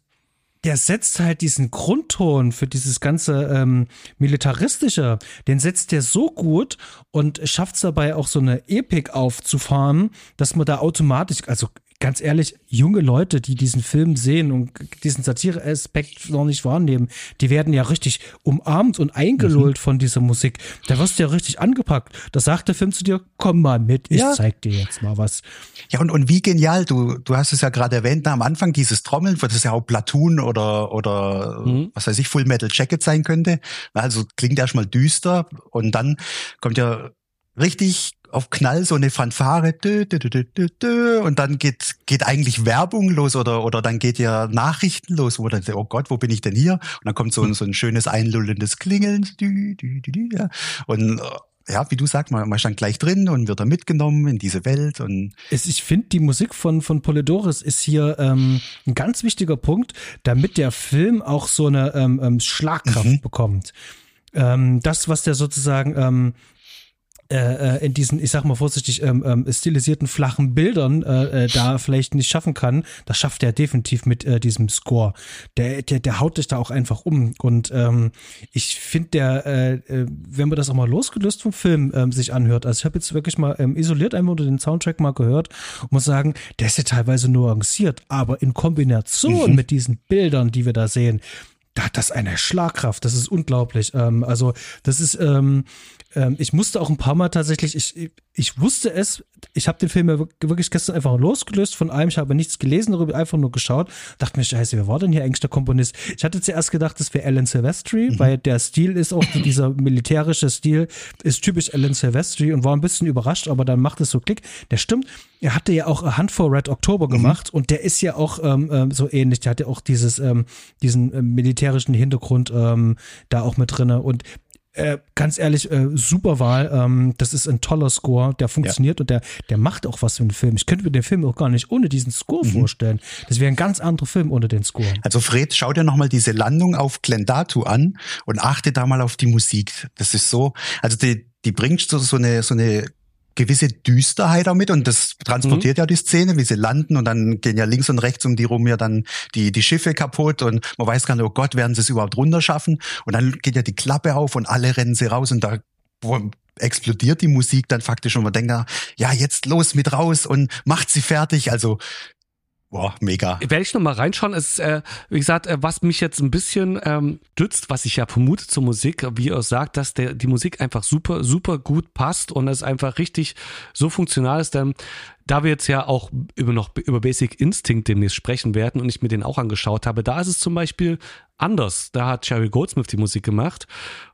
der setzt halt diesen Grundton für dieses ganze ähm, militaristische, den setzt der so gut und schafft es dabei auch so eine Epik aufzufahren, dass man da automatisch, also ganz ehrlich, junge Leute, die diesen Film sehen und diesen Satire-Aspekt noch nicht wahrnehmen, die werden ja richtig umarmt und eingelullt mhm. von dieser Musik. Da wirst du ja richtig angepackt. Da sagt der Film zu dir, komm mal mit, ich ja. zeig dir jetzt mal was. Ja, und, und wie genial, du, du hast es ja gerade erwähnt, am Anfang dieses Trommeln, das ist ja auch Platoon oder, oder mhm. was weiß ich, Full Metal Jacket sein könnte. Also klingt erstmal düster und dann kommt ja richtig auf Knall so eine Fanfare dü, dü, dü, und dann geht geht eigentlich Werbung los oder oder dann geht ja Nachrichten los, wo dann oh Gott, wo bin ich denn hier? Und dann kommt so ein so ein schönes einlullendes Klingeln ja. und äh, ja, wie du sagst, man, man stand gleich drin und wird da mitgenommen in diese Welt. Und ich finde, die Musik von, von Polidoris ist hier ähm, ein ganz wichtiger Punkt, damit der Film auch so eine ähm, ähm Schlagkraft mhm. bekommt. Ähm, das, was der sozusagen ähm, äh, äh, in diesen, ich sag mal vorsichtig, ähm, ähm, stilisierten flachen Bildern äh, äh, da vielleicht nicht schaffen kann, das schafft er definitiv mit äh, diesem Score. Der, der, der haut dich da auch einfach um. Und ähm, ich finde, der, äh, wenn man das auch mal losgelöst vom Film ähm, sich anhört, also ich habe jetzt wirklich mal ähm, isoliert einmal unter den Soundtrack mal gehört und muss sagen, der ist ja teilweise nuanciert, aber in Kombination mhm. mit diesen Bildern, die wir da sehen, da hat das eine Schlagkraft, das ist unglaublich. Ähm, also das ist, ähm, ähm, ich musste auch ein paar Mal tatsächlich, ich, ich wusste es, ich habe den Film ja wirklich gestern einfach losgelöst von allem, ich habe nichts gelesen darüber, einfach nur geschaut, dachte mir, scheiße, wer war denn hier eigentlich der Komponist? Ich hatte zuerst gedacht, das wäre Alan Silvestri, mhm. weil der Stil ist auch, dieser militärische Stil ist typisch Alan Silvestri und war ein bisschen überrascht, aber dann macht es so Klick. Der stimmt, er hatte ja auch A Hunt for Red October mhm. gemacht und der ist ja auch ähm, ähm, so ähnlich, der hat ja auch dieses, ähm, diesen äh, militärischen Hintergrund ähm, da auch mit drinne und äh, ganz ehrlich, äh, super Wahl. Ähm, das ist ein toller Score, der funktioniert ja. und der, der macht auch was für den Film. Ich könnte mir den Film auch gar nicht ohne diesen Score mhm. vorstellen. Das wäre ein ganz anderer Film ohne den Score. Also Fred, schau dir nochmal diese Landung auf Glendatu an und achte da mal auf die Musik. Das ist so, also die, die bringt so, so eine, so eine gewisse Düsterheit damit und das transportiert mhm. ja die Szene, wie sie landen und dann gehen ja links und rechts um die rum ja dann die, die Schiffe kaputt und man weiß gar nicht, oh Gott, werden sie es überhaupt runterschaffen und dann geht ja die Klappe auf und alle rennen sie raus und da explodiert die Musik dann faktisch und man denkt, ja, jetzt los mit raus und macht sie fertig. Also Boah, mega. Werde ich noch mal reinschauen. Es ist, äh, wie gesagt, äh, was mich jetzt ein bisschen ähm, stützt, was ich ja vermute zur Musik, wie ihr sagt, dass der, die Musik einfach super, super gut passt und es einfach richtig so funktional ist. Denn da wir jetzt ja auch über noch über Basic Instinct demnächst sprechen werden und ich mir den auch angeschaut habe, da ist es zum Beispiel anders. Da hat Jerry Goldsmith die Musik gemacht.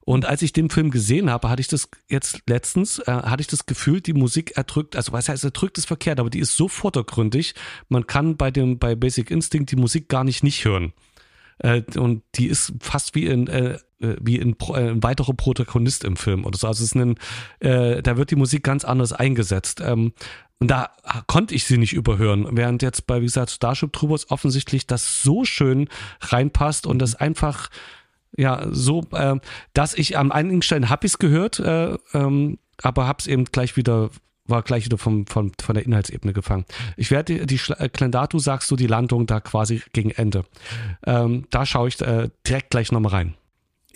Und als ich den Film gesehen habe, hatte ich das jetzt letztens, äh, hatte ich das Gefühl, die Musik erdrückt, also was heißt erdrückt ist verkehrt, aber die ist so vordergründig, man kann bei dem, bei Basic Instinct die Musik gar nicht nicht hören. Äh, und die ist fast wie in, äh, wie ein, äh, ein weiterer Protagonist im Film oder so. Also es ist ein, äh, da wird die Musik ganz anders eingesetzt. Ähm, und da konnte ich sie nicht überhören, während jetzt bei, wie gesagt, Starship Troopers offensichtlich das so schön reinpasst und das einfach, ja, so, äh, dass ich an einigen Stellen hab ich's gehört, äh, ähm, aber hab's eben gleich wieder war gleich wieder vom, von, von der Inhaltsebene gefangen. Ich werde die, die äh, Klendatu sagst du die Landung da quasi gegen Ende. Ähm, da schaue ich äh, direkt gleich nochmal rein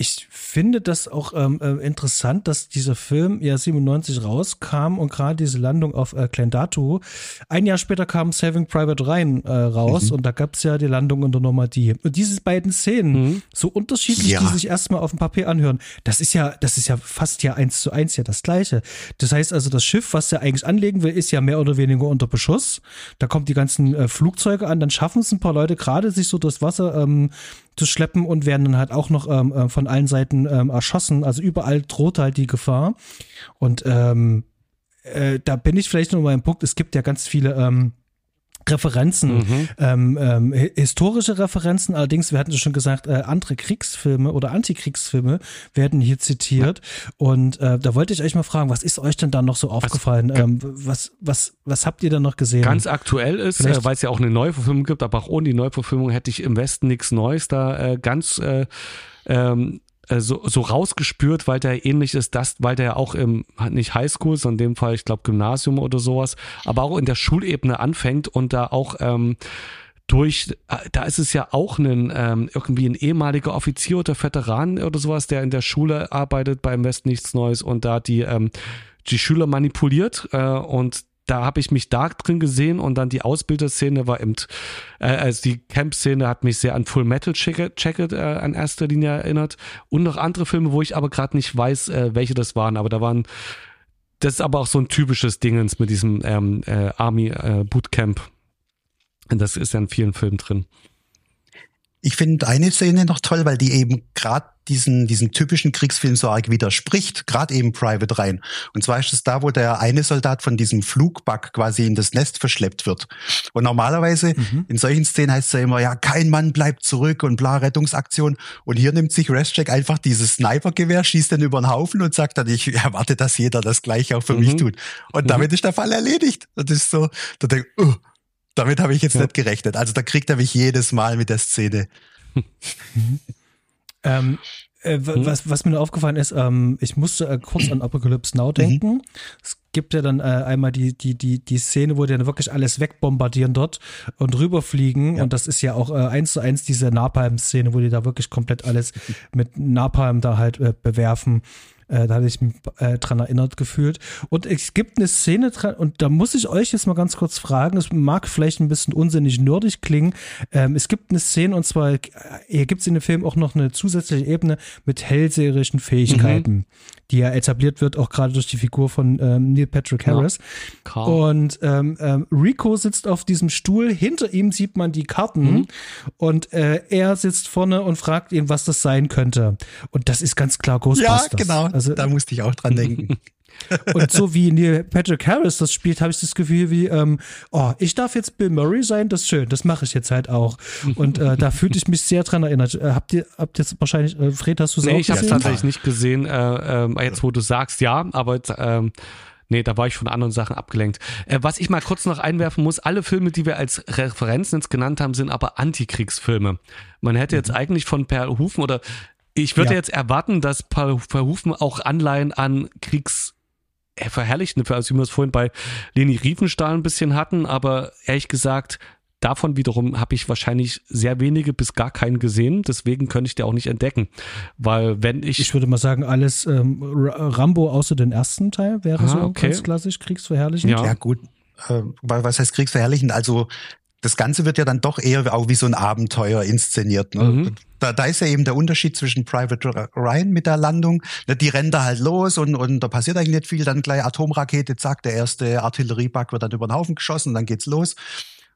ich finde das auch ähm, äh, interessant, dass dieser Film ja 97 rauskam und gerade diese Landung auf äh, Glendatu. Ein Jahr später kam Saving Private Ryan äh, raus mhm. und da gab es ja die Landung in der Normandie. Und diese beiden Szenen, mhm. so unterschiedlich, ja. die sich erstmal auf dem Papier anhören, das ist ja, das ist ja fast ja eins zu eins ja das Gleiche. Das heißt also, das Schiff, was er eigentlich anlegen will, ist ja mehr oder weniger unter Beschuss. Da kommen die ganzen äh, Flugzeuge an, dann schaffen es ein paar Leute gerade, sich so durchs Wasser ähm, zu schleppen und werden dann halt auch noch ähm, äh, von allen Seiten ähm, erschossen. Also überall droht halt die Gefahr. Und ähm, äh, da bin ich vielleicht noch mal im Punkt, es gibt ja ganz viele ähm, Referenzen, mhm. ähm, ähm, historische Referenzen, allerdings, wir hatten schon gesagt, äh, andere Kriegsfilme oder Antikriegsfilme werden hier zitiert. Und äh, da wollte ich euch mal fragen, was ist euch denn da noch so aufgefallen? Ähm, was, was, was habt ihr da noch gesehen? Ganz aktuell ist, äh, weil es ja auch eine Neuverfilmung gibt, aber auch ohne die Neuverfilmung hätte ich im Westen nichts Neues da äh, ganz äh, ähm, äh, so, so rausgespürt, weil der ähnlich ist, das, weil der ja auch im, nicht Highschool, sondern in dem Fall, ich glaube, Gymnasium oder sowas, aber auch in der Schulebene anfängt und da auch ähm, durch, äh, da ist es ja auch ein, ähm, irgendwie ein ehemaliger Offizier oder Veteran oder sowas, der in der Schule arbeitet beim West nichts Neues und da die, ähm, die Schüler manipuliert äh, und da habe ich mich da drin gesehen und dann die Ausbilderszene war eben, äh, also die Camp-Szene hat mich sehr an Full Metal Jacket äh, in erster Linie erinnert und noch andere Filme, wo ich aber gerade nicht weiß, äh, welche das waren, aber da waren, das ist aber auch so ein typisches Dingens mit diesem ähm, äh, Army äh, Bootcamp. Und das ist ja in vielen Filmen drin. Ich finde eine Szene noch toll, weil die eben gerade diesen, diesen typischen Kriegsfilm so arg widerspricht, gerade eben Private Ryan. Und zwar ist es da, wo der eine Soldat von diesem Flugbug quasi in das Nest verschleppt wird. Und normalerweise mhm. in solchen Szenen heißt es ja immer, ja, kein Mann bleibt zurück und bla, Rettungsaktion. Und hier nimmt sich Reschek einfach dieses Snipergewehr, schießt dann über den Haufen und sagt dann, ich erwarte, dass jeder das gleiche auch für mhm. mich tut. Und mhm. damit ist der Fall erledigt. Das ist so, da denke ich, uh, damit habe ich jetzt ja. nicht gerechnet. Also da kriegt er mich jedes Mal mit der Szene. ähm, Äh, hm? was, was mir aufgefallen ist, ähm, ich musste äh, kurz an Apocalypse Now denken. Mhm. Es gibt ja dann äh, einmal die, die, die, die Szene, wo die dann wirklich alles wegbombardieren dort und rüberfliegen. Ja. Und das ist ja auch äh, eins zu eins diese Napalm-Szene, wo die da wirklich komplett alles mit Napalm da halt äh, bewerfen. Äh, da hatte ich mich äh, dran erinnert gefühlt. Und es gibt eine Szene dran, und da muss ich euch jetzt mal ganz kurz fragen, es mag vielleicht ein bisschen unsinnig nerdig klingen. Ähm, es gibt eine Szene, und zwar, äh, hier gibt es in dem Film auch noch eine zusätzliche Ebene mit hellseherischen Fähigkeiten. Mhm die ja etabliert wird, auch gerade durch die Figur von ähm, Neil Patrick Harris. Ja, und ähm, ähm, Rico sitzt auf diesem Stuhl, hinter ihm sieht man die Karten mhm. und äh, er sitzt vorne und fragt ihn, was das sein könnte. Und das ist ganz klar Ghostbusters. Ja, genau. Also, da musste ich auch dran denken. Und so wie Neil Patrick Harris das spielt, habe ich das Gefühl wie, ähm, oh, ich darf jetzt Bill Murray sein, das ist schön, das mache ich jetzt halt auch. Und äh, da fühlte ich mich sehr dran erinnert. Äh, habt ihr, habt ihr wahrscheinlich, äh, Fred, hast du es nee, auch ich habe es tatsächlich nicht gesehen. Äh, äh, jetzt, wo du sagst, ja, aber jetzt, ähm, Nee, da war ich von anderen Sachen abgelenkt. Äh, was ich mal kurz noch einwerfen muss, alle Filme, die wir als Referenzen jetzt genannt haben, sind aber Antikriegsfilme. Man hätte jetzt mhm. eigentlich von Per Hufen oder ich würde ja. jetzt erwarten, dass Per Hufen auch Anleihen an Kriegs verherrlichten, also wie wir es vorhin bei Leni Riefenstahl ein bisschen hatten, aber ehrlich gesagt, davon wiederum habe ich wahrscheinlich sehr wenige bis gar keinen gesehen, deswegen könnte ich dir auch nicht entdecken, weil wenn ich... Ich würde mal sagen, alles ähm, Rambo außer den ersten Teil wäre ah, so okay. ganz klassisch kriegsverherrlichend. Ja, ja gut, äh, was heißt kriegsverherrlichend? Also das Ganze wird ja dann doch eher auch wie so ein Abenteuer inszeniert. Ne? Mhm. Da, da ist ja eben der Unterschied zwischen Private Ryan mit der Landung. Ne, die rennen da halt los und, und da passiert eigentlich nicht viel. Dann gleich Atomrakete, zack, der erste Artilleriebug wird dann über den Haufen geschossen, dann geht's los.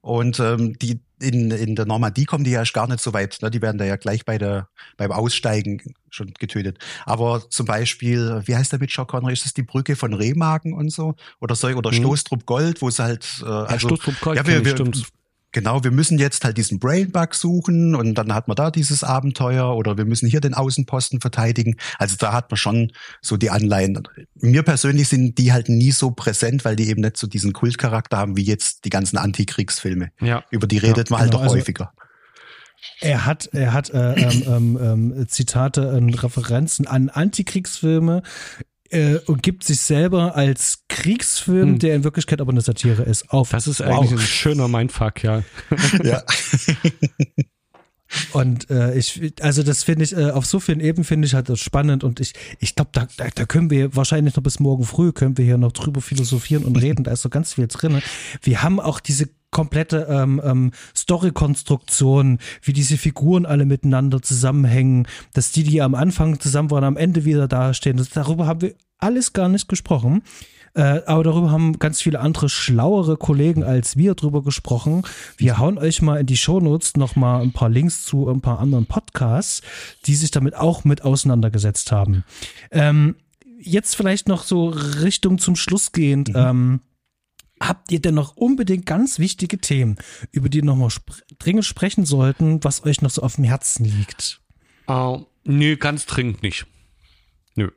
Und ähm, die in, in der Normandie kommen die ja erst gar nicht so weit. Ne? Die werden da ja gleich bei der, beim Aussteigen schon getötet. Aber zum Beispiel, wie heißt der mit Sean Connery? Ist das die Brücke von Remagen und so? Oder so, oder mhm. Stoßtrupp Gold, wo es halt äh, also, ja, Stoßtrupp Gold, ja, wir, wir, stimmt genau, wir müssen jetzt halt diesen Brainbug suchen und dann hat man da dieses Abenteuer oder wir müssen hier den Außenposten verteidigen. Also da hat man schon so die Anleihen. Mir persönlich sind die halt nie so präsent, weil die eben nicht so diesen Kultcharakter haben wie jetzt die ganzen Antikriegsfilme. Ja. Über die redet ja, man halt genau, doch also häufiger. Er hat, er hat äh, ähm, ähm, ähm Zitate und Referenzen an Antikriegsfilme äh, und gibt sich selber als Kriegsfilm, hm. der in Wirklichkeit aber eine Satire ist, auf. Das ist eigentlich wow. ein schöner Mindfuck, ja. ja. Und äh, ich, also das finde ich, äh, auf so vielen Ebenen finde ich halt das spannend und ich, ich glaube, da, da, da können wir wahrscheinlich noch bis morgen früh, können wir hier noch drüber philosophieren und reden, da ist so ganz viel drin. Wir haben auch diese komplette ähm, ähm, Story-Konstruktion, wie diese Figuren alle miteinander zusammenhängen, dass die, die am Anfang zusammen waren, am Ende wieder dastehen. Das, darüber haben wir alles gar nicht gesprochen. Äh, aber darüber haben ganz viele andere schlauere Kollegen als wir drüber gesprochen. Wir hauen euch mal in die Shownotes noch mal ein paar Links zu ein paar anderen Podcasts, die sich damit auch mit auseinandergesetzt haben. Ähm, jetzt vielleicht noch so Richtung zum Schluss gehend. Mhm. Ähm, Habt ihr denn noch unbedingt ganz wichtige Themen, über die noch mal sp dringend sprechen sollten, was euch noch so auf dem Herzen liegt? Uh, nö, ganz dringend nicht. Nö.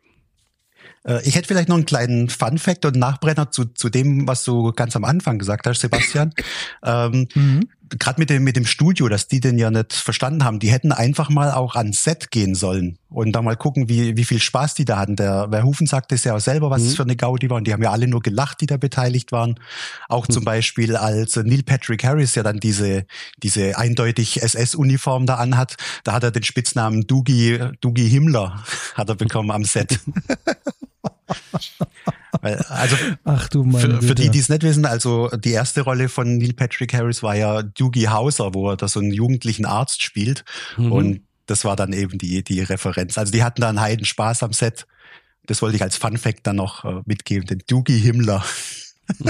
Äh, ich hätte vielleicht noch einen kleinen Fun-Fact und Nachbrenner zu, zu dem, was du ganz am Anfang gesagt hast, Sebastian. ähm, mhm gerade mit dem, mit dem Studio, dass die den ja nicht verstanden haben, die hätten einfach mal auch ans Set gehen sollen und da mal gucken, wie, wie viel Spaß die da hatten. Der Verhufen sagte es ja auch selber, was mhm. es für eine Gaudi war und die haben ja alle nur gelacht, die da beteiligt waren. Auch mhm. zum Beispiel als Neil Patrick Harris ja dann diese, diese eindeutig SS-Uniform da anhat, da hat er den Spitznamen Dugi, Dugi Himmler hat er bekommen am Set. also Ach du für, für die, die es nicht wissen, also die erste Rolle von Neil Patrick Harris war ja Doogie Hauser, wo er da so einen jugendlichen Arzt spielt. Mhm. Und das war dann eben die, die Referenz. Also die hatten da einen heiden Spaß am Set. Das wollte ich als Fun Fact dann noch äh, mitgeben, den Doogie Himmler.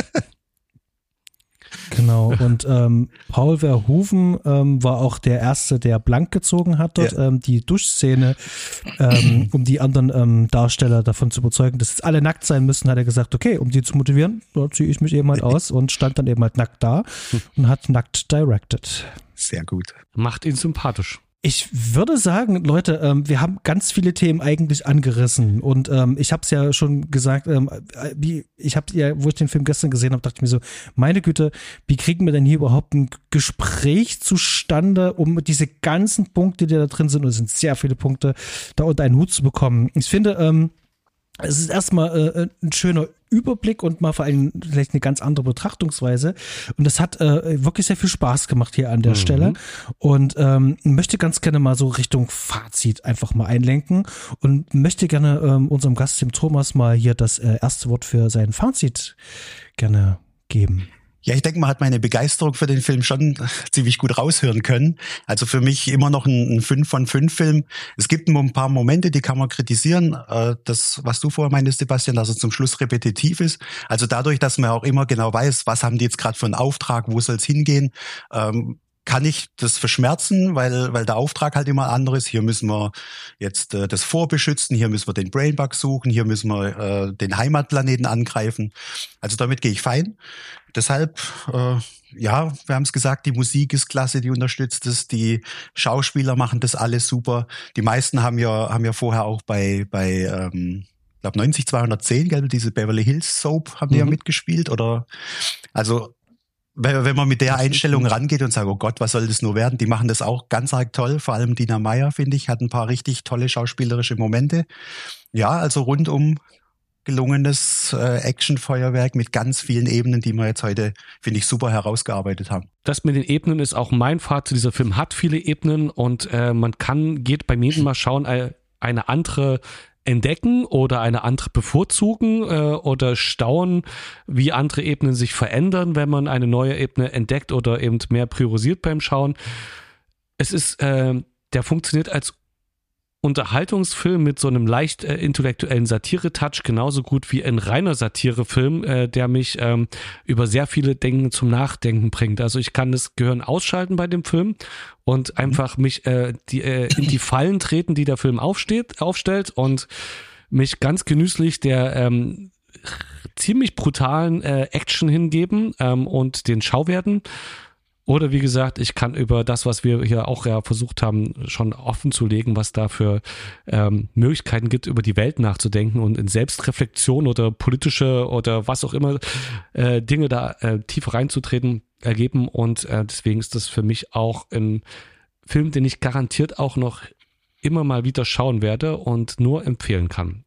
Genau, und ähm, Paul Verhoeven ähm, war auch der Erste, der blank gezogen hat dort, ja. ähm, die Duschszene, ähm, um die anderen ähm, Darsteller davon zu überzeugen, dass jetzt alle nackt sein müssen, hat er gesagt, okay, um die zu motivieren, da ziehe ich mich eben halt aus und stand dann eben halt nackt da und hat nackt directed. Sehr gut. Macht ihn sympathisch. Ich würde sagen, Leute, ähm, wir haben ganz viele Themen eigentlich angerissen und ähm, ich habe es ja schon gesagt, ähm, äh, wie ich habe ja, wo ich den Film gestern gesehen habe, dachte ich mir so, meine Güte, wie kriegen wir denn hier überhaupt ein Gespräch zustande, um diese ganzen Punkte, die da drin sind, und es sind sehr viele Punkte, da unter einen Hut zu bekommen. Ich finde, ähm, es ist erstmal äh, äh, ein schöner Überblick und mal vor allem vielleicht eine ganz andere Betrachtungsweise. Und das hat äh, wirklich sehr viel Spaß gemacht hier an der mhm. Stelle. Und ähm, möchte ganz gerne mal so Richtung Fazit einfach mal einlenken und möchte gerne ähm, unserem Gast, dem Thomas, mal hier das äh, erste Wort für sein Fazit gerne geben. Ja, ich denke, man hat meine Begeisterung für den Film schon ziemlich gut raushören können. Also für mich immer noch ein, ein 5 von 5 Film. Es gibt ein paar Momente, die kann man kritisieren. Äh, das, was du vorher meintest, Sebastian, dass er zum Schluss repetitiv ist. Also dadurch, dass man auch immer genau weiß, was haben die jetzt gerade für einen Auftrag, wo soll es hingehen, ähm, kann ich das verschmerzen, weil, weil der Auftrag halt immer anders ist. Hier müssen wir jetzt äh, das Vorbeschützen, hier müssen wir den Brainbug suchen, hier müssen wir äh, den Heimatplaneten angreifen. Also damit gehe ich fein. Deshalb, äh, ja, wir haben es gesagt, die Musik ist klasse, die unterstützt es, die Schauspieler machen das alles super. Die meisten haben ja, haben ja vorher auch bei, bei ähm, ich glaube 90 210, gell, diese Beverly Hills Soap haben die mhm. ja mitgespielt oder also wenn man mit der Einstellung rangeht und sagt, oh Gott, was soll das nur werden? Die machen das auch ganz arg toll. Vor allem Dina Meyer, finde ich, hat ein paar richtig tolle schauspielerische Momente. Ja, also rundum gelungenes äh, Actionfeuerwerk mit ganz vielen Ebenen, die wir jetzt heute, finde ich, super herausgearbeitet haben. Das mit den Ebenen ist auch mein Fazit. Dieser Film hat viele Ebenen und äh, man kann, geht beim jeden Mal schauen, äh, eine andere entdecken oder eine andere bevorzugen äh, oder staunen, wie andere Ebenen sich verändern, wenn man eine neue Ebene entdeckt oder eben mehr priorisiert beim Schauen. Es ist, äh, der funktioniert als Unterhaltungsfilm mit so einem leicht äh, intellektuellen Satire-Touch genauso gut wie ein reiner Satirefilm, äh, der mich ähm, über sehr viele Dinge zum Nachdenken bringt. Also ich kann das Gehirn ausschalten bei dem Film und mhm. einfach mich äh, die, äh, in die Fallen treten, die der Film aufsteht, aufstellt und mich ganz genüsslich der ähm, ziemlich brutalen äh, Action hingeben ähm, und den Schauwerten. Oder wie gesagt, ich kann über das, was wir hier auch ja versucht haben, schon offen zu legen, was da für ähm, Möglichkeiten gibt, über die Welt nachzudenken und in Selbstreflexion oder politische oder was auch immer äh, Dinge da äh, tiefer reinzutreten, ergeben. Und äh, deswegen ist das für mich auch ein Film, den ich garantiert auch noch immer mal wieder schauen werde und nur empfehlen kann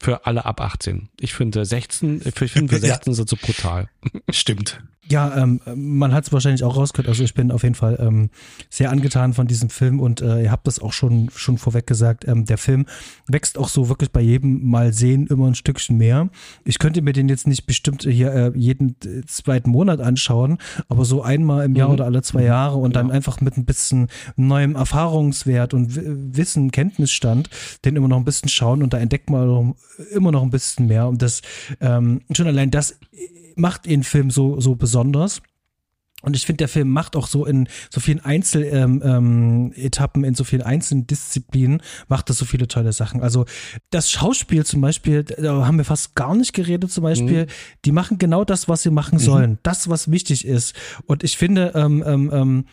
für alle ab 18. Ich finde 16, ich finde für 16 ja. sind so brutal. Stimmt. Ja, ähm, man hat es wahrscheinlich auch rausgehört. Also ich bin auf jeden Fall ähm, sehr angetan von diesem Film und äh, ihr habt das auch schon schon vorweg gesagt. Ähm, der Film wächst auch so wirklich bei jedem Mal sehen immer ein Stückchen mehr. Ich könnte mir den jetzt nicht bestimmt hier äh, jeden zweiten Monat anschauen, aber so einmal im Jahr mhm. oder alle zwei mhm. Jahre und ja. dann einfach mit ein bisschen neuem Erfahrungswert und Wissen, Kenntnisstand, den immer noch ein bisschen schauen und da entdeckt man immer noch ein bisschen mehr. Und das ähm, schon allein das macht den Film so, so besonders. Und ich finde, der Film macht auch so in so vielen Einzeletappen, ähm, ähm, in so vielen einzelnen Disziplinen, macht das so viele tolle Sachen. Also das Schauspiel zum Beispiel, da haben wir fast gar nicht geredet zum Beispiel, mhm. die machen genau das, was sie machen sollen. Mhm. Das, was wichtig ist. Und ich finde, ähm, ähm, ähm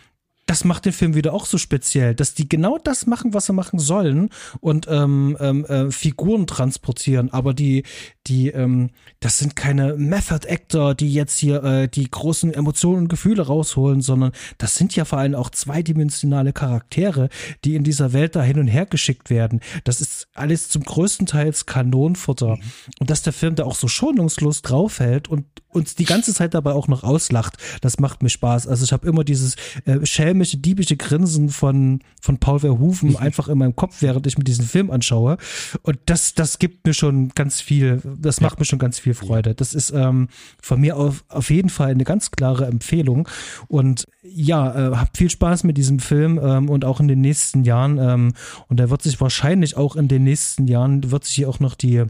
das macht den Film wieder auch so speziell, dass die genau das machen, was sie machen sollen und ähm, ähm, äh, Figuren transportieren, aber die, die, ähm, das sind keine Method Actor, die jetzt hier äh, die großen Emotionen und Gefühle rausholen, sondern das sind ja vor allem auch zweidimensionale Charaktere, die in dieser Welt da hin und her geschickt werden. Das ist alles zum größten Teil Kanonenfutter. Mhm. Und dass der Film da auch so schonungslos draufhält und uns die ganze Zeit dabei auch noch auslacht, das macht mir Spaß. Also ich habe immer dieses äh, schelmische, diebische Grinsen von, von Paul Verhoeven einfach in meinem Kopf, während ich mir diesen Film anschaue. Und das, das gibt mir schon ganz viel, das macht mir schon ganz viel Freude. Das ist ähm, von mir auf, auf jeden Fall eine ganz klare Empfehlung. Und ja, äh, habt viel Spaß mit diesem Film ähm, und auch in den nächsten Jahren. Ähm, und er wird sich wahrscheinlich auch in den nächsten Jahren, wird sich hier auch noch die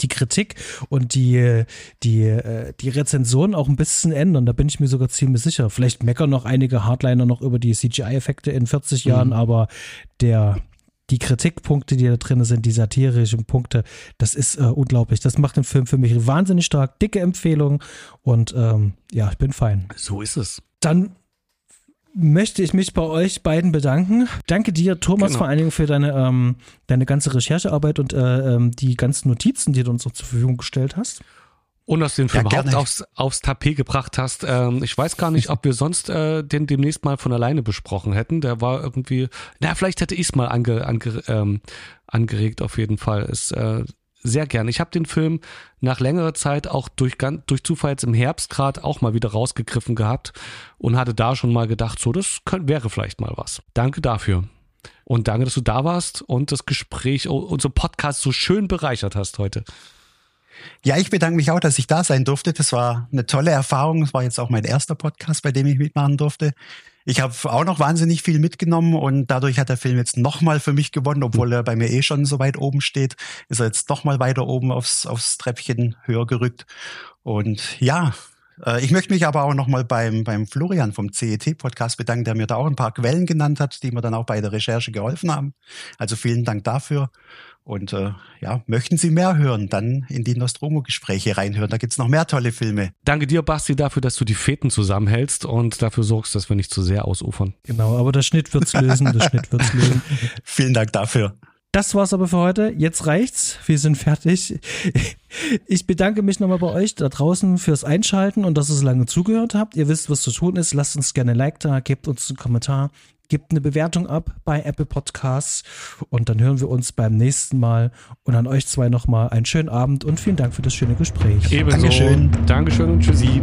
die Kritik und die, die, äh, die Rezension auch ein bisschen ändern. Da bin ich mir sogar ziemlich sicher. Vielleicht meckern noch einige Hardliner noch über die CGI-Effekte in 40 Jahren, mhm. aber der, die Kritikpunkte, die da drin sind, die satirischen Punkte, das ist äh, unglaublich. Das macht den Film für mich wahnsinnig stark. Dicke Empfehlung und ähm, ja, ich bin fein. So ist es. Dann möchte ich mich bei euch beiden bedanken. Danke dir, Thomas, Genau. vor allen Dingen für deine, ähm, deine ganze Recherchearbeit und äh, ähm, die ganzen Notizen, die du uns noch zur Verfügung gestellt hast. Und dass du den Film Ja, überhaupt aufs, aufs Tapet gebracht hast. Ähm, ich weiß gar nicht, ob wir sonst äh, den demnächst mal von alleine besprochen hätten. Der war irgendwie, na, vielleicht hätte ich es mal ange, ange, ähm, angeregt, auf jeden Fall. Ist äh, sehr gern. Ich habe den Film nach längerer Zeit auch durch, durch Zufall jetzt im Herbst gerade auch mal wieder rausgegriffen gehabt und hatte da schon mal gedacht, so, das könnt, wäre vielleicht mal was. Danke dafür. Und danke, dass du da warst und das Gespräch, unser Podcast so schön bereichert hast heute. Ja, ich bedanke mich auch, dass ich da sein durfte. Das war eine tolle Erfahrung. Das war jetzt auch mein erster Podcast, bei dem ich mitmachen durfte. Ich habe auch noch wahnsinnig viel mitgenommen und dadurch hat der Film jetzt nochmal für mich gewonnen, obwohl er bei mir eh schon so weit oben steht, ist er jetzt nochmal weiter oben aufs, aufs Treppchen höher gerückt. Und ja, äh, ich möchte mich aber auch nochmal beim, beim Florian vom CET-Podcast bedanken, der mir da auch ein paar Quellen genannt hat, die mir dann auch bei der Recherche geholfen haben. Also vielen Dank dafür. Und äh, ja, möchten Sie mehr hören, dann in die Nostromo-Gespräche reinhören. Da gibt's noch mehr tolle Filme. Danke dir, Basti, dafür, dass du die Fäden zusammenhältst und dafür sorgst, dass wir nicht zu sehr ausufern. Genau, aber der Schnitt wird's lösen, der Schnitt wird's lösen. Vielen Dank dafür. Das war's aber für heute. Jetzt reicht's. Wir sind fertig. Ich bedanke mich nochmal bei euch da draußen fürs Einschalten und dass ihr so lange zugehört habt. Ihr wisst, was zu tun ist. Lasst uns gerne ein Like da, gebt uns einen Kommentar, gebt eine Bewertung ab bei Apple Podcasts und dann hören wir uns beim nächsten Mal. Und an euch zwei nochmal einen schönen Abend und vielen Dank für das schöne Gespräch. Ebenso. Dankeschön. Dankeschön und tschüssi.